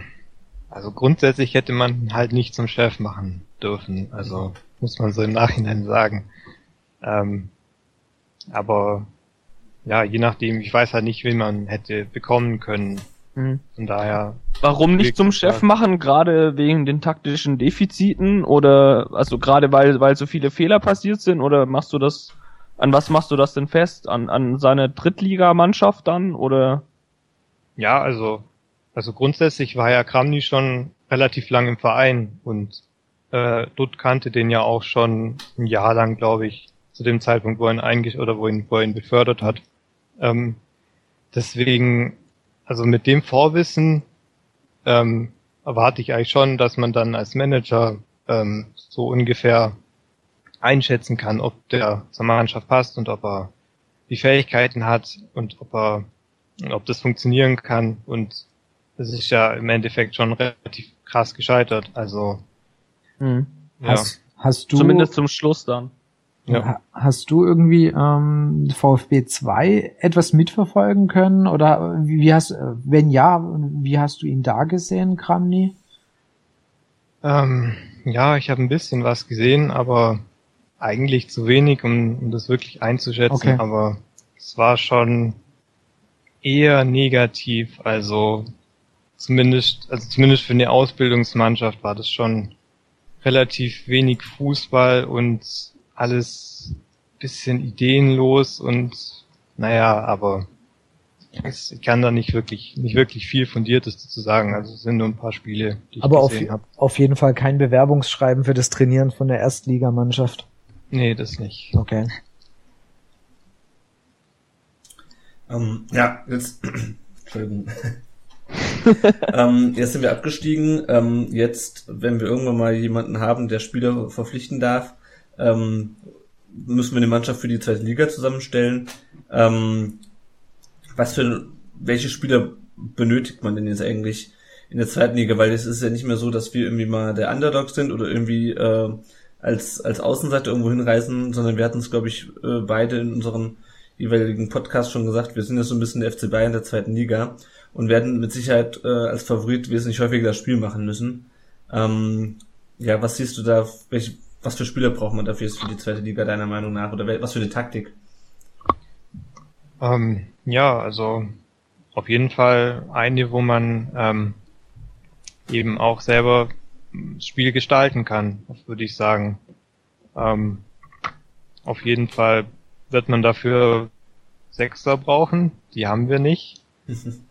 also grundsätzlich hätte man halt nicht zum Chef machen dürfen, also muss man so im Nachhinein sagen. Ähm, aber ja, je nachdem, ich weiß halt nicht, wen man hätte bekommen können. Mhm. Von daher. Warum nicht zum Chef machen, gerade wegen den taktischen Defiziten oder also gerade weil weil so viele Fehler passiert sind oder machst du das an was machst du das denn fest? An an seine Drittligamannschaft dann oder? Ja, also also grundsätzlich war ja Kramny schon relativ lang im Verein und äh, Dutt kannte den ja auch schon ein Jahr lang, glaube ich, zu dem Zeitpunkt, wo er ihn eingesch oder wo, ihn, wo er ihn befördert hat. Ähm, deswegen also mit dem Vorwissen ähm, erwarte ich eigentlich schon, dass man dann als Manager ähm, so ungefähr einschätzen kann, ob der zur Mannschaft passt und ob er die Fähigkeiten hat und ob er ob das funktionieren kann und es ist ja im Endeffekt schon relativ krass gescheitert. Also hm. ja. hast, hast du zumindest zum Schluss dann. Ja. Hast du irgendwie ähm, VfB 2 etwas mitverfolgen können? Oder wie hast, wenn ja, wie hast du ihn da gesehen, Kramny? Ähm, ja, ich habe ein bisschen was gesehen, aber eigentlich zu wenig, um, um das wirklich einzuschätzen. Okay. Aber es war schon eher negativ. Also zumindest, also zumindest für eine Ausbildungsmannschaft war das schon relativ wenig Fußball und alles bisschen ideenlos und naja, aber es, ich kann da nicht wirklich, nicht wirklich viel Fundiertes dazu sagen. Also es sind nur ein paar Spiele, die ich aber gesehen habe. Aber auf jeden Fall kein Bewerbungsschreiben für das Trainieren von der Erstligamannschaft. Nee, das nicht. Okay. Ähm, ja, jetzt, Entschuldigung. ähm, jetzt sind wir abgestiegen. Ähm, jetzt, wenn wir irgendwann mal jemanden haben, der Spieler verpflichten darf, ähm, müssen wir eine Mannschaft für die zweite Liga zusammenstellen. Ähm, was für welche Spieler benötigt man denn jetzt eigentlich in der zweiten Liga? Weil es ist ja nicht mehr so, dass wir irgendwie mal der Underdog sind oder irgendwie äh, als als Außenseiter irgendwo hinreisen, sondern wir hatten es, glaube ich, äh, beide in unseren jeweiligen Podcast schon gesagt, wir sind jetzt so ein bisschen der FC Bayern der zweiten Liga und werden mit Sicherheit äh, als Favorit wesentlich häufiger das Spiel machen müssen. Ähm, ja, was siehst du da, welche, was für Spieler braucht man dafür für die zweite Liga deiner Meinung nach oder was für eine Taktik? Ähm, ja, also auf jeden Fall eine, wo man ähm, eben auch selber das Spiel gestalten kann, würde ich sagen. Ähm, auf jeden Fall wird man dafür Sechser brauchen, die haben wir nicht.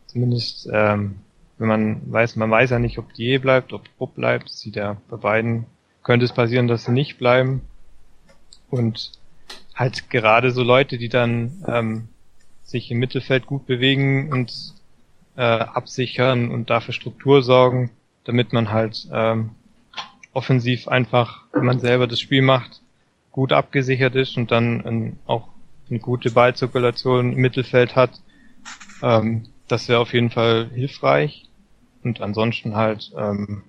Zumindest, ähm, wenn man weiß, man weiß ja nicht, ob die bleibt, ob Rupp bleibt, sieht ja bei beiden, könnte es passieren, dass sie nicht bleiben. Und halt gerade so Leute, die dann ähm, sich im Mittelfeld gut bewegen und äh, absichern und dafür Struktur sorgen, damit man halt ähm, offensiv einfach, wenn man selber das Spiel macht, gut abgesichert ist und dann ähm, auch eine gute Ballzirkulation im Mittelfeld hat. Ähm, das wäre auf jeden Fall hilfreich. Und ansonsten halt ähm,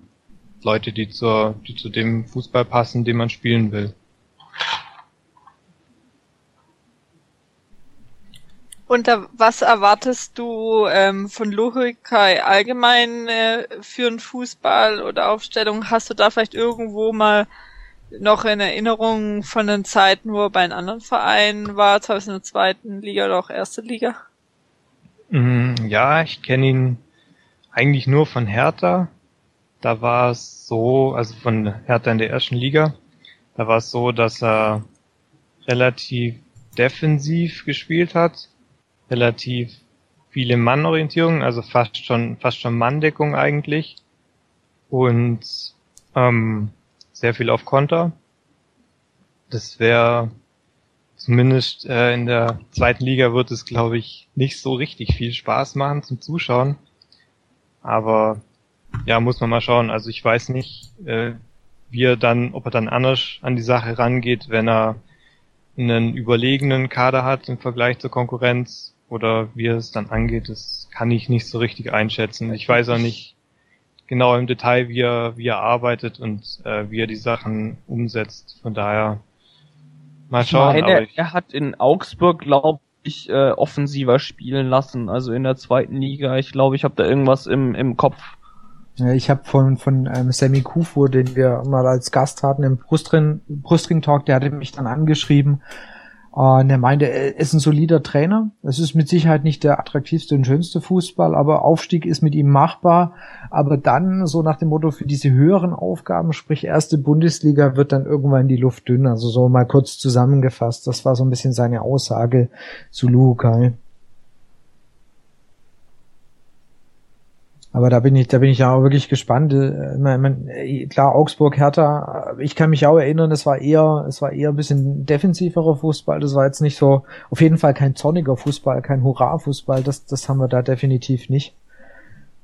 Leute, die zur, die zu dem Fußball passen, den man spielen will. Und da, was erwartest du ähm, von Lohikai allgemein äh, für einen Fußball oder Aufstellung? Hast du da vielleicht irgendwo mal noch in Erinnerung von den Zeiten, wo er bei einem anderen Verein war, teilweise in der zweiten Liga oder auch erste Liga? Mm, ja, ich kenne ihn eigentlich nur von Hertha. Da war es so, also von Hertha in der ersten Liga, da war es so, dass er relativ defensiv gespielt hat relativ viele Mannorientierung, also fast schon fast schon Manndeckung eigentlich und ähm, sehr viel auf Konter. Das wäre zumindest äh, in der zweiten Liga wird es, glaube ich, nicht so richtig viel Spaß machen zum Zuschauen. Aber ja, muss man mal schauen. Also ich weiß nicht, äh, wie er dann, ob er dann anders an die Sache rangeht, wenn er einen überlegenen Kader hat im Vergleich zur Konkurrenz oder wie es dann angeht, das kann ich nicht so richtig einschätzen. Ich weiß auch nicht genau im Detail, wie er, wie er arbeitet und äh, wie er die Sachen umsetzt. Von daher mal schauen. Ich meine, ich er hat in Augsburg, glaube ich, äh, offensiver spielen lassen, also in der zweiten Liga. Ich glaube, ich habe da irgendwas im, im Kopf. Ich habe von von ähm, Sammy Kufu, den wir mal als Gast hatten im Brustring, Brustring Talk, der hatte mich dann angeschrieben und er meinte, er ist ein solider Trainer. Es ist mit Sicherheit nicht der attraktivste und schönste Fußball, aber Aufstieg ist mit ihm machbar. Aber dann, so nach dem Motto, für diese höheren Aufgaben, sprich erste Bundesliga, wird dann irgendwann die Luft dünn. Also so mal kurz zusammengefasst. Das war so ein bisschen seine Aussage zu Lukai. Aber da bin ich, da bin ich ja auch wirklich gespannt. Äh, äh, klar, Augsburg, Hertha, äh, ich kann mich auch erinnern, es war eher, es war eher ein bisschen defensiverer Fußball. Das war jetzt nicht so, auf jeden Fall kein zorniger Fußball, kein Hurra-Fußball. Das, das haben wir da definitiv nicht.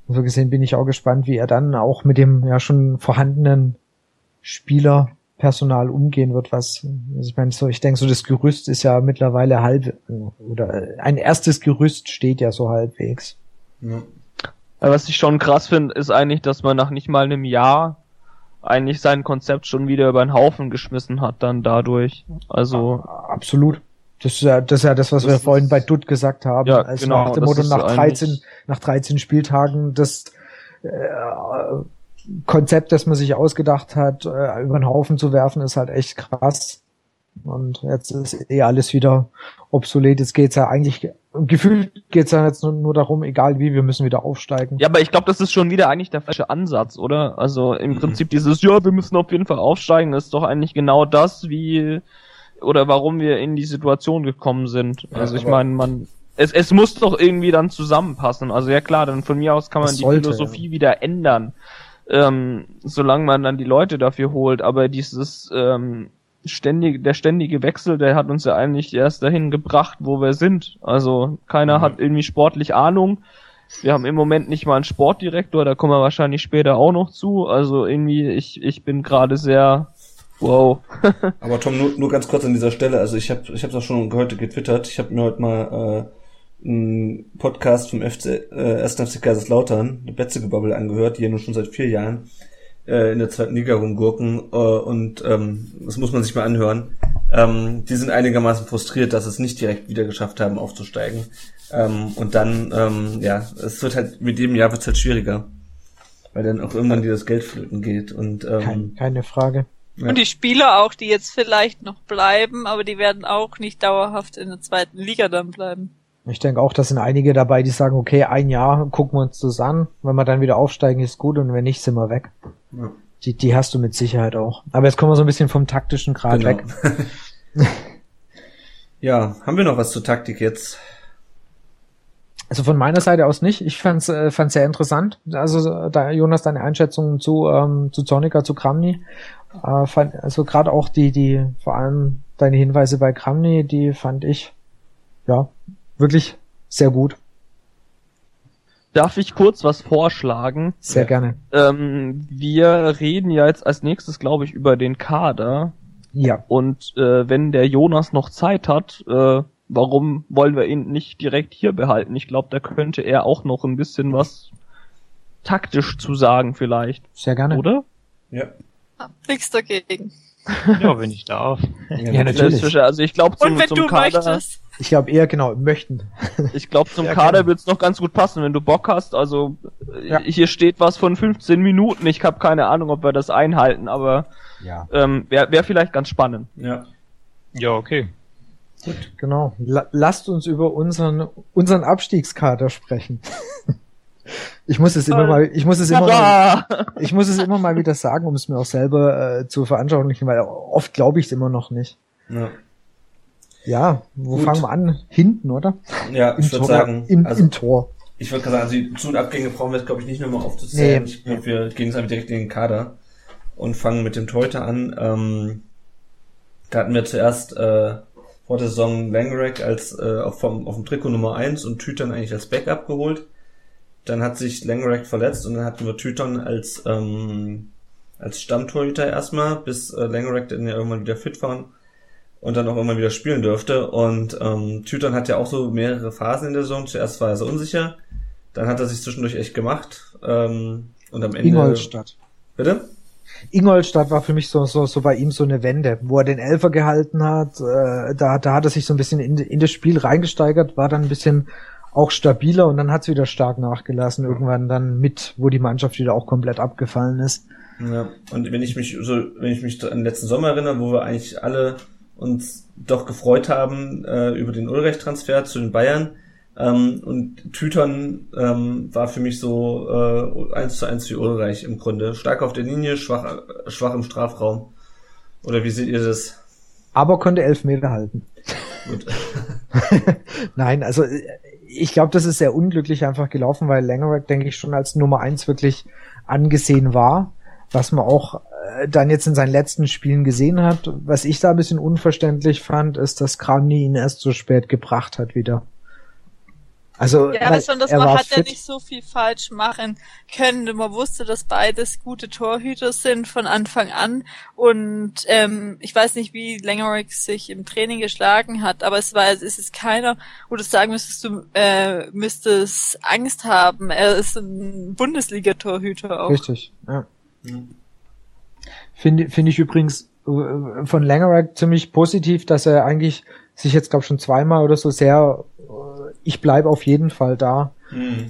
So gesehen bin ich auch gespannt, wie er dann auch mit dem ja schon vorhandenen Spielerpersonal umgehen wird, was, also ich meine, so, ich denke, so das Gerüst ist ja mittlerweile halb, oder ein erstes Gerüst steht ja so halbwegs. Ja. Was ich schon krass finde, ist eigentlich, dass man nach nicht mal einem Jahr eigentlich sein Konzept schon wieder über den Haufen geschmissen hat, dann dadurch. Also. Absolut. Das ist ja das, ist ja das was das wir vorhin bei Dutt gesagt haben. Ja, also genau, nach dem Motto, nach 13, nach 13 Spieltagen das äh, Konzept, das man sich ausgedacht hat, äh, über den Haufen zu werfen, ist halt echt krass. Und jetzt ist eh alles wieder obsolet. Jetzt geht's ja eigentlich, gefühlt geht's ja jetzt nur, nur darum, egal wie, wir müssen wieder aufsteigen. Ja, aber ich glaube, das ist schon wieder eigentlich der falsche Ansatz, oder? Also im mhm. Prinzip dieses, ja, wir müssen auf jeden Fall aufsteigen, ist doch eigentlich genau das, wie oder warum wir in die Situation gekommen sind. Ja, also ich meine, man es, es muss doch irgendwie dann zusammenpassen. Also ja klar, dann von mir aus kann man die sollte, Philosophie ja. wieder ändern, ähm, solange man dann die Leute dafür holt. Aber dieses ähm, ständig, der ständige Wechsel, der hat uns ja eigentlich erst dahin gebracht, wo wir sind. Also keiner mhm. hat irgendwie sportlich Ahnung. Wir haben im Moment nicht mal einen Sportdirektor, da kommen wir wahrscheinlich später auch noch zu. Also irgendwie, ich, ich bin gerade sehr wow. Aber Tom, nur, nur ganz kurz an dieser Stelle, also ich habe ich hab's auch schon heute getwittert, ich habe mir heute mal äh, einen Podcast vom FC, äh, 1. FC Kaiserslautern, eine Betzegebubble angehört, die ja nun schon seit vier Jahren äh, in der zweiten Liga rumgurken äh, und ähm, das muss man sich mal anhören. Ähm, die sind einigermaßen frustriert, dass es nicht direkt wieder geschafft haben, aufzusteigen. Ähm, und dann, ähm, ja, es wird halt mit jedem Jahr wird es halt schwieriger. Weil dann auch irgendwann dieses Geld flöten geht. Und ähm, Kein, keine Frage. Ja. Und die Spieler auch, die jetzt vielleicht noch bleiben, aber die werden auch nicht dauerhaft in der zweiten Liga dann bleiben. Ich denke auch, da sind einige dabei, die sagen, okay, ein Jahr gucken wir uns das an. Wenn wir dann wieder aufsteigen, ist gut und wenn nicht, sind wir weg. Ja. Die, die hast du mit Sicherheit auch. Aber jetzt kommen wir so ein bisschen vom taktischen Grad genau. weg. ja, haben wir noch was zur Taktik jetzt? Also von meiner Seite aus nicht. Ich fand's, äh, fand's sehr interessant. Also da, Jonas, deine Einschätzung zu ähm, zu Zornica, zu Kramny. Äh, fand, also gerade auch die die vor allem deine Hinweise bei Kramny, die fand ich ja wirklich sehr gut. Darf ich kurz was vorschlagen? Sehr gerne. Ähm, wir reden ja jetzt als nächstes, glaube ich, über den Kader. Ja. Und äh, wenn der Jonas noch Zeit hat, äh, warum wollen wir ihn nicht direkt hier behalten? Ich glaube, da könnte er auch noch ein bisschen was taktisch zu sagen vielleicht. Sehr gerne. Oder? Ja. Nichts dagegen. Ja, wenn ich darf. Ja, natürlich. Also ich glaube zum, Und wenn zum du Kader. möchtest. Ich glaube eher genau möchten. Ich glaube zum Ja, Kader gerne. wird's noch ganz gut passen, wenn du Bock hast. Also äh, Ja. hier steht was von 15 Minuten. Ich habe keine Ahnung, ob wir das einhalten, aber Ja. ähm, wäre wär vielleicht ganz spannend. Ja. Ja, okay. Genau. La lasst uns über unseren unseren Abstiegskader sprechen. Ich muss es immer mal, ich muss es immer mal, ich muss es immer mal wieder sagen, um es mir auch selber äh, zu veranschaulichen, weil oft glaube ich es immer noch nicht. Ja, Ja, wo Gut. fangen wir an? Hinten, oder? ja ich würde sagen, Im, also Im Tor. ich würde sagen, also die Zu- und Abgänge brauchen wir jetzt, glaube ich, nicht nochmal aufzuzählen. Nee. Ich glaube, wir gehen jetzt einfach direkt in den Kader und fangen mit dem Torhüter an. Ähm, da hatten wir zuerst äh, vor der Saison Langerack als äh, auf, vom, auf dem Trikot Nummer 1 und Tütern eigentlich als Backup geholt. Dann hat sich Langerack verletzt und dann hatten wir Tütern als ähm, als Stammtorhüter erstmal, bis äh, Langerack dann ja irgendwann wieder fit war und dann auch irgendwann wieder spielen dürfte. Und ähm, Tütern hat ja auch so mehrere Phasen in der Saison. Zuerst war er so unsicher, dann hat er sich zwischendurch echt gemacht ähm, und am Ende. Ingolstadt. Bitte? Ingolstadt war für mich so, so, so bei ihm so eine Wende, wo er den Elfer gehalten hat. Äh, da, da hat er sich so ein bisschen in, in das Spiel reingesteigert, war dann ein bisschen auch stabiler und dann hat es wieder stark nachgelassen. Irgendwann dann mit, wo die Mannschaft wieder auch komplett abgefallen ist. Ja, und wenn ich mich so, wenn ich mich an den letzten Sommer erinnere, wo wir eigentlich alle uns doch gefreut haben äh, über den Ulreich-Transfer zu den Bayern, ähm, und Tütern ähm, war für mich so äh, eins zu eins wie Ulreich im Grunde. Stark auf der Linie, schwach, schwach im Strafraum. Oder wie seht ihr das? Aber konnte elf Meter halten. Gut. Nein, also äh, ich glaube, das ist sehr unglücklich einfach gelaufen, weil Langerack, denke ich, schon als Nummer eins wirklich angesehen war. Was man auch äh, dann jetzt in seinen letzten Spielen gesehen hat. Was ich da ein bisschen unverständlich fand, ist, dass Kramny ihn erst so spät gebracht hat wieder. Also Ja, besonders er man war hat ja fit. nicht so viel falsch machen können. Man wusste, dass beides gute Torhüter sind von Anfang an. Und ähm, ich weiß nicht, wie Langerack sich im Training geschlagen hat, aber es war, es ist keiner, wo du sagen müsstest, du äh, müsstest Angst haben. Er ist ein Bundesliga-Torhüter auch. Richtig, ja. Mhm. Finde finde ich übrigens äh, von Langerack ziemlich positiv, dass er eigentlich sich jetzt, glaube schon zweimal oder so sehr, äh, ich bleibe auf jeden Fall da. Mhm.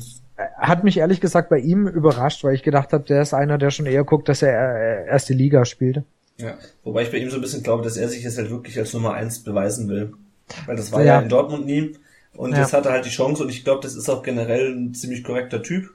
Hat mich ehrlich gesagt bei ihm überrascht, weil ich gedacht habe, der ist einer, der schon eher guckt, dass er äh, erste Liga spielt. Ja, wobei ich bei ihm so ein bisschen glaube, dass er sich jetzt halt wirklich als Nummer eins beweisen will. Weil das war Ja. ja, in Dortmund nie. Und Ja. jetzt hat er halt die Chance und ich glaube, das ist auch generell ein ziemlich korrekter Typ.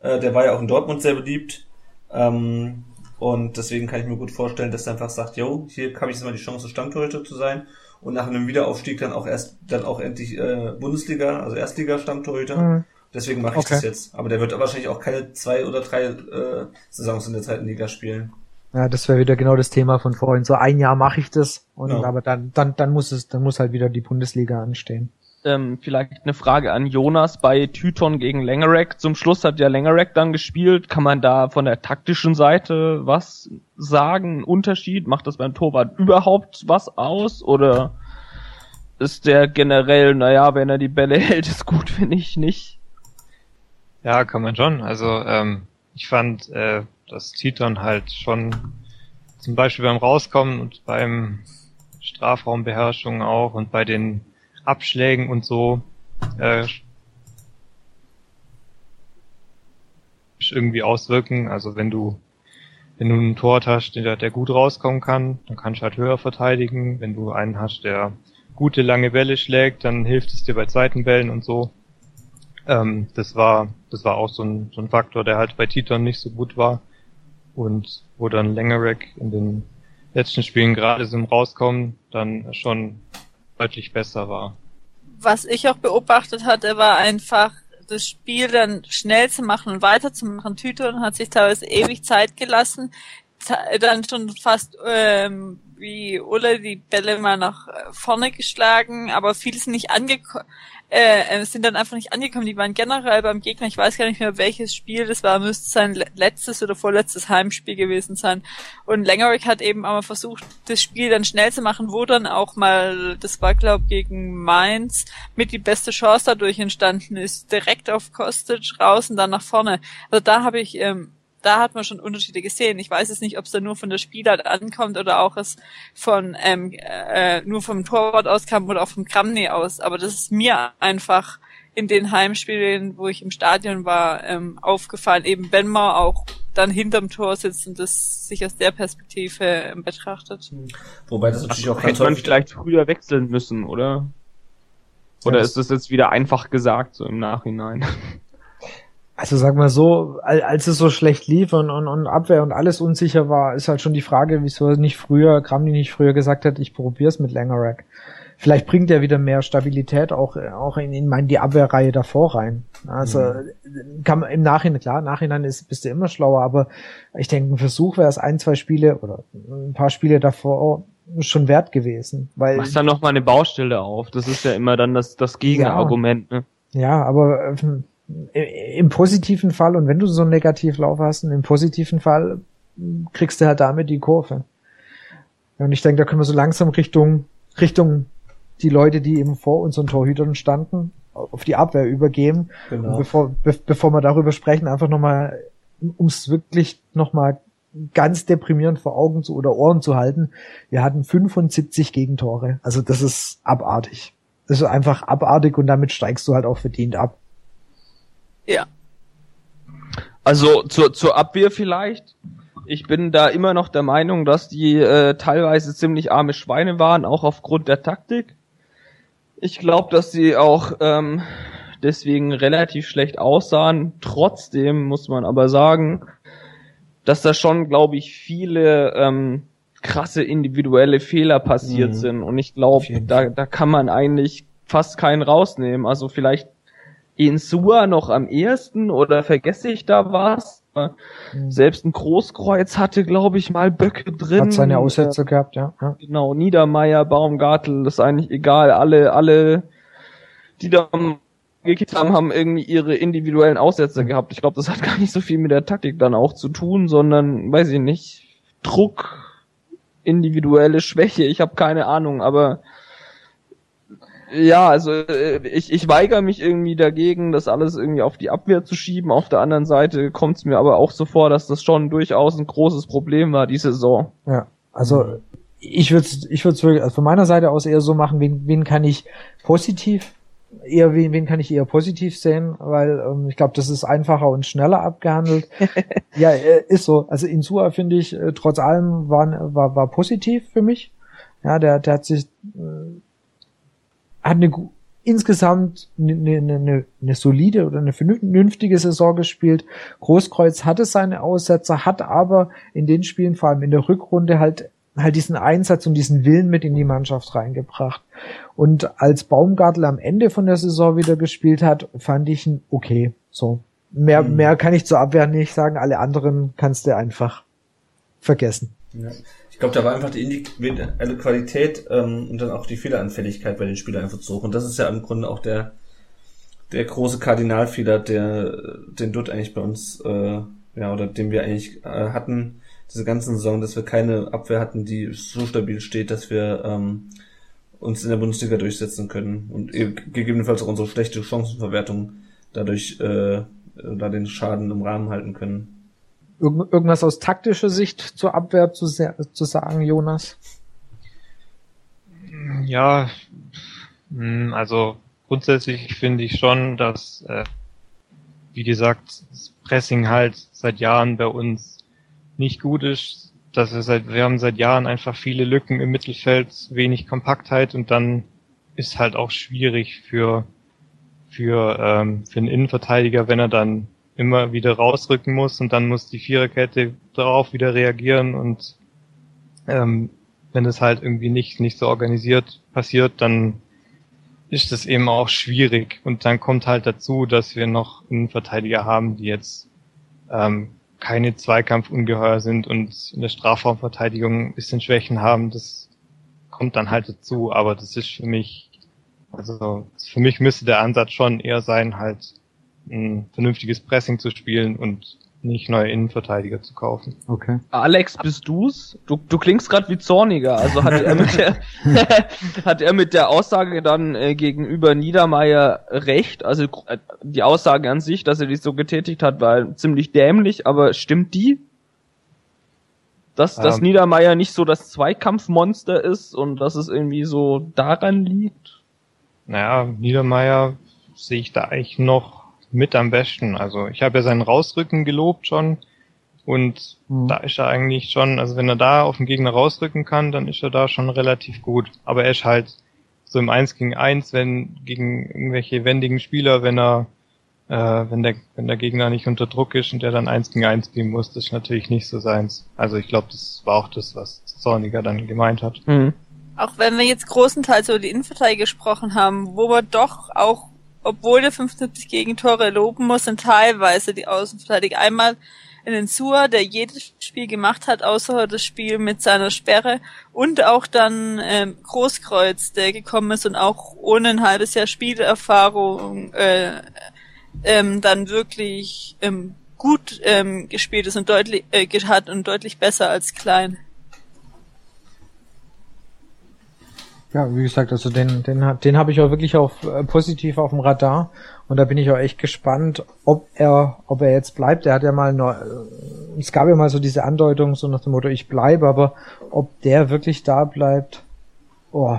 Äh, der war ja auch in Dortmund sehr beliebt. Ähm, und deswegen kann ich mir gut vorstellen, dass er einfach sagt, yo, hier habe ich jetzt mal die Chance, Stammtorhüter zu sein. Und nach einem Wiederaufstieg dann auch erst, dann auch endlich äh, Bundesliga, also Erstliga-Stammtorhüter. Mhm. Deswegen mache ich Okay. das jetzt. Aber der wird wahrscheinlich auch keine zwei oder drei äh, Saisons in der zweiten Liga spielen. Ja, das wäre wieder genau das Thema von vorhin. So ein Jahr mache ich das und Ja. aber dann, dann, dann muss es, dann muss halt wieder die Bundesliga anstehen. Ähm, vielleicht eine Frage an Jonas bei Tyton gegen Langerack. Zum Schluss hat ja Langerack dann gespielt. Kann man da von der taktischen Seite was sagen? Unterschied? Macht das beim Torwart überhaupt was aus? Oder ist der generell, naja, wenn er die Bälle hält, ist gut, wenn ich nicht? Ja, kann man schon. Also ähm, ich fand, äh, dass Titon halt schon zum Beispiel beim Rauskommen und beim Strafraumbeherrschung auch und bei den Abschlägen und so äh, irgendwie auswirken. Also wenn du wenn du einen Torwart hast, der, der gut rauskommen kann, dann kannst du halt höher verteidigen. Wenn du einen hast, der gute lange Bälle schlägt, dann hilft es dir bei zweiten Bällen und so. Ähm, das war, das war auch so ein, so ein Faktor, der halt bei Titon nicht so gut war und wo dann Langerack in den letzten Spielen gerade so im Rauskommen dann schon deutlich besser war. was ich auch beobachtet hatte, war einfach das Spiel dann schnell zu machen und weiterzumachen. Tüte hat sich teilweise ewig Zeit gelassen, dann schon fast ähm, wie Ulle die Bälle mal nach vorne geschlagen, aber vieles nicht angekommen, äh, äh, sind dann einfach nicht angekommen. Die waren generell beim Gegner, ich weiß gar nicht mehr welches Spiel das war, müsste sein letztes oder vorletztes Heimspiel gewesen sein. Und Langerick hat eben aber versucht, das Spiel dann schnell zu machen, wo dann auch mal, das war glaube gegen Mainz, mit die beste Chance dadurch entstanden ist, direkt auf Kostic raus und dann nach vorne. Also da habe ich ähm, da hat man schon Unterschiede gesehen. Ich weiß es nicht, ob es da nur von der Spielart ankommt oder auch es von ähm, äh, nur vom Torwart auskam oder auch vom Kramny aus. Aber das ist mir einfach in den Heimspielen, wo ich im Stadion war, ähm, aufgefallen. Eben wenn man auch dann hinterm Tor sitzt und das sich aus der Perspektive ähm, betrachtet. Wobei das natürlich auch hätte man vielleicht früher wechseln müssen, oder? Oder ist das jetzt wieder einfach gesagt so im Nachhinein? Also sag mal so, als es so schlecht lief und, und, und Abwehr und alles unsicher war, ist halt schon die Frage, wieso nicht früher, Kramni nicht früher gesagt hat, ich probier's mit Langerack. Vielleicht bringt er wieder mehr Stabilität auch, auch in, in mein, die Abwehrreihe davor rein. Also mhm. kann man im Nachhinein, klar, Nachhinein ist, bist du immer schlauer, aber ich denke, ein Versuch wäre es ein, zwei Spiele oder ein paar Spiele davor schon wert gewesen. Weil Machst dann noch mal eine Baustelle auf. Das ist ja immer dann das, das Gegenargument, ja, ne? Ja, aber ähm, im positiven Fall, und wenn du so einen Negativlauf hast, im positiven Fall kriegst du halt damit die Kurve. Und ich denke, da können wir so langsam Richtung, Richtung die Leute, die eben vor unseren Torhütern standen, auf die Abwehr übergeben. Genau. Und bevor, be bevor wir darüber sprechen, einfach nochmal, um es wirklich nochmal ganz deprimierend vor Augen zu oder Ohren zu halten. Wir hatten 75 Gegentore. Also das ist abartig. Das ist einfach abartig und damit steigst du halt auch verdient ab. Ja. Also zur, zur Abwehr vielleicht. Ich bin da immer noch der Meinung, dass die äh, teilweise ziemlich arme Schweine waren, auch aufgrund der Taktik. Ich glaube, dass sie auch ähm, deswegen relativ schlecht aussahen. Trotzdem muss man aber sagen, dass da schon, glaube ich, viele ähm, krasse individuelle Fehler passiert mhm. sind. Und ich glaube, da, da kann man eigentlich fast keinen rausnehmen. Also vielleicht Insua noch am ehesten oder vergesse ich da was? Mhm. Selbst ein Großkreuz hatte, glaube ich, mal Böcke drin. Hat seine Aussätze gehabt, ja. ja. Genau, Niedermeier, Baumgartel, das ist eigentlich egal. Alle, alle, die da gekickt haben, haben irgendwie ihre individuellen Aussätze gehabt. Ich glaube, das hat gar nicht so viel mit der Taktik dann auch zu tun, sondern, weiß ich nicht, Druck, individuelle Schwäche, ich habe keine Ahnung, aber ja, also äh, ich, ich weigere mich irgendwie dagegen, das alles irgendwie auf die Abwehr zu schieben. Auf der anderen Seite kommt es mir aber auch so vor, dass das schon durchaus ein großes Problem war, die Saison. Ja, also ich würde ich würde wirklich also von meiner Seite aus eher so machen, wen, wen kann ich positiv eher wen, wen kann ich eher positiv sehen, weil ähm, ich glaube, das ist einfacher und schneller abgehandelt. ja, äh, ist so. Also Insua finde ich äh, trotz allem war, war war positiv für mich. Ja, der der hat sich äh, hat eine insgesamt eine, eine, eine, eine solide oder eine vernünftige Saison gespielt. Großkreuz hatte seine Aussetzer, hat aber in den Spielen, vor allem in der Rückrunde, halt halt diesen Einsatz und diesen Willen mit in die Mannschaft reingebracht. Und als Baumgartel am Ende von der Saison wieder gespielt hat, fand ich ihn okay. So. Mehr, mhm. mehr kann ich zur Abwehr nicht sagen. Alle anderen kannst du einfach vergessen. Ja. Ich glaube, da war einfach die individuelle Qualität ähm, und dann auch die Fehleranfälligkeit bei den Spielern einfach zu hoch. Und das ist ja im Grunde auch der der große Kardinalfehler, der den Dutt eigentlich bei uns, äh, ja, oder den wir eigentlich äh, hatten, diese ganzen Saison, dass wir keine Abwehr hatten, die so stabil steht, dass wir ähm, uns in der Bundesliga durchsetzen können und gegebenenfalls auch unsere schlechte Chancenverwertung dadurch äh, da den Schaden im Rahmen halten können. Irgend, irgendwas aus taktischer Sicht zur Abwehr zu, zu sagen, Jonas? Ja, hm, also grundsätzlich finde ich schon, dass, äh, wie gesagt, das Pressing halt seit Jahren bei uns nicht gut ist. Dass wir seit, wir haben seit Jahren einfach viele Lücken im Mittelfeld, wenig Kompaktheit und dann ist halt auch schwierig für für ähm, für einen Innenverteidiger, wenn er dann immer wieder rausrücken muss und dann muss die Viererkette darauf wieder reagieren und ähm, wenn es halt irgendwie nicht nicht so organisiert passiert, dann ist das eben auch schwierig. Und dann kommt halt dazu, dass wir noch einen Verteidiger haben, die jetzt ähm, keine Zweikampfungeheuer sind und in der Strafraumverteidigung ein bisschen Schwächen haben. Das kommt dann halt dazu, aber das ist für mich, also für mich müsste der Ansatz schon eher sein, halt ein vernünftiges Pressing zu spielen und nicht neue Innenverteidiger zu kaufen. Okay. Alex, bist du's? Du, du klingst gerade wie zorniger. Also hat er mit der, hat er mit der Aussage dann äh, gegenüber Niedermeyer recht? Also äh, die Aussage an sich, dass er die so getätigt hat, war ziemlich dämlich, aber stimmt die? Dass, dass ähm, Niedermeyer nicht so das Zweikampfmonster ist und dass es irgendwie so daran liegt? Naja, Niedermeyer sehe ich da eigentlich noch mit am besten. Also ich habe ja seinen Rausrücken gelobt schon und mhm. da ist er eigentlich schon, also wenn er da auf den Gegner rausrücken kann, dann ist er da schon relativ gut. Aber er ist halt so im 1 gegen 1, wenn gegen irgendwelche wendigen Spieler, wenn er äh, wenn der wenn der Gegner nicht unter Druck ist und der dann 1 gegen 1 gehen muss, das ist natürlich nicht so seins. Also ich glaube, das war auch das, was Zorniger dann gemeint hat. Mhm. Auch wenn wir jetzt großenteils über die Innenverteidiger gesprochen haben, wo wir doch auch obwohl der 75 Gegentore loben muss, sind teilweise die Außenverteidiger einmal in den Sua, der jedes Spiel gemacht hat, außer das Spiel mit seiner Sperre und auch dann ähm, Großkreuz, der gekommen ist und auch ohne ein halbes Jahr Spielerfahrung äh, ähm, dann wirklich ähm, gut ähm, gespielt ist und deutlich äh, hat und deutlich besser als Klein. Ja, wie gesagt, also den, den, den habe ich auch wirklich auf äh, positiv auf dem Radar und da bin ich auch echt gespannt, ob er, ob er jetzt bleibt. Er hat ja mal, noch, äh, es gab ja mal so diese Andeutung so nach dem Motto, ich bleibe, aber ob der wirklich da bleibt, oh.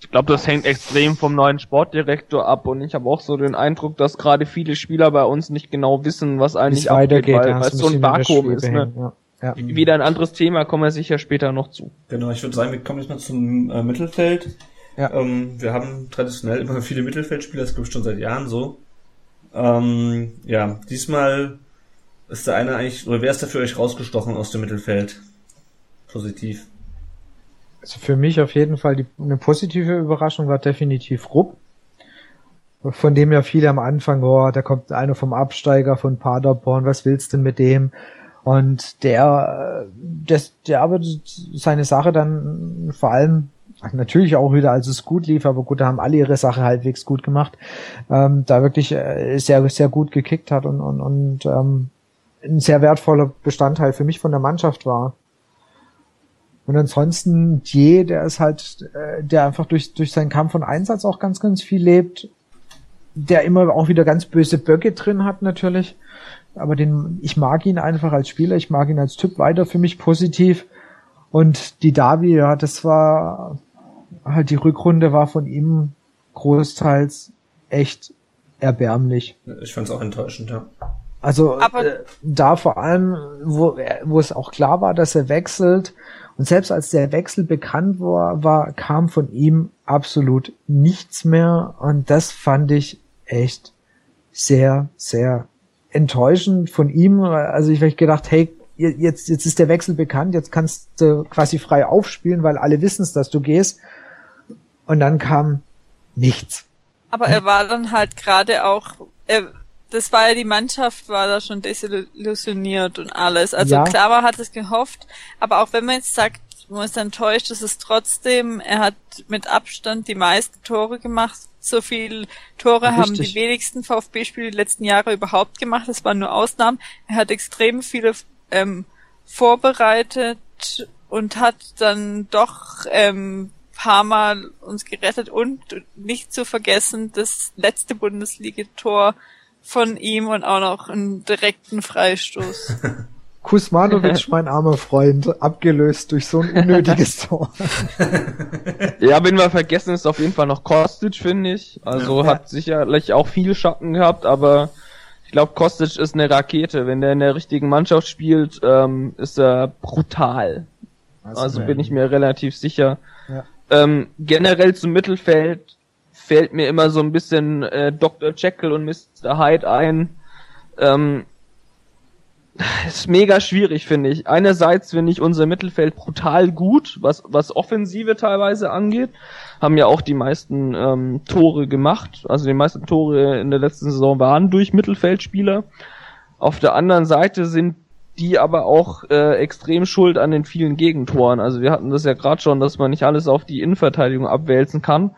Ich glaube, das hängt extrem vom neuen Sportdirektor ab und ich habe auch so den Eindruck, dass gerade viele Spieler bei uns nicht genau wissen, was eigentlich abgeht, weil, weil es so ein Vakuum ist. Ne? Ja. Ja. Wieder ein anderes Thema, kommen wir sicher später noch zu. Genau, ich würde sagen, wir kommen jetzt mal zum äh, Mittelfeld. Ja. Ähm, wir haben traditionell immer viele Mittelfeldspieler, das glaube ich schon seit Jahren so. Ähm, ja, diesmal ist der eine eigentlich, oder wer ist da für euch rausgestochen aus dem Mittelfeld? Positiv. Also für mich auf jeden Fall die, eine positive Überraschung war definitiv Rupp. Von dem ja viele am Anfang, oh, da kommt einer vom Absteiger von Paderborn, was willst du denn mit dem? Und der, das, der aber seine Sache dann vor allem natürlich auch wieder, als es gut lief, aber gut, da haben alle ihre Sache halbwegs gut gemacht, ähm, da wirklich äh, sehr, sehr gut gekickt hat und, und, und ähm, ein sehr wertvoller Bestandteil für mich von der Mannschaft war. Und ansonsten Je, der ist halt, äh, der einfach durch, durch seinen Kampf und Einsatz auch ganz, ganz viel lebt, der immer auch wieder ganz böse Böcke drin hat natürlich aber den, ich mag ihn einfach als Spieler, ich mag ihn als Typ weiter für mich positiv. Und die Davi, ja, das war halt die Rückrunde war von ihm großteils echt erbärmlich. Ich fand's auch enttäuschend, ja. Also äh, da vor allem, wo, wo es auch klar war, dass er wechselt und selbst als der Wechsel bekannt war, war, kam von ihm absolut nichts mehr und das fand ich echt sehr, sehr enttäuschend von ihm. Also ich habe gedacht, hey, jetzt, jetzt ist der Wechsel bekannt, jetzt kannst du quasi frei aufspielen, weil alle wissen es, dass du gehst. Und dann kam nichts. Aber er war dann halt gerade auch, er, das war ja die Mannschaft, war da schon desillusioniert und alles. Also ja. klar, man hat es gehofft, aber auch wenn man jetzt sagt, man ist enttäuscht, ist es trotzdem, er hat mit Abstand die meisten Tore gemacht so viel Tore Richtig. haben die wenigsten VfB-Spiele die letzten Jahre überhaupt gemacht. Das waren nur Ausnahmen. Er hat extrem viele ähm, vorbereitet und hat dann doch ähm, paar Mal uns gerettet und nicht zu vergessen das letzte Bundesligator von ihm und auch noch einen direkten Freistoß. Kusmanovic, mein armer Freund, abgelöst durch so ein unnötiges Tor. ja, wenn wir vergessen, ist auf jeden Fall noch Kostic, finde ich. Also ja. hat sicherlich auch viel Schatten gehabt, aber ich glaube, Kostic ist eine Rakete. Wenn der in der richtigen Mannschaft spielt, ähm, ist er brutal. Also, also bin ich mir relativ sicher. Ja. Ähm, generell zum Mittelfeld fällt mir immer so ein bisschen äh, Dr. Jekyll und Mr. Hyde ein. Ähm, ist mega schwierig, finde ich. Einerseits finde ich unser Mittelfeld brutal gut, was, was Offensive teilweise angeht. Haben ja auch die meisten ähm, Tore gemacht. Also die meisten Tore in der letzten Saison waren durch Mittelfeldspieler. Auf der anderen Seite sind die aber auch äh, extrem schuld an den vielen Gegentoren. Also wir hatten das ja gerade schon, dass man nicht alles auf die Innenverteidigung abwälzen kann.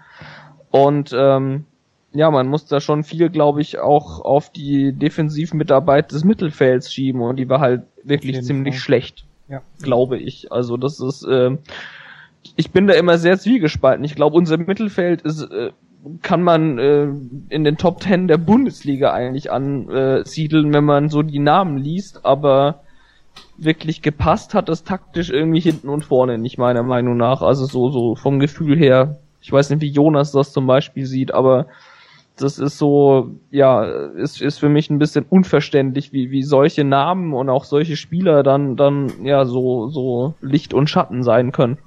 Und ähm, ja, man muss da schon viel, glaube ich, auch auf die Defensivmitarbeit des Mittelfelds schieben und die war halt wirklich ziemlich Fall. schlecht, ja. glaube ich. Also das ist, äh, ich bin da immer sehr zwiegespalten. Ich glaube, unser Mittelfeld ist, äh, kann man äh, in den Top Ten der Bundesliga eigentlich ansiedeln, wenn man so die Namen liest, aber wirklich gepasst hat das taktisch irgendwie hinten und vorne nicht meiner Meinung nach. Also so, so vom Gefühl her. Ich weiß nicht, wie Jonas das zum Beispiel sieht, aber das ist so, ja, ist, ist für mich ein bisschen unverständlich, wie, wie solche Namen und auch solche Spieler dann, dann, ja, so, so Licht und Schatten sein können.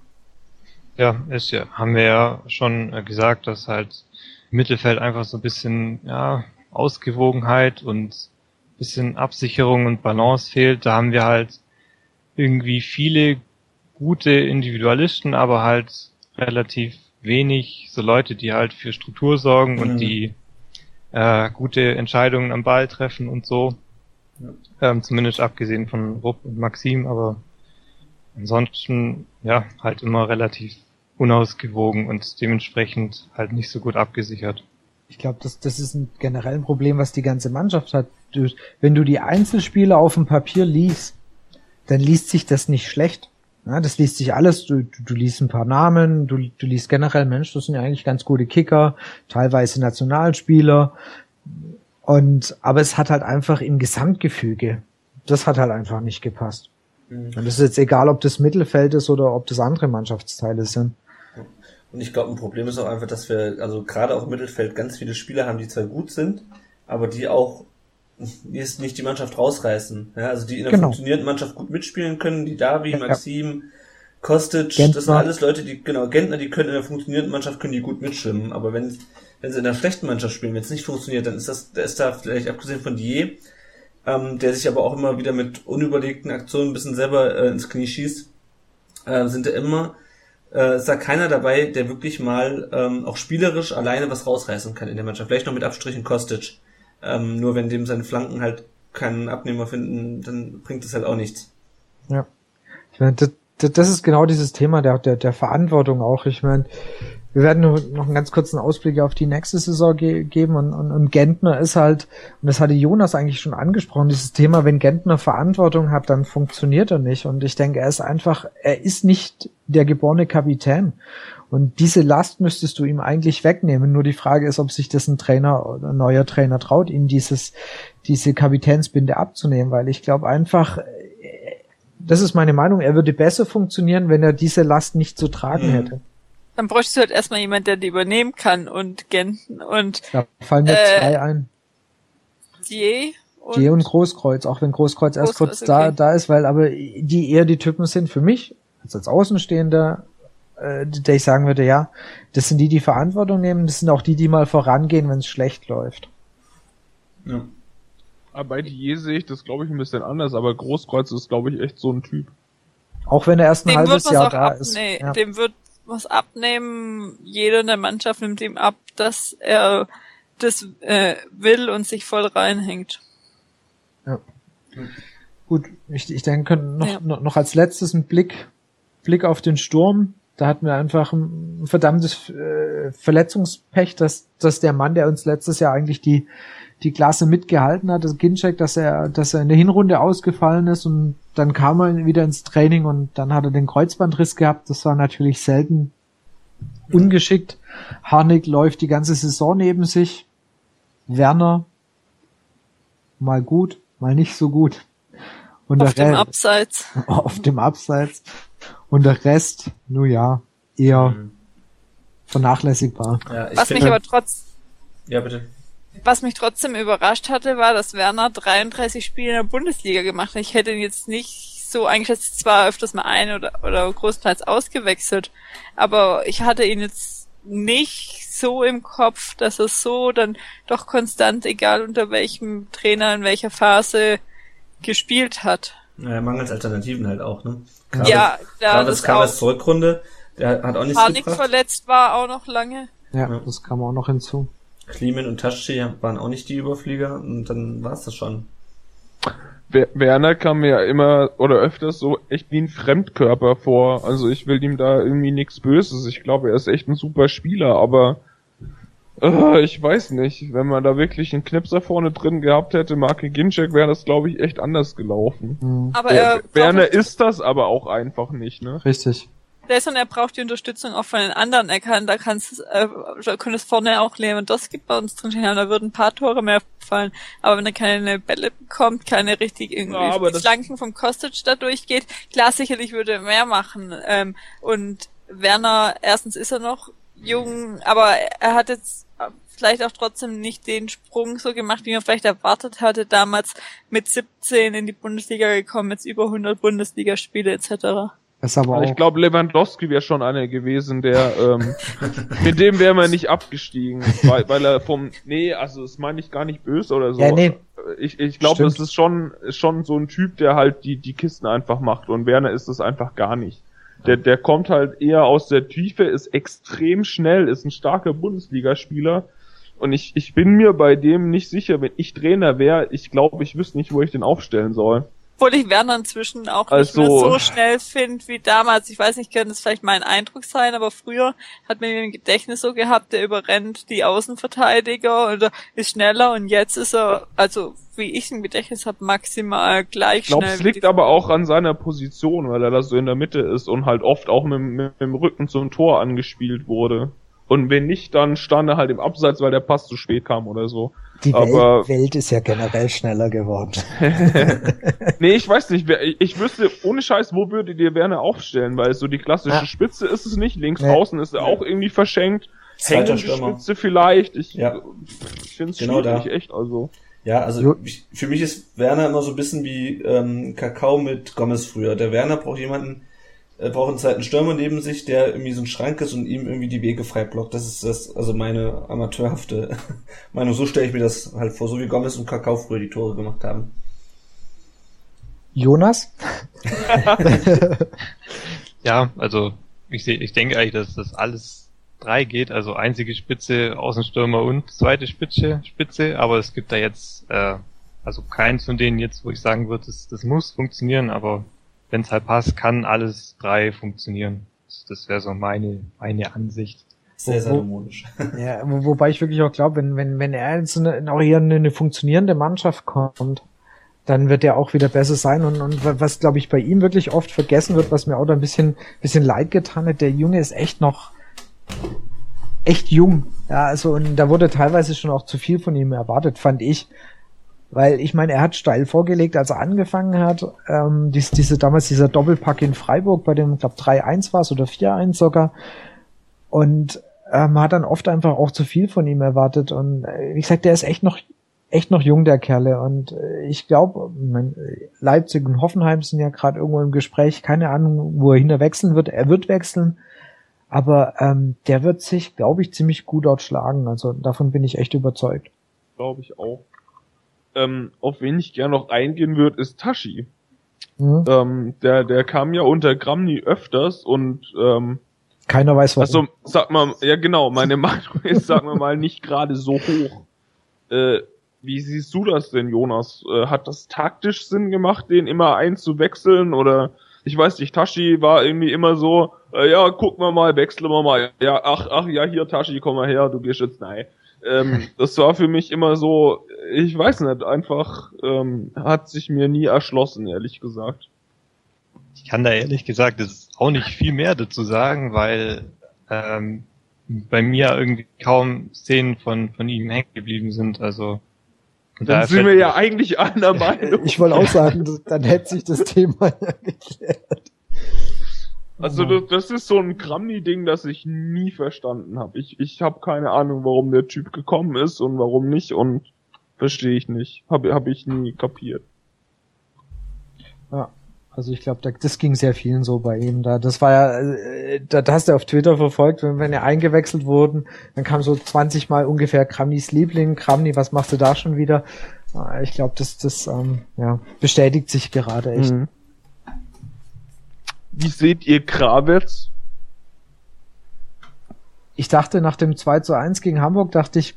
Ja, ist ja, haben wir ja schon gesagt, dass halt im Mittelfeld einfach so ein bisschen, ja, Ausgewogenheit und bisschen Absicherung und Balance fehlt. Da haben wir halt irgendwie viele gute Individualisten, aber halt relativ wenig so Leute, die halt für Struktur sorgen mhm. und die äh, gute Entscheidungen am Ball treffen und so. Ja. Ähm, zumindest abgesehen von Rupp und Maxim, aber ansonsten ja halt immer relativ unausgewogen und dementsprechend halt nicht so gut abgesichert. Ich glaube, das, das ist ein generell ein Problem, was die ganze Mannschaft hat. Du, wenn du die Einzelspieler auf dem Papier liest, dann liest sich das nicht schlecht. Ja, das liest sich alles, du, du, du liest ein paar Namen, du, du liest generell, Mensch, das sind ja eigentlich ganz gute Kicker, teilweise Nationalspieler. Und, aber es hat halt einfach im Gesamtgefüge, das hat halt einfach nicht gepasst. Mhm. Und das ist jetzt egal, ob das Mittelfeld ist oder ob das andere Mannschaftsteile sind. Und ich glaube, ein Problem ist auch einfach, dass wir, also gerade auch im Mittelfeld ganz viele Spieler haben, die zwar gut sind, aber die auch ist nicht die Mannschaft rausreißen. Ja, also die in einer genau. funktionierenden Mannschaft gut mitspielen können, die Davi, ja, Maxim, Kostic, Gentner. das sind alles Leute, die, genau, Gentner, die können in einer funktionierenden Mannschaft, können die gut mitschwimmen. Aber wenn, wenn sie in einer schlechten Mannschaft spielen, wenn es nicht funktioniert, dann ist das, da ist da vielleicht abgesehen von Dier, ähm, der sich aber auch immer wieder mit unüberlegten Aktionen ein bisschen selber äh, ins Knie schießt, äh, sind da immer, äh, ist da keiner dabei, der wirklich mal ähm, auch spielerisch alleine was rausreißen kann in der Mannschaft. Vielleicht noch mit Abstrichen Kostic. Ähm, nur wenn dem seine Flanken halt keinen Abnehmer finden, dann bringt das halt auch nichts. Ja. Ich meine, das, das ist genau dieses Thema der, der, der Verantwortung auch. Ich meine, wir werden noch einen ganz kurzen Ausblick auf die nächste Saison ge geben und, und, und Gentner ist halt, und das hatte Jonas eigentlich schon angesprochen, dieses Thema, wenn Gentner Verantwortung hat, dann funktioniert er nicht. Und ich denke, er ist einfach, er ist nicht der geborene Kapitän. Und diese Last müsstest du ihm eigentlich wegnehmen. Nur die Frage ist, ob sich das ein Trainer oder ein neuer Trainer traut, ihm dieses, diese Kapitänsbinde abzunehmen, weil ich glaube einfach, das ist meine Meinung, er würde besser funktionieren, wenn er diese Last nicht zu tragen mhm. hätte. Dann bräuchtest du halt erstmal jemand, der die übernehmen kann und Genten und. Da fallen mir äh, zwei ein. Die und, Die und Großkreuz, auch wenn Großkreuz, Großkreuz erst kurz okay. da, da ist, weil aber die eher die Typen sind für mich, als als Außenstehender, äh, der ich sagen würde, ja, das sind die, die Verantwortung nehmen, das sind auch die, die mal vorangehen, wenn es schlecht läuft. Ja. Aber bei Die sehe ich das, glaube ich, ein bisschen anders, aber Großkreuz ist, glaube ich, echt so ein Typ. Auch wenn er erst ein dem halbes Jahr da ist. Ja. Dem wird was abnehmen, jeder in der Mannschaft nimmt ihm ab, dass er das äh, will und sich voll reinhängt. Ja. Gut, ich, ich denke noch, ja. noch als letztes ein Blick, Blick auf den Sturm. Da hatten wir einfach ein verdammtes äh, Verletzungspech, dass, dass der Mann, der uns letztes Jahr eigentlich die, die Klasse mitgehalten hat, das Ginczek, dass er, dass er in der Hinrunde ausgefallen ist und dann kam er wieder ins Training und dann hat er den Kreuzbandriss gehabt. Das war natürlich selten ungeschickt. Harnik läuft die ganze Saison neben sich. Werner mal gut, mal nicht so gut. Und auf dem Abseits. Auf dem Abseits. Und der Rest, nur ja, eher mhm. vernachlässigbar. Ja, Was mich aber trotz. Ja, bitte. Was mich trotzdem überrascht hatte, war, dass Werner 33 Spiele in der Bundesliga gemacht hat. Ich hätte ihn jetzt nicht so eingeschätzt, zwar öfters mal ein oder, oder großteils ausgewechselt, aber ich hatte ihn jetzt nicht so im Kopf, dass er so dann doch konstant, egal unter welchem Trainer, in welcher Phase, gespielt hat. Naja, mangels Alternativen halt auch, ne? Gerade, ja, ja gerade das Karas Zurückrunde, der hat auch nichts Panik gebracht. verletzt war auch noch lange. Ja, ja, das kam auch noch hinzu. Klimen und Taschi waren auch nicht die Überflieger und dann war's das schon. Werner kam mir ja immer oder öfters so echt wie ein Fremdkörper vor. Also ich will ihm da irgendwie nichts Böses. Ich glaube, er ist echt ein super Spieler, aber äh, ich weiß nicht. Wenn man da wirklich einen Knipser vorne drin gehabt hätte, Marke Ginczek, wäre das, glaube ich, echt anders gelaufen. Mhm. Aber er, Werner ist das aber auch einfach nicht, ne? Richtig der ist und er braucht die Unterstützung auch von den anderen. Er kann, da kannst äh, könnte es vorne auch Lewandowski bei uns drin stehen, da würden ein paar Tore mehr fallen. Aber wenn er keine Bälle bekommt, keine richtig irgendwie ja, die Flanken vom Kostic da durchgeht, klar sicherlich würde er mehr machen. Ähm, und Werner, erstens ist er noch jung, aber er hat jetzt vielleicht auch trotzdem nicht den Sprung so gemacht, wie man vielleicht erwartet hatte, damals mit 17 in die Bundesliga gekommen, jetzt über 100 Bundesligaspiele etc. Ist aber auch ich glaube, Lewandowski wäre schon einer gewesen, der ähm, mit dem wäre man nicht abgestiegen, weil, weil er vom nee, also das meine ich gar nicht böse oder so. Ja, nee. Ich, ich glaube, das ist schon schon so ein Typ, der halt die die Kisten einfach macht und Werner ist es einfach gar nicht. Der der kommt halt eher aus der Tiefe, ist extrem schnell, ist ein starker Bundesligaspieler und ich ich bin mir bei dem nicht sicher, wenn ich Trainer wäre, ich glaube, ich wüsste nicht, wo ich den aufstellen soll. Obwohl ich Werner inzwischen auch also, nicht mehr so schnell finde wie damals. Ich weiß nicht, könnte es vielleicht mein Eindruck sein, aber früher hat man ihn im Gedächtnis so gehabt, der überrennt die Außenverteidiger oder ist schneller und jetzt ist er, also wie ich im Gedächtnis habe, maximal gleich ich glaub, schnell. Es liegt aber auch an seiner Position, weil er da so in der Mitte ist und halt oft auch mit, mit, mit dem Rücken zum Tor angespielt wurde. Und wenn nicht, dann stand er halt im Abseits, weil der Pass zu spät kam oder so. Die Aber, Welt, Welt ist ja generell schneller geworden. nee, ich weiß nicht. Ich wüsste, ohne Scheiß, wo würdet ihr Werner aufstellen? Weil so die klassische ah. Spitze ist es nicht. Links nee. außen ist er auch irgendwie verschenkt. Hängende Spitze vielleicht. Ich, ja. ich finde es genau schwierig, da. echt. Also. Ja, also ich, für mich ist Werner immer so ein bisschen wie ähm, Kakao mit Gomez früher. Der Werner braucht jemanden, er braucht einen zweiten Stürmer neben sich, der irgendwie so ein Schrank ist und ihm irgendwie die Wege frei blockt. Das ist das, also meine amateurhafte Meinung. So stelle ich mir das halt vor, so wie Gomez und Kakao früher die Tore gemacht haben. Jonas? ja, also ich, seh, ich denke eigentlich, dass das alles drei geht, also einzige Spitze, Außenstürmer und zweite Spitze, Spitze, aber es gibt da jetzt äh, also keins von denen jetzt, wo ich sagen würde, das, das muss funktionieren, aber wenn es halt passt, kann alles drei funktionieren. Das, wäre so meine, meine Ansicht. Sehr salomonisch. ja, wo, wobei ich wirklich auch glaube, wenn, wenn, wenn er in so eine, auch hier eine, eine funktionierende Mannschaft kommt, dann wird er auch wieder besser sein. Und, und was, glaube ich, bei ihm wirklich oft vergessen wird, was mir auch da ein bisschen, bisschen leid getan hat, der Junge ist echt noch echt jung. Ja, also und da wurde teilweise schon auch zu viel von ihm erwartet, fand ich. Weil ich meine, er hat steil vorgelegt, als er angefangen hat. Ähm, dies, diese damals dieser Doppelpack in Freiburg, bei dem, ich glaube, 3-1 war es oder 4-1 sogar. Und äh, man hat dann oft einfach auch zu viel von ihm erwartet. Und äh, wie gesagt, der ist echt noch echt noch jung, der Kerle. Und äh, ich glaube, Leipzig und Hoffenheim sind ja gerade irgendwo im Gespräch. Keine Ahnung, wo er hin wechseln wird. Er wird wechseln. Aber ähm, der wird sich, glaube ich, ziemlich gut dort schlagen. Also davon bin ich echt überzeugt. Glaube ich auch ähm, auf wen ich gerne noch eingehen würde, ist Tashi. Mhm. Ähm, der, der kam ja unter Gramny öfters und ähm, keiner weiß was. Also sag mal, ja genau, meine Meinung ist, sagen wir mal, nicht gerade so hoch. Äh, wie siehst du das denn, Jonas? Äh, hat das taktisch Sinn gemacht, den immer einzuwechseln oder ich weiß nicht, Tashi war irgendwie immer so, äh, ja, gucken wir mal, wechseln wir mal. Ja, ach, ach, ja, hier, Tashi, komm mal her, du gehst jetzt nein. Ähm, das war für mich immer so, ich weiß nicht, einfach ähm, hat sich mir nie erschlossen, ehrlich gesagt. Ich kann da ehrlich gesagt ist auch nicht viel mehr dazu sagen, weil ähm, bei mir irgendwie kaum Szenen von, von ihm hängen geblieben sind. Also dann sind wir ja eigentlich einer Meinung. Ich wollte auch sagen, dann hätte sich das Thema ja geklärt. Also das, das ist so ein Grammy-Ding, das ich nie verstanden habe. Ich, ich habe keine Ahnung, warum der Typ gekommen ist und warum nicht und verstehe ich nicht. Habe hab ich nie kapiert. Ja, also ich glaube, das ging sehr vielen so bei ihm. Da, das war ja, äh, da, da hast du auf Twitter verfolgt, wenn, wenn er eingewechselt wurden, dann kam so 20 Mal ungefähr Kramnis Liebling, Kramni, was machst du da schon wieder? Ich glaube, das, das ähm, ja, bestätigt sich gerade echt. Mhm. Wie seht ihr Krawitz? Ich dachte nach dem 2 zu 1 gegen Hamburg, dachte ich,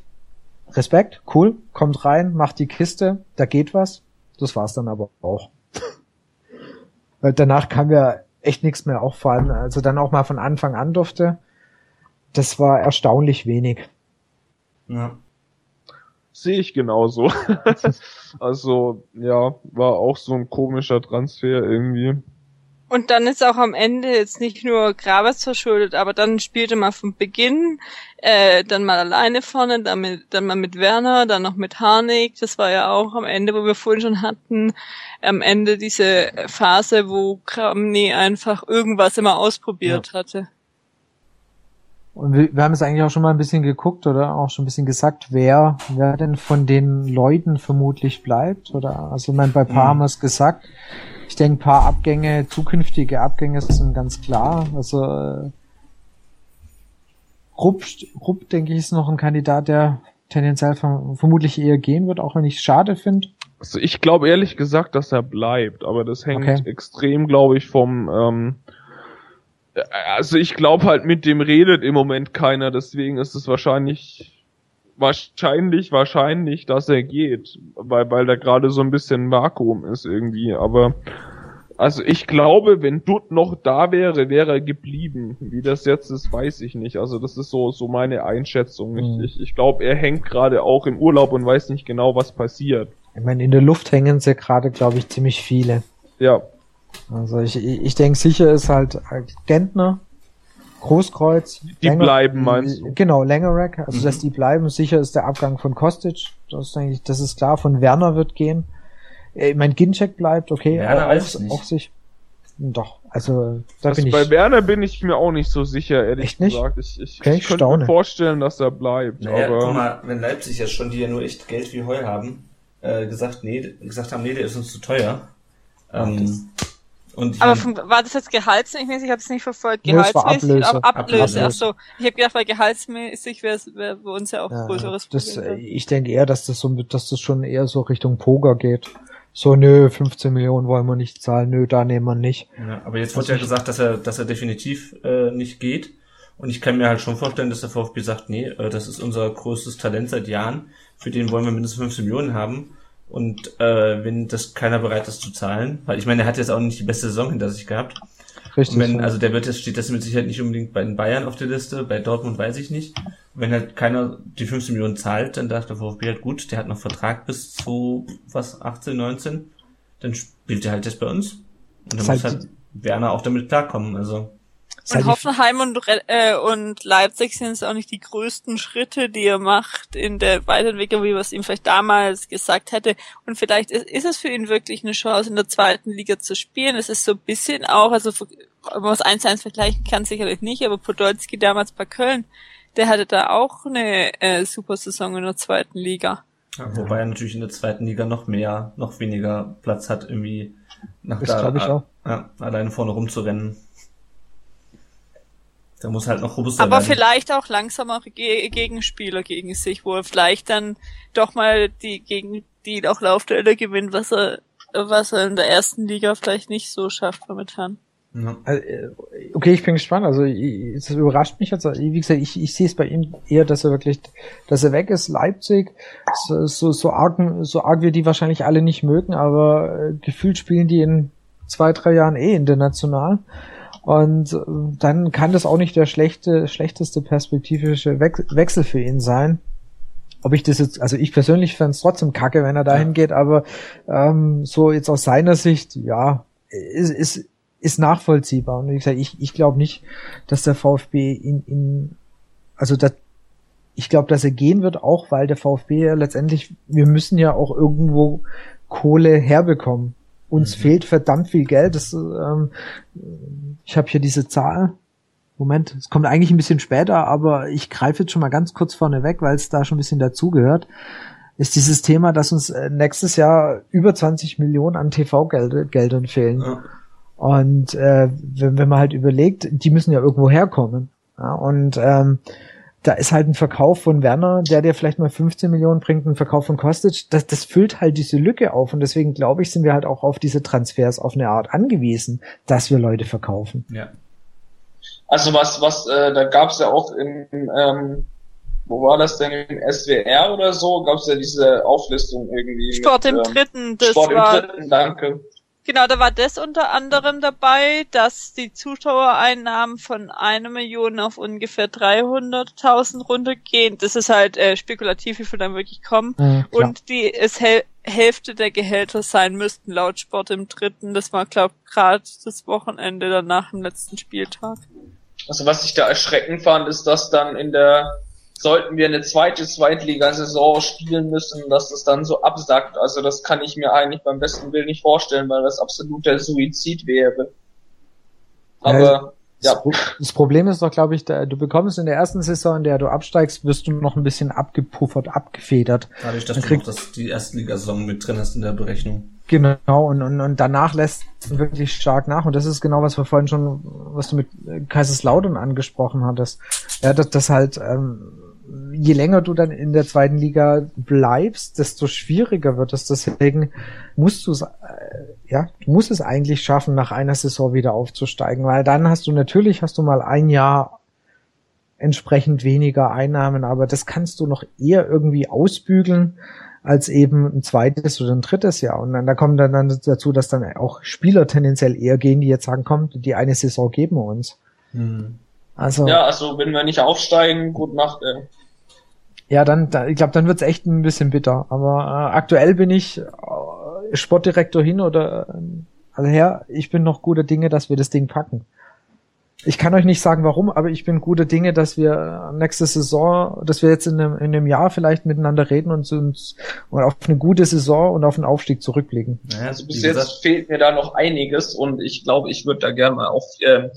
Respekt, cool, kommt rein, macht die Kiste, da geht was. Das war's dann aber auch. Weil danach kam ja echt nichts mehr, auch vor allem, also dann auch mal von Anfang an durfte. Das war erstaunlich wenig. Ja. Sehe ich genauso. also, ja, war auch so ein komischer Transfer irgendwie. Und dann ist auch am Ende jetzt nicht nur Gravers verschuldet, aber dann spielte man vom Beginn, äh, dann mal alleine vorne, dann, mit, dann mal mit Werner, dann noch mit Harnik. Das war ja auch am Ende, wo wir vorhin schon hatten, am Ende diese Phase, wo Kramny einfach irgendwas immer ausprobiert ja. hatte. Und wir, wir haben es eigentlich auch schon mal ein bisschen geguckt oder auch schon ein bisschen gesagt, wer, wer denn von den Leuten vermutlich bleibt. Oder also ich meine, bei paar mhm. haben wir es gesagt. Ich denke, paar Abgänge, zukünftige Abgänge sind ganz klar. Also äh, Rupp, Rupp, denke ich, ist noch ein Kandidat, der tendenziell vermutlich eher gehen wird, auch wenn ich es schade finde. Also ich glaube ehrlich gesagt, dass er bleibt, aber das hängt okay. extrem, glaube ich, vom ähm, also ich glaube halt mit dem redet im Moment keiner, deswegen ist es wahrscheinlich wahrscheinlich, wahrscheinlich, dass er geht, weil, weil da gerade so ein bisschen Vakuum ist irgendwie, aber also ich glaube, wenn Dutt noch da wäre, wäre er geblieben. Wie das jetzt ist, weiß ich nicht. Also das ist so, so meine Einschätzung. Mhm. Ich, ich glaube, er hängt gerade auch im Urlaub und weiß nicht genau, was passiert. Ich meine, in der Luft hängen sie gerade, glaube ich, ziemlich viele. Ja. Also ich, ich denke sicher ist halt Gentner, Großkreuz. Die Länger, bleiben, meinst du? Genau, Langerack, also mhm. dass die bleiben. Sicher ist der Abgang von Kostic. Das ist eigentlich, das ist klar. Von Werner wird gehen. Ich mein Ginczek bleibt, okay. Werner auch, auch sich. Doch, also da also bin bei ich. Bei Werner bin ich mir auch nicht so sicher, ehrlich Echt nicht? gesagt. Ich, ich, okay, ich könnte staune. mir vorstellen, dass er bleibt. Naja, aber guck mal, wenn Leipzig ja schon, die ja nur echt Geld wie Heu haben, äh, gesagt, nee, gesagt haben, nee, der ist uns zu teuer. Ähm, und aber von, war das jetzt gehaltsmäßig? Ich habe es nicht verfolgt. Gehaltsmäßig? Nee, Ablöse. Ablöse. Achso, ich habe gedacht, weil gehaltsmäßig wäre wär bei uns ja auch ja, größeres das, Problem. Ich denke eher, dass das so, dass das schon eher so Richtung Poker geht. So, nö, 15 Millionen wollen wir nicht zahlen, nö, da nehmen wir nicht. Ja, aber jetzt wurde ja gesagt, dass er, dass er definitiv äh, nicht geht. Und ich kann mir halt schon vorstellen, dass der VfB sagt, nee, äh, das ist unser größtes Talent seit Jahren, für den wollen wir mindestens 15 Millionen haben. Und äh, wenn das keiner bereit ist zu zahlen, weil ich meine, er hat jetzt auch nicht die beste Saison hinter sich gehabt. Richtig. Wenn, also der wird jetzt, steht das mit Sicherheit nicht unbedingt bei den Bayern auf der Liste, bei Dortmund weiß ich nicht. Wenn halt keiner die 15 Millionen zahlt, dann dachte der VfB halt gut, der hat noch Vertrag bis zu was, 18, 19, dann spielt er halt jetzt bei uns. Und dann muss halt Werner auch damit klarkommen, also. Und Hoffenheim und, äh, und Leipzig sind es auch nicht die größten Schritte, die er macht in der Weiterentwicklung, wie was ihm vielleicht damals gesagt hätte. Und vielleicht ist, ist, es für ihn wirklich eine Chance, in der zweiten Liga zu spielen. Es ist so ein bisschen auch, also ob man es eins zu eins vergleichen kann, sicherlich nicht, aber Podolski damals bei Köln, der hatte da auch eine äh, super Saison in der zweiten Liga. Ja, wobei er natürlich in der zweiten Liga noch mehr, noch weniger Platz hat, irgendwie nach das da, ich auch. Ja, alleine vorne rumzurennen. Da muss halt noch robuster Aber werden. vielleicht auch langsamere Ge Gegenspieler gegen sich, wo er vielleicht dann doch mal die gegen die auch Laufduelle gewinnt, was er was er in der ersten Liga vielleicht nicht so schafft momentan. Ja. Äh, okay, ich bin gespannt. Also es überrascht mich jetzt. Wie gesagt, ich, ich sehe es bei ihm eher, dass er wirklich, dass er weg ist. Leipzig, so, so, so arg, so arg wir die wahrscheinlich alle nicht mögen, aber äh, gefühlt spielen die in zwei, drei Jahren eh international. Und äh, dann kann das auch nicht der schlechte, schlechteste perspektivische Wechsel für ihn sein. Ob ich das jetzt, also ich persönlich fände es trotzdem kacke, wenn er dahin ja. geht, aber ähm, so jetzt aus seiner Sicht, ja, ist, ist, ist nachvollziehbar. Und wie gesagt, ich, ich glaube nicht, dass der VfB in, in also das, ich glaube, dass er gehen wird, auch weil der VfB ja letztendlich, wir müssen ja auch irgendwo Kohle herbekommen. Uns mhm. fehlt verdammt viel Geld. Das, ähm, ich habe hier diese Zahl. Moment, es kommt eigentlich ein bisschen später, aber ich greife jetzt schon mal ganz kurz vorne weg, weil es da schon ein bisschen dazugehört. Ist dieses Thema, dass uns äh, nächstes Jahr über 20 Millionen an TV-Geldern fehlen. Ja. Und äh, wenn, wenn man halt überlegt, die müssen ja irgendwo herkommen. Ja, und ähm, da ist halt ein Verkauf von Werner, der dir vielleicht mal 15 Millionen bringt, ein Verkauf von Kostic, das, das füllt halt diese Lücke auf und deswegen glaube ich, sind wir halt auch auf diese Transfers auf eine Art angewiesen, dass wir Leute verkaufen. Ja. Also was, was, äh, da gab es ja auch in, ähm, wo war das denn im SWR oder so? Gab es ja diese Auflistung irgendwie. Sport mit, im ähm, Dritten, das Sport war, im Dritten, danke. Genau, da war das unter anderem dabei, dass die Zuschauereinnahmen von einer Million auf ungefähr 300.000 runtergehen. Das ist halt äh, spekulativ, wie viel dann wirklich kommen. Mhm, und die es Häl Hälfte der Gehälter sein müssten laut Sport im Dritten. Das war, glaub, gerade das Wochenende danach im letzten Spieltag. Also was ich da erschreckend fand, ist, dass dann in der sollten wir eine zweite Zweitligasaison spielen müssen, dass das dann so absackt. Also das kann ich mir eigentlich beim besten Willen nicht vorstellen, weil das absolut der Suizid wäre. Aber ja. Das Problem ist doch, glaube ich, du bekommst in der ersten Saison, in der du absteigst, wirst du noch ein bisschen abgepuffert, abgefedert. Dadurch, dass dann du noch das, die Erstligasaison mit drin hast in der Berechnung. Genau, und, und, und danach lässt wirklich stark nach. Und das ist genau, was wir vorhin schon, was du mit Kaiserslautern angesprochen hattest. Ja, dass das halt ähm, je länger du dann in der zweiten Liga bleibst, desto schwieriger wird es. Deswegen musst du es, äh, ja, du musst es eigentlich schaffen, nach einer Saison wieder aufzusteigen, weil dann hast du natürlich, hast du mal ein Jahr entsprechend weniger Einnahmen, aber das kannst du noch eher irgendwie ausbügeln als eben ein zweites oder ein drittes Jahr. Und dann da kommt dann, dann dazu, dass dann auch Spieler tendenziell eher gehen, die jetzt sagen, komm, die eine Saison geben wir uns. Mhm. Also, ja, also wenn wir nicht aufsteigen, gut Nacht. Ey. Ja, dann, da, ich glaube, dann wird's echt ein bisschen bitter. Aber äh, aktuell bin ich äh, Sportdirektor hin oder äh, also her, ich bin noch guter Dinge, dass wir das Ding packen. Ich kann euch nicht sagen, warum, aber ich bin guter Dinge, dass wir nächste Saison, dass wir jetzt in einem, in einem Jahr vielleicht miteinander reden und uns und auf eine gute Saison und auf den Aufstieg zurückblicken. also bis jetzt fehlt mir da noch einiges und ich glaube, ich würde da gerne mal auf äh,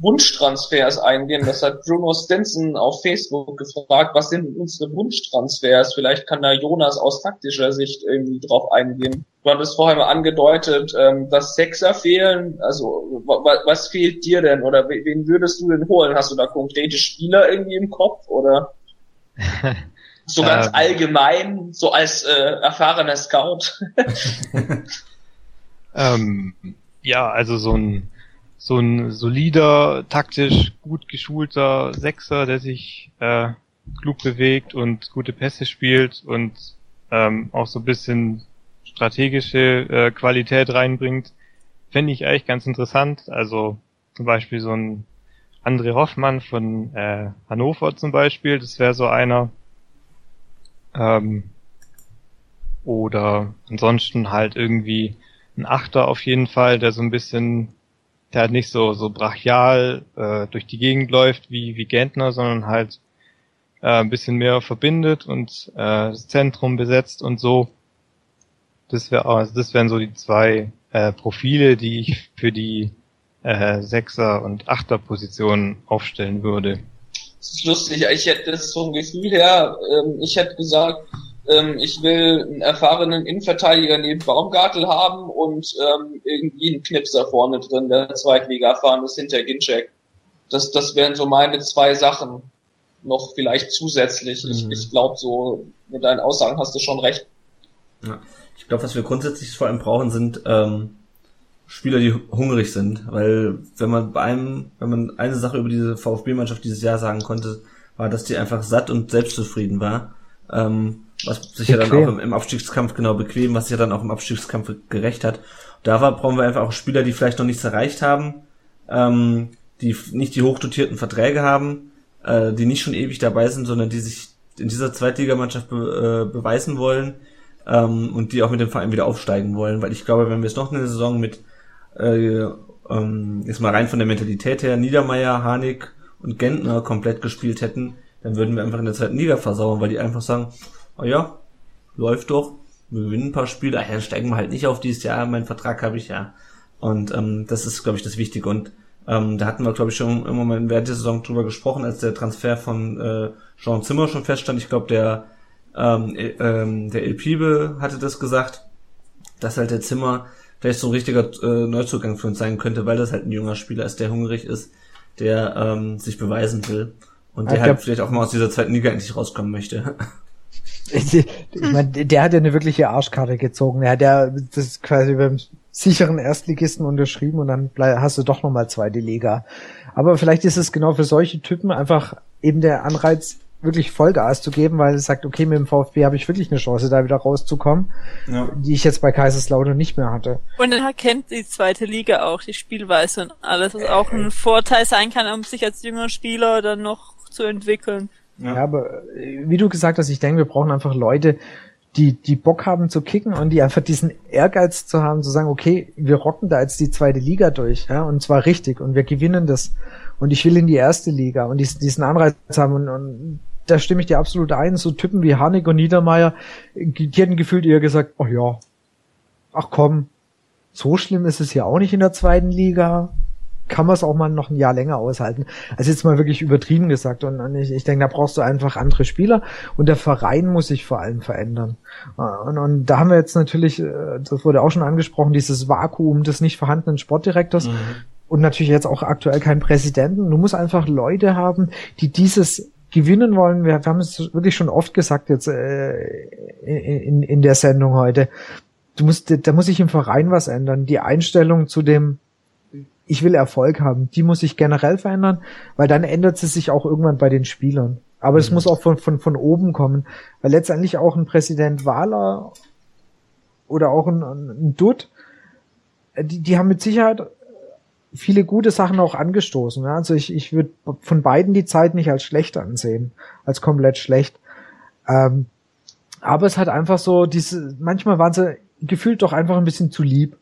Wunschtransfers eingehen. Das hat Bruno Stinson auf Facebook gefragt, was sind unsere Wunschtransfers? Vielleicht kann da Jonas aus taktischer Sicht irgendwie drauf eingehen. Du hattest vorher mal angedeutet, ähm, dass Sechser fehlen. Also was fehlt dir denn oder wen würdest du denn holen? Hast du da konkrete Spieler irgendwie im Kopf oder so ganz ähm. allgemein, so als äh, erfahrener Scout? ähm, ja, also so ein so ein solider, taktisch gut geschulter Sechser, der sich äh, klug bewegt und gute Pässe spielt und ähm, auch so ein bisschen strategische äh, Qualität reinbringt, fände ich eigentlich ganz interessant. Also zum Beispiel so ein André Hoffmann von äh, Hannover zum Beispiel, das wäre so einer. Ähm, oder ansonsten halt irgendwie ein Achter auf jeden Fall, der so ein bisschen der halt nicht so so brachial äh, durch die Gegend läuft wie wie Gentner, sondern halt äh, ein bisschen mehr verbindet und äh, das Zentrum besetzt und so. Das wäre also das wären so die zwei äh, Profile, die ich für die äh, Sechser und Achter Positionen aufstellen würde. Das ist lustig. Ich hätte das so ein Gefühl her. Ähm, ich hätte gesagt, ähm, ich will einen erfahrenen Innenverteidiger neben Baumgartel haben und ähm, irgendwie einen Knipser vorne drin, der Zweitliga erfahren ist hinter Ginczek. Das, das wären so meine zwei Sachen noch vielleicht zusätzlich. Mhm. Ich, ich glaube so, mit deinen Aussagen hast du schon recht. Ja. Ich glaube, was wir grundsätzlich vor allem brauchen, sind ähm, Spieler, die hungrig sind, weil wenn man bei einem, wenn man eine Sache über diese VfB-Mannschaft dieses Jahr sagen konnte, war, dass die einfach satt und selbstzufrieden war. Ähm, was sich ja dann auch im, im, Abstiegskampf genau bequem, was sich ja dann auch im Abstiegskampf gerecht hat. Da war, brauchen wir einfach auch Spieler, die vielleicht noch nichts erreicht haben, ähm, die nicht die hochdotierten Verträge haben, äh, die nicht schon ewig dabei sind, sondern die sich in dieser Zweitligamannschaft be, äh, beweisen wollen ähm, und die auch mit dem Verein wieder aufsteigen wollen, weil ich glaube, wenn wir es noch eine Saison mit äh, ähm, jetzt mal rein von der Mentalität her Niedermeyer, Harnik und Gentner komplett gespielt hätten, dann würden wir einfach in der zweiten Liga versauern, weil die einfach sagen, oh ja, läuft doch, wir gewinnen ein paar Spiele, ach ja, steigen wir halt nicht auf dieses Jahr, mein Vertrag habe ich ja. Und ähm, das ist, glaube ich, das Wichtige. Und ähm, da hatten wir, glaube ich, schon immer mal während der Saison drüber gesprochen, als der Transfer von äh, Jean Zimmer schon feststand. Ich glaube, der ähm, äh, ähm, der Elpibe hatte das gesagt, dass halt der Zimmer vielleicht so ein richtiger äh, Neuzugang für uns sein könnte, weil das halt ein junger Spieler ist, der hungrig ist, der ähm, sich beweisen will. Und der halt vielleicht auch mal aus dieser zweiten Liga endlich rauskommen möchte. ich meine, der hat ja eine wirkliche Arschkarte gezogen. Er hat ja das quasi beim sicheren Erstligisten unterschrieben und dann hast du doch nochmal zweite Liga. Aber vielleicht ist es genau für solche Typen einfach eben der Anreiz, wirklich Vollgas zu geben, weil es sagt, okay, mit dem VfB habe ich wirklich eine Chance, da wieder rauszukommen, ja. die ich jetzt bei Kaiserslautern nicht mehr hatte. Und er kennt die zweite Liga auch, die Spielweise und alles, was auch ein Vorteil sein kann, um sich als junger Spieler dann noch zu entwickeln. Ja. ja, aber äh, wie du gesagt hast, ich denke, wir brauchen einfach Leute, die, die Bock haben zu kicken und die einfach diesen Ehrgeiz zu haben, zu sagen, okay, wir rocken da jetzt die zweite Liga durch, ja, und zwar richtig und wir gewinnen das. Und ich will in die erste Liga und diesen, diesen Anreiz haben und, und da stimme ich dir absolut ein, so Typen wie Harnik und Niedermeyer, die hätten gefühlt eher gesagt, ach ja, ach komm, so schlimm ist es ja auch nicht in der zweiten Liga, kann man es auch mal noch ein Jahr länger aushalten. Also jetzt mal wirklich übertrieben gesagt. Und, und ich, ich denke, da brauchst du einfach andere Spieler und der Verein muss sich vor allem verändern. Und, und da haben wir jetzt natürlich, äh, das wurde auch schon angesprochen, dieses Vakuum des nicht vorhandenen Sportdirektors. Mhm. Und natürlich jetzt auch aktuell keinen Präsidenten. Du musst einfach Leute haben, die dieses gewinnen wollen. Wir, wir haben es wirklich schon oft gesagt jetzt äh, in, in der Sendung heute. Du musst, da muss sich im Verein was ändern. Die Einstellung zu dem ich will Erfolg haben. Die muss sich generell verändern, weil dann ändert sie sich auch irgendwann bei den Spielern. Aber es mhm. muss auch von, von, von oben kommen, weil letztendlich auch ein Präsident Wahler oder auch ein, ein Dutt, äh, die, die haben mit Sicherheit viele gute Sachen auch angestoßen. Ja? Also ich, ich würde von beiden die Zeit nicht als schlecht ansehen, als komplett schlecht. Ähm, aber es hat einfach so diese, manchmal waren sie gefühlt doch einfach ein bisschen zu lieb.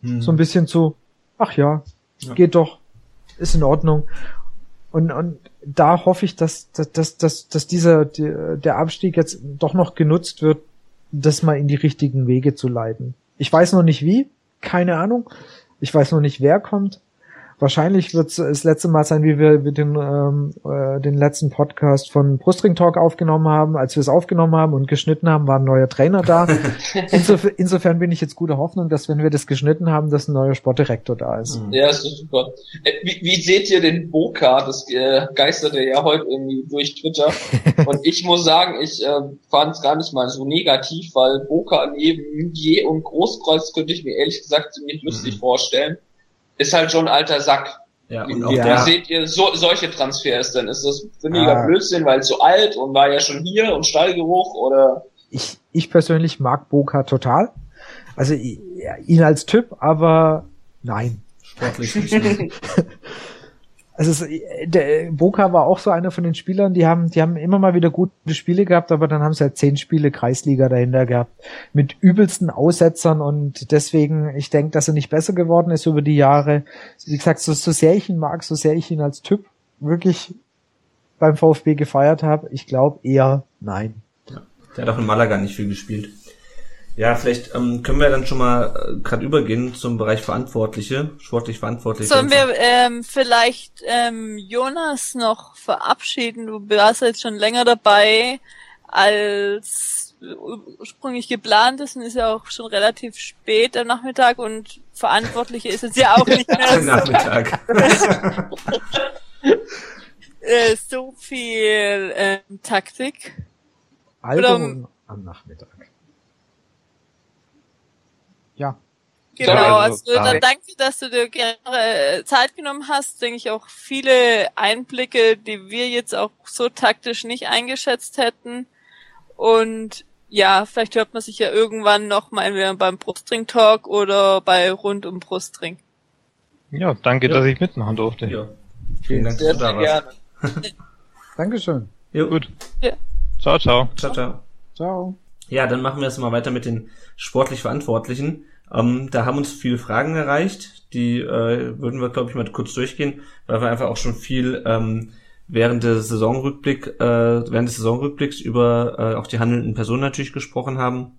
Mhm. So ein bisschen zu, ach ja, ja. Geht doch. Ist in Ordnung. Und, und da hoffe ich, dass, dass, dass, dass, dass dieser, der Abstieg jetzt doch noch genutzt wird, das mal in die richtigen Wege zu leiten. Ich weiß noch nicht wie, keine Ahnung. Ich weiß noch nicht, wer kommt. Wahrscheinlich wird es das letzte Mal sein, wie wir den, ähm, äh, den letzten Podcast von Brustring Talk aufgenommen haben. Als wir es aufgenommen haben und geschnitten haben, war ein neuer Trainer da. Insof insofern bin ich jetzt guter Hoffnung, dass wenn wir das geschnitten haben, dass ein neuer Sportdirektor da ist. Mhm. Ja, ist super. Äh, wie, wie seht ihr den Boka? Das äh, geisterte ja heute irgendwie durch Twitter. und ich muss sagen, ich äh, fand es gar nicht mal so negativ, weil Boka neben Je und Großkreuz könnte ich mir ehrlich gesagt ziemlich lustig mhm. vorstellen ist halt schon ein alter Sack. Ja, und auch ja. seht ihr so, solche Transfers, dann ist das weniger ah. Blödsinn, weil so alt und war ja schon hier und Stallgeruch oder? Ich, ich persönlich mag Boca total. Also ihn als Typ, aber nein. Sportlich nicht. Also es, der Boca war auch so einer von den Spielern, die haben, die haben immer mal wieder gute Spiele gehabt, aber dann haben sie halt zehn Spiele Kreisliga dahinter gehabt. Mit übelsten Aussetzern und deswegen, ich denke, dass er nicht besser geworden ist über die Jahre. Wie gesagt, so, so sehr ich ihn mag, so sehr ich ihn als Typ wirklich beim VfB gefeiert habe, ich glaube eher nein. Ja, der hat auch in Malaga nicht viel gespielt. Ja, vielleicht ähm, können wir dann schon mal äh, gerade übergehen zum Bereich Verantwortliche, sportlich Verantwortliche. Sollen wir ähm, vielleicht ähm, Jonas noch verabschieden? Du warst jetzt schon länger dabei als ursprünglich geplant ist und ist ja auch schon relativ spät am Nachmittag und Verantwortliche ist es ja auch nicht mehr. Nachmittag. äh, so viel ähm, Taktik. Album am Nachmittag. Ja. Genau, also dann danke, dass du dir gerne äh, Zeit genommen hast. Denke ich auch viele Einblicke, die wir jetzt auch so taktisch nicht eingeschätzt hätten. Und ja, vielleicht hört man sich ja irgendwann noch mal entweder beim Brustring Talk oder bei Rund um Brustring. Ja, danke, ja. dass ich mitmachen durfte. Ja. Vielen Dank, dass du da warst. Dankeschön. Ja, gut. Ja. Ciao, ciao. Ciao, ciao. Ciao. Ja, dann machen wir es mal weiter mit den sportlich Verantwortlichen. Ähm, da haben uns viele Fragen erreicht, die äh, würden wir, glaube ich, mal kurz durchgehen, weil wir einfach auch schon viel ähm, während der Saisonrückblick, äh, während des Saisonrückblicks über äh, auch die handelnden Personen natürlich gesprochen haben.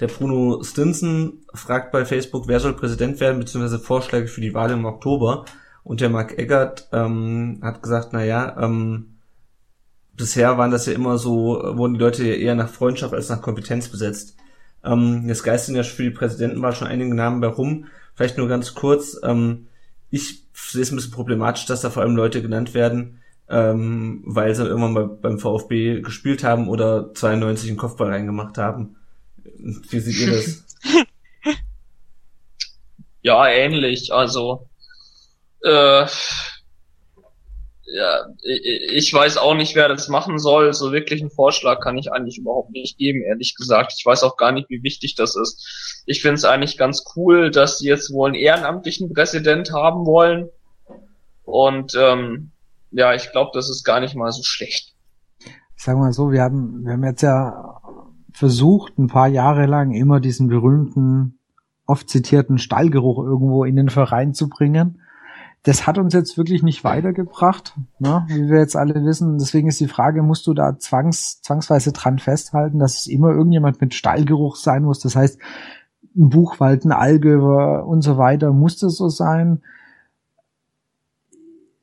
Der Bruno Stinson fragt bei Facebook, wer soll Präsident werden, beziehungsweise Vorschläge für die Wahl im Oktober. Und der Mark Eggert ähm, hat gesagt, na ja, ähm, bisher waren das ja immer so, wurden die Leute ja eher nach Freundschaft als nach Kompetenz besetzt. Ähm, jetzt geistern ja für die Präsidentenwahl schon einige Namen bei rum. Vielleicht nur ganz kurz. Ähm, ich sehe es ein bisschen problematisch, dass da vor allem Leute genannt werden, ähm, weil sie irgendwann mal beim VfB gespielt haben oder 92 einen Kopfball reingemacht haben. Wie seht ihr das? ja, ähnlich. Also äh, ja, ich weiß auch nicht, wer das machen soll. So wirklich einen Vorschlag kann ich eigentlich überhaupt nicht geben, ehrlich gesagt. Ich weiß auch gar nicht, wie wichtig das ist. Ich finde es eigentlich ganz cool, dass sie jetzt wohl einen ehrenamtlichen Präsident haben wollen. Und ähm, ja, ich glaube, das ist gar nicht mal so schlecht. Ich sag mal so, wir haben, wir haben jetzt ja versucht, ein paar Jahre lang immer diesen berühmten, oft zitierten Stallgeruch irgendwo in den Verein zu bringen das hat uns jetzt wirklich nicht weitergebracht, ne, wie wir jetzt alle wissen. Deswegen ist die Frage, musst du da zwangs, zwangsweise dran festhalten, dass es immer irgendjemand mit Stallgeruch sein muss? Das heißt, ein Buchwald, ein Allgöwer und so weiter, muss das so sein?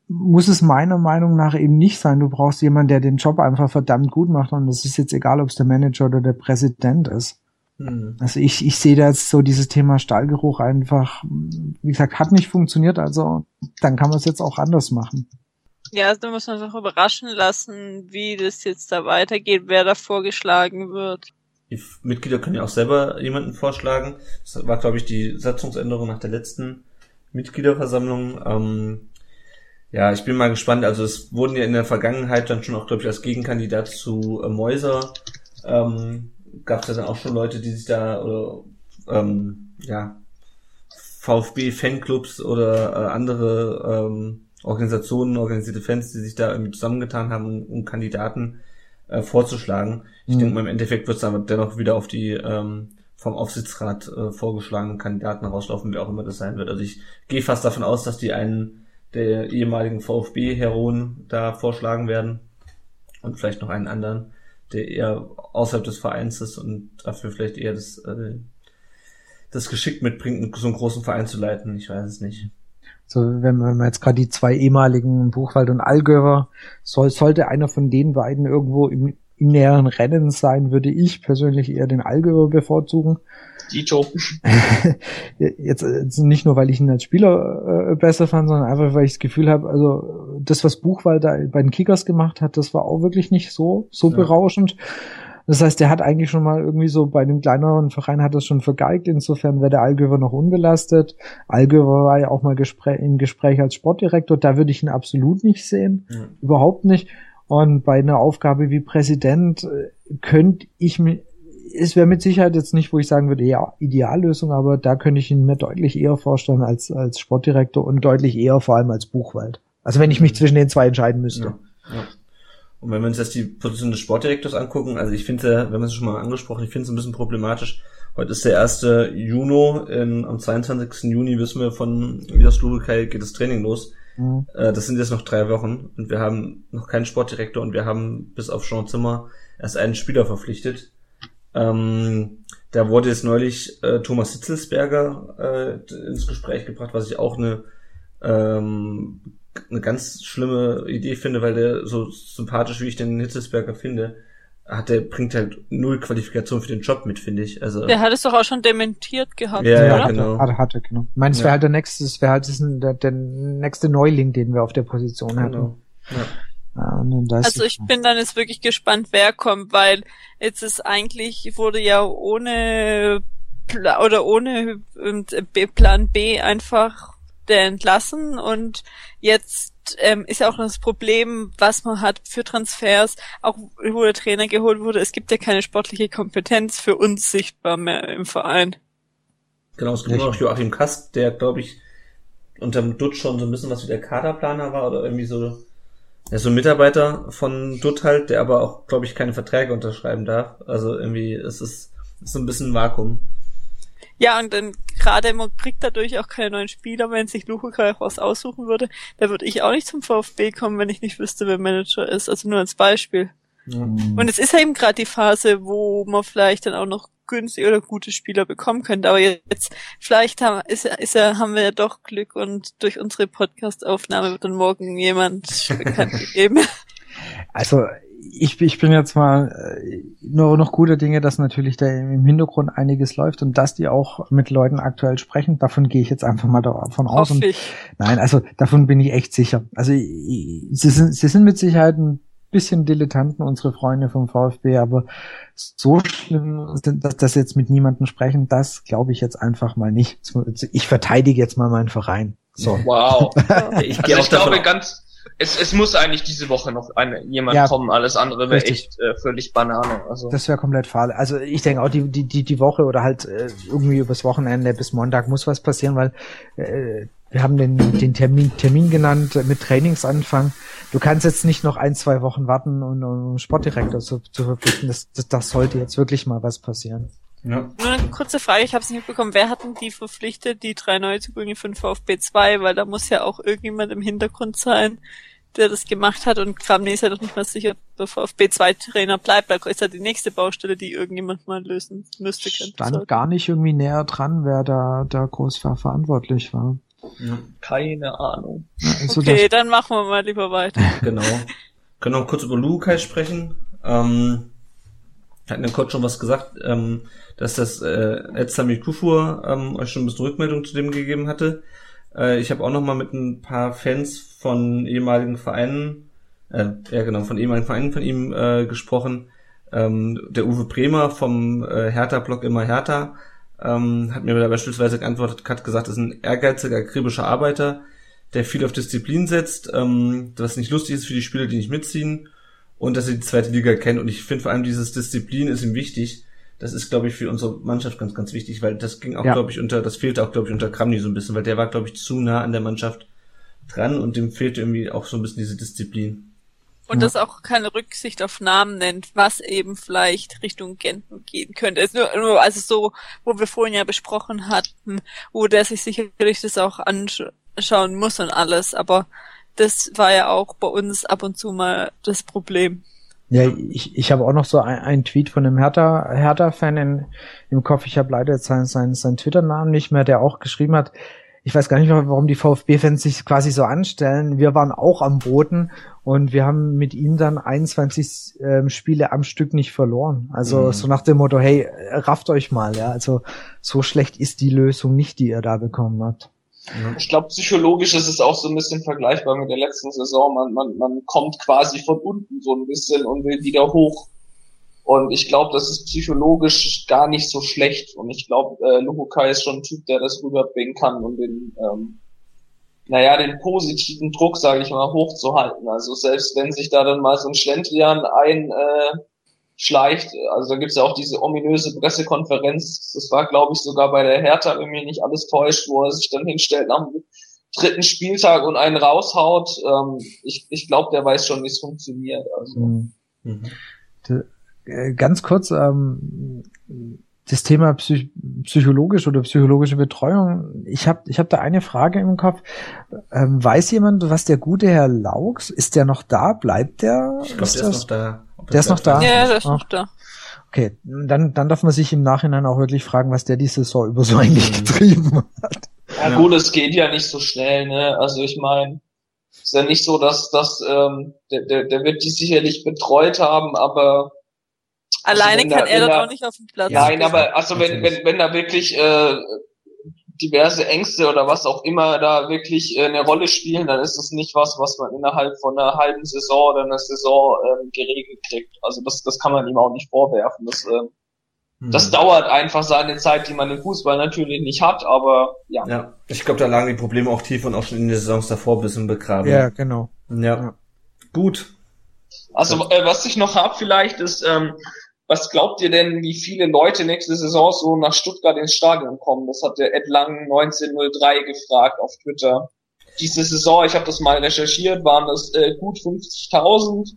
Muss es meiner Meinung nach eben nicht sein. Du brauchst jemanden, der den Job einfach verdammt gut macht und das ist jetzt egal, ob es der Manager oder der Präsident ist. Mhm. Also ich, ich sehe da jetzt so dieses Thema Stallgeruch einfach, wie gesagt, hat nicht funktioniert, also dann kann man es jetzt auch anders machen. Ja, also da muss man sich überraschen lassen, wie das jetzt da weitergeht, wer da vorgeschlagen wird. Die Mitglieder können ja auch selber jemanden vorschlagen. Das war, glaube ich, die Satzungsänderung nach der letzten Mitgliederversammlung. Ähm, ja, ich bin mal gespannt. Also es wurden ja in der Vergangenheit dann schon auch, glaube ich, als Gegenkandidat zu äh, Mäuser ähm, gab es ja dann auch schon Leute, die sich da oder ähm, ja VfB-Fanclubs oder äh, andere ähm, Organisationen, organisierte Fans, die sich da irgendwie zusammengetan haben, um, um Kandidaten äh, vorzuschlagen. Ich mhm. denke mal, im Endeffekt wird es aber dennoch wieder auf die ähm, vom Aufsichtsrat äh, vorgeschlagenen Kandidaten rauslaufen, wer auch immer das sein wird. Also ich gehe fast davon aus, dass die einen der ehemaligen VfB-Heroen da vorschlagen werden und vielleicht noch einen anderen der eher außerhalb des Vereins ist und dafür vielleicht eher das, äh, das Geschick mitbringt, so einen großen Verein zu leiten. Ich weiß es nicht. So, wenn man jetzt gerade die zwei ehemaligen Buchwald und Allgöwer, soll, sollte einer von den beiden irgendwo im, im näheren Rennen sein, würde ich persönlich eher den Allgöwer bevorzugen. Dito. jetzt, jetzt nicht nur, weil ich ihn als Spieler äh, besser fand, sondern einfach, weil ich das Gefühl habe, also das, was Buchwald da bei den Kickers gemacht hat, das war auch wirklich nicht so, so ja. berauschend. Das heißt, der hat eigentlich schon mal irgendwie so bei dem kleineren Verein hat das schon vergeigt. Insofern wäre der Allgöwer noch unbelastet. Allgöwer war ja auch mal Gespräch, im Gespräch als Sportdirektor. Da würde ich ihn absolut nicht sehen. Ja. Überhaupt nicht. Und bei einer Aufgabe wie Präsident äh, könnte ich mir, es wäre mit Sicherheit jetzt nicht, wo ich sagen würde, ja, Ideallösung, aber da könnte ich ihn mir deutlich eher vorstellen als, als Sportdirektor und deutlich eher vor allem als Buchwald. Also wenn ich mich mhm. zwischen den zwei entscheiden müsste. Ja, ja. Und wenn wir uns jetzt die Position des Sportdirektors angucken, also ich finde, wir haben es schon mal angesprochen, ich finde es ein bisschen problematisch. Heute ist der 1. Juni, in, am 22. Juni wissen wir von Vidas Lubekai geht das Training los. Mhm. Äh, das sind jetzt noch drei Wochen und wir haben noch keinen Sportdirektor und wir haben bis auf Jean Zimmer erst einen Spieler verpflichtet. Ähm, da wurde jetzt neulich äh, Thomas Hitzelsberger äh, ins Gespräch gebracht, was ich auch eine ähm, eine ganz schlimme Idee finde, weil der so sympathisch wie ich den Hitzelsberger finde, hat der bringt halt null Qualifikation für den Job mit, finde ich. Also der hat es doch auch schon dementiert gehabt, ja, ja, genau. Hatte, hatte, genau. Ich meine, es wäre halt der nächste, es wäre halt der, der nächste Neuling, den wir auf der Position genau. hatten. Ja. Also ich bin dann jetzt wirklich gespannt, wer kommt, weil jetzt ist eigentlich, wurde ja ohne Pla oder ohne Plan B einfach der entlassen und jetzt ähm, ist ja auch das Problem, was man hat für Transfers, auch wo der Trainer geholt wurde, es gibt ja keine sportliche Kompetenz für uns sichtbar mehr im Verein. Genau, es gibt nur noch Joachim Kast, der glaube ich unterm Dutsch schon so ein bisschen was wie der Kaderplaner war oder irgendwie so er ist so ein Mitarbeiter von Dutt halt, der aber auch, glaube ich, keine Verträge unterschreiben darf. Also irgendwie ist es ist so ein bisschen ein Vakuum. Ja, und dann gerade man kriegt dadurch auch keine neuen Spieler, wenn sich Lucha was aussuchen würde. Da würde ich auch nicht zum VfB kommen, wenn ich nicht wüsste, wer Manager ist. Also nur als Beispiel. Mhm. Und es ist ja eben gerade die Phase, wo man vielleicht dann auch noch günstig oder gute Spieler bekommen könnte. Aber jetzt, vielleicht haben, ist, ist, haben wir ja doch Glück und durch unsere Podcast-Aufnahme wird dann morgen jemand bekannt gegeben. Also ich, ich bin jetzt mal äh, nur noch guter Dinge, dass natürlich da im Hintergrund einiges läuft und dass die auch mit Leuten aktuell sprechen. Davon gehe ich jetzt einfach mal davon aus. Und, nein, also davon bin ich echt sicher. Also sie sind, sie sind mit Sicherheit ein bisschen Dilettanten, unsere Freunde vom VfB, aber so schlimm, dass das jetzt mit niemandem sprechen, das glaube ich jetzt einfach mal nicht. Ich verteidige jetzt mal meinen Verein. So. Wow. ich, also ich glaube ganz, es, es muss eigentlich diese Woche noch eine, jemand ja, kommen, alles andere wäre echt äh, völlig Banane. Also. Das wäre komplett fahl. Also ich denke auch die, die, die, die Woche oder halt äh, irgendwie übers Wochenende bis Montag muss was passieren, weil äh, wir haben den, den Termin, Termin genannt mit Trainingsanfang. Du kannst jetzt nicht noch ein, zwei Wochen warten, um, um Sportdirektor zu, zu verpflichten. Das, das, das sollte jetzt wirklich mal was passieren. Ja. Nur eine kurze Frage, ich habe es nicht bekommen. Wer hat denn die verpflichtet, die drei Neuzugänge für den VfB 2? Weil da muss ja auch irgendjemand im Hintergrund sein, der das gemacht hat und Kramny ist ja doch nicht mal sicher, ob der VfB 2 Trainer bleibt. Da ist ja die nächste Baustelle, die irgendjemand mal lösen müsste. Stand gar nicht irgendwie näher dran, wer da, da groß verantwortlich war. Ja. Keine Ahnung. Also okay, dann machen wir mal lieber weiter. Genau. Können wir noch kurz über Lukai sprechen. Ähm, hat der Coach schon was gesagt, ähm, dass das äh, Edsami Kufur ähm, euch schon ein bisschen Rückmeldung zu dem gegeben hatte. Äh, ich habe auch noch mal mit ein paar Fans von ehemaligen Vereinen, äh, ja genau, von ehemaligen Vereinen von ihm äh, gesprochen. Ähm, der Uwe Bremer vom äh, Hertha-Blog immer Hertha ähm, hat mir beispielsweise geantwortet, hat gesagt, ist ein ehrgeiziger, akribischer Arbeiter, der viel auf Disziplin setzt, ähm, was nicht lustig ist für die Spieler, die nicht mitziehen und dass er die zweite Liga kennt. Und ich finde vor allem dieses Disziplin ist ihm wichtig. Das ist, glaube ich, für unsere Mannschaft ganz, ganz wichtig, weil das ging auch, ja. glaube ich, unter, das fehlte auch, glaube ich, unter Kramny so ein bisschen, weil der war, glaube ich, zu nah an der Mannschaft dran und dem fehlte irgendwie auch so ein bisschen diese Disziplin. Und ja. das auch keine Rücksicht auf Namen nennt, was eben vielleicht Richtung Genten gehen könnte. Es nur, also so, wo wir vorhin ja besprochen hatten, wo der sich sicherlich das auch anschauen muss und alles, aber das war ja auch bei uns ab und zu mal das Problem. Ja, ich, ich habe auch noch so ein, einen Tweet von einem Hertha, Hertha-Fan im Kopf. Ich habe leider jetzt seinen, seinen, seinen Twitter-Namen nicht mehr, der auch geschrieben hat, ich weiß gar nicht mehr, warum die VfB-Fans sich quasi so anstellen. Wir waren auch am Boden und wir haben mit ihnen dann 21 äh, Spiele am Stück nicht verloren. Also mhm. so nach dem Motto, hey, rafft euch mal, ja. Also so schlecht ist die Lösung nicht, die ihr da bekommen habt. Ich glaube, psychologisch ist es auch so ein bisschen vergleichbar mit der letzten Saison. Man, man, man kommt quasi von unten so ein bisschen und will wieder hoch. Und ich glaube, das ist psychologisch gar nicht so schlecht. Und ich glaube, äh, Luhukai ist schon ein Typ, der das rüberbringen kann und den, ähm, naja, den positiven Druck, sage ich mal, hochzuhalten. Also selbst wenn sich da dann mal so ein Schlendrian ein äh, schleicht, also da gibt's ja auch diese ominöse Pressekonferenz, das war glaube ich sogar bei der Hertha, wenn mir nicht alles täuscht, wo er sich dann hinstellt am dritten Spieltag und einen raushaut. Ähm, ich ich glaube, der weiß schon, wie es funktioniert. Also. Mhm. mhm. Äh, ganz kurz, ähm, das Thema Psych psychologisch oder psychologische Betreuung. Ich habe ich hab da eine Frage im Kopf. Ähm, weiß jemand, was der gute Herr Laux, ist der noch da? Bleibt der? Ich glaube, der ist noch da. Der ist noch da? Ja, der ist noch da. Okay, dann, dann darf man sich im Nachhinein auch wirklich fragen, was der die Saison über so eigentlich mhm. getrieben hat. Ja gut, es geht ja nicht so schnell, ne? Also ich meine, ist ja nicht so, dass, dass ähm, der, der, der wird die sicherlich betreut haben, aber Alleine also kann da, er doch auch nicht auf dem Platz. Nein, aber also wenn, wenn, wenn da wirklich äh, diverse Ängste oder was auch immer da wirklich äh, eine Rolle spielen, dann ist das nicht was, was man innerhalb von einer halben Saison oder einer Saison ähm, geregelt kriegt. Also das, das kann man ihm auch nicht vorwerfen. Das, äh, hm. das dauert einfach seine Zeit, die man im Fußball natürlich nicht hat, aber ja. Ja, ich glaube, da lagen die Probleme auch tief und auch schon in den Saisons davor ein bisschen begraben. Ja, genau. Ja. ja. Gut. Also äh, was ich noch hab vielleicht ist, ähm, was glaubt ihr denn, wie viele Leute nächste Saison so nach Stuttgart ins Stadion kommen? Das hat der Ed Lang 1903 gefragt auf Twitter. Diese Saison, ich habe das mal recherchiert, waren das äh, gut 50.000.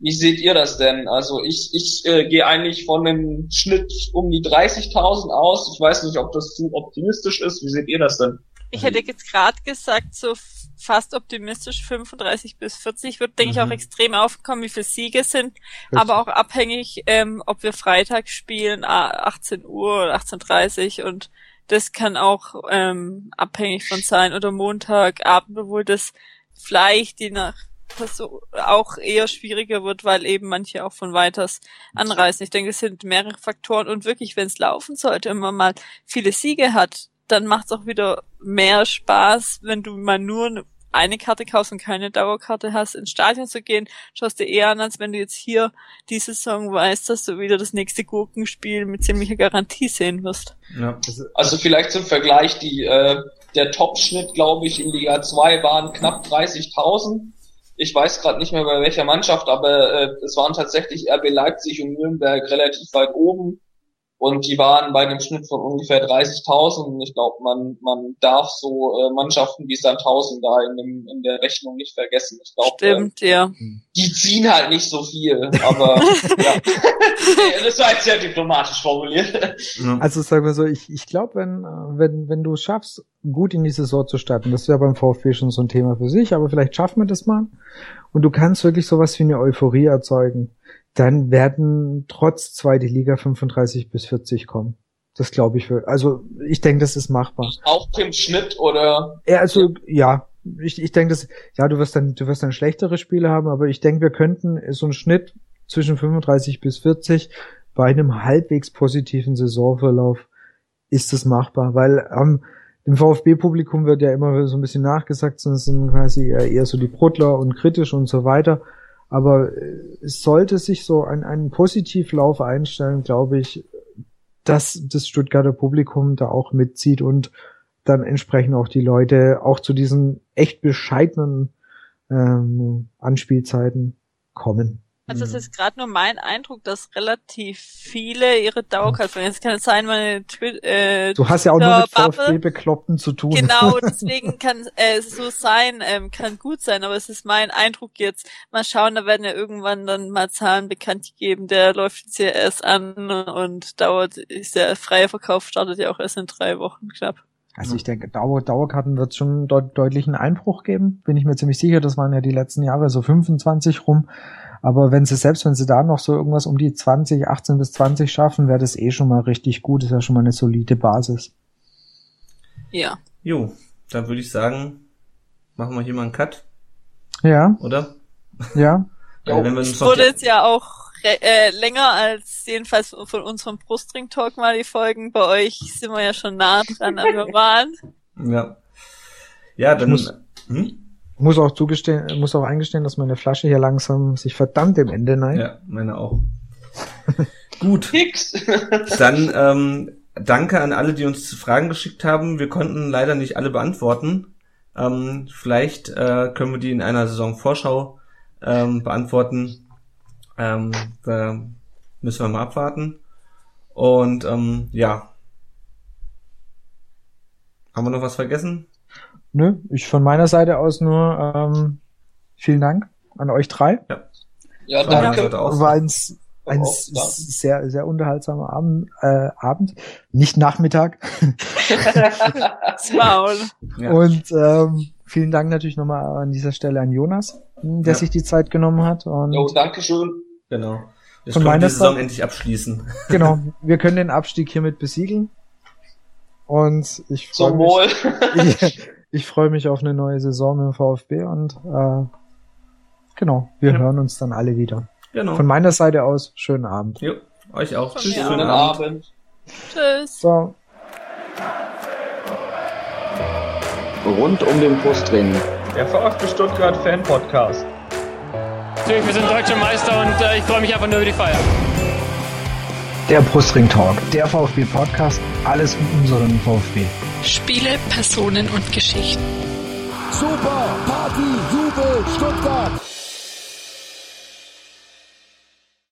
Wie seht ihr das denn? Also ich, ich äh, gehe eigentlich von einem Schnitt um die 30.000 aus. Ich weiß nicht, ob das zu optimistisch ist. Wie seht ihr das denn? Ich hätte jetzt gerade gesagt, so fast optimistisch 35 bis 40 wird, denke mhm. ich, auch mhm. extrem aufkommen, wie viele Siege sind, Richtig. aber auch abhängig, ähm, ob wir Freitag spielen, 18 Uhr oder 18.30 und das kann auch ähm, abhängig von sein oder Montagabend, obwohl das vielleicht je nach so auch eher schwieriger wird, weil eben manche auch von weiters anreisen. Ich denke, es sind mehrere Faktoren und wirklich, wenn es laufen sollte, wenn man mal viele Siege hat, dann macht es auch wieder mehr Spaß, wenn du mal nur eine Karte kaufst und keine Dauerkarte hast, ins Stadion zu gehen, schaust dir eher an, als wenn du jetzt hier diese Saison weißt, dass du wieder das nächste Gurkenspiel mit ziemlicher Garantie sehen wirst. Ja. Also vielleicht zum Vergleich, die äh, der Top-Schnitt, glaube ich, in Liga 2 waren knapp 30.000. Ich weiß gerade nicht mehr bei welcher Mannschaft, aber äh, es waren tatsächlich RB Leipzig und Nürnberg relativ weit oben. Und die waren bei einem Schnitt von ungefähr 30.000. Und ich glaube, man, man darf so äh, Mannschaften wie Sandhausen da in, dem, in der Rechnung nicht vergessen. Ich glaube, Stimmt, äh, ja. Die ziehen halt nicht so viel, aber ja. das war jetzt sehr diplomatisch formuliert. Also sagen wir so, ich, ich glaube, wenn, wenn, wenn du es schaffst, gut in die Saison zu starten, das wäre beim VfB schon so ein Thema für sich, aber vielleicht schaffen wir das mal. Und du kannst wirklich sowas wie eine Euphorie erzeugen dann werden trotz zweite Liga 35 bis 40 kommen. Das glaube ich. Also ich denke, das ist machbar. Auch im Schnitt oder? Ja, also ja, ich, ich denke, das ja, du wirst dann du wirst dann schlechtere Spiele haben, aber ich denke, wir könnten so einen Schnitt zwischen 35 bis 40 bei einem halbwegs positiven Saisonverlauf ist es machbar, weil ähm, dem VfB-Publikum wird ja immer so ein bisschen nachgesagt, es sind quasi eher so die Brudler und kritisch und so weiter. Aber äh, es sollte sich so ein, einen Positivlauf einstellen, glaube ich, dass das Stuttgarter Publikum da auch mitzieht und dann entsprechend auch die Leute auch zu diesen echt bescheidenen ähm, Anspielzeiten kommen. Also es ist gerade nur mein Eindruck, dass relativ viele ihre Dauerkarte verlieren. Es kann es sein, meine Twi äh, Du hast ja auch nur mit VfB-Bekloppten zu tun. Genau, deswegen kann äh, es so sein, ähm, kann gut sein, aber es ist mein Eindruck jetzt. Mal schauen, da werden ja irgendwann dann mal Zahlen bekannt gegeben. Der läuft jetzt ja erst an und dauert, ist der freie Verkauf startet ja auch erst in drei Wochen knapp. Also ich denke, Dauer, Dauerkarten wird schon deut deutlichen Einbruch geben, bin ich mir ziemlich sicher. Das waren ja die letzten Jahre so 25 rum. Aber wenn sie, selbst wenn sie da noch so irgendwas um die 20, 18 bis 20 schaffen, wäre das eh schon mal richtig gut. ist ja schon mal eine solide Basis. Ja. Jo, dann würde ich sagen, machen wir hier mal einen Cut. Ja. Oder? Ja. ja wenn wir es wurde jetzt ja auch äh, länger als jedenfalls von unserem Brustring-Talk mal die Folgen. Bei euch sind wir ja schon nah dran an wir waren. Ja. Ja, dann. Ich muss, hm? Muss auch zugestehen, muss auch eingestehen, dass meine Flasche hier langsam sich verdammt im Ende neigt. Ja, meine auch. Gut. Dann ähm, danke an alle, die uns Fragen geschickt haben. Wir konnten leider nicht alle beantworten. Ähm, vielleicht äh, können wir die in einer Saisonvorschau ähm, beantworten. Ähm, da müssen wir mal abwarten. Und ähm, ja. Haben wir noch was vergessen? Nö, ich von meiner Seite aus nur ähm, vielen Dank an euch drei. Ja, ja danke. War ein, ein sehr, sehr unterhaltsamer Abend, äh, Abend. nicht Nachmittag. Maul. Ja. Und ähm, vielen Dank natürlich nochmal an dieser Stelle an Jonas, der ja. sich die Zeit genommen hat. Und jo, danke schön. Genau. Jetzt von meiner Saison Seite, endlich abschließen. Genau, wir können den Abstieg hiermit besiegeln. Und ich freue mich. Ich, freue mich auf eine neue Saison mit dem VfB und äh, genau, wir ja. hören uns dann alle wieder. Genau. Von meiner Seite aus, schönen Abend. Jo, euch auch. Tschüss. Schönen Abend. Abend. Tschüss. So. Rund um den Brustring. Der VfB Stuttgart Fan Podcast. Natürlich, wir sind deutsche Meister und äh, ich freue mich einfach nur über die Feier. Der Brustring Talk, der VfB Podcast, alles um unseren VfB. Spiele, Personen und Geschichten. Super, Party, Jubel, Stuttgart.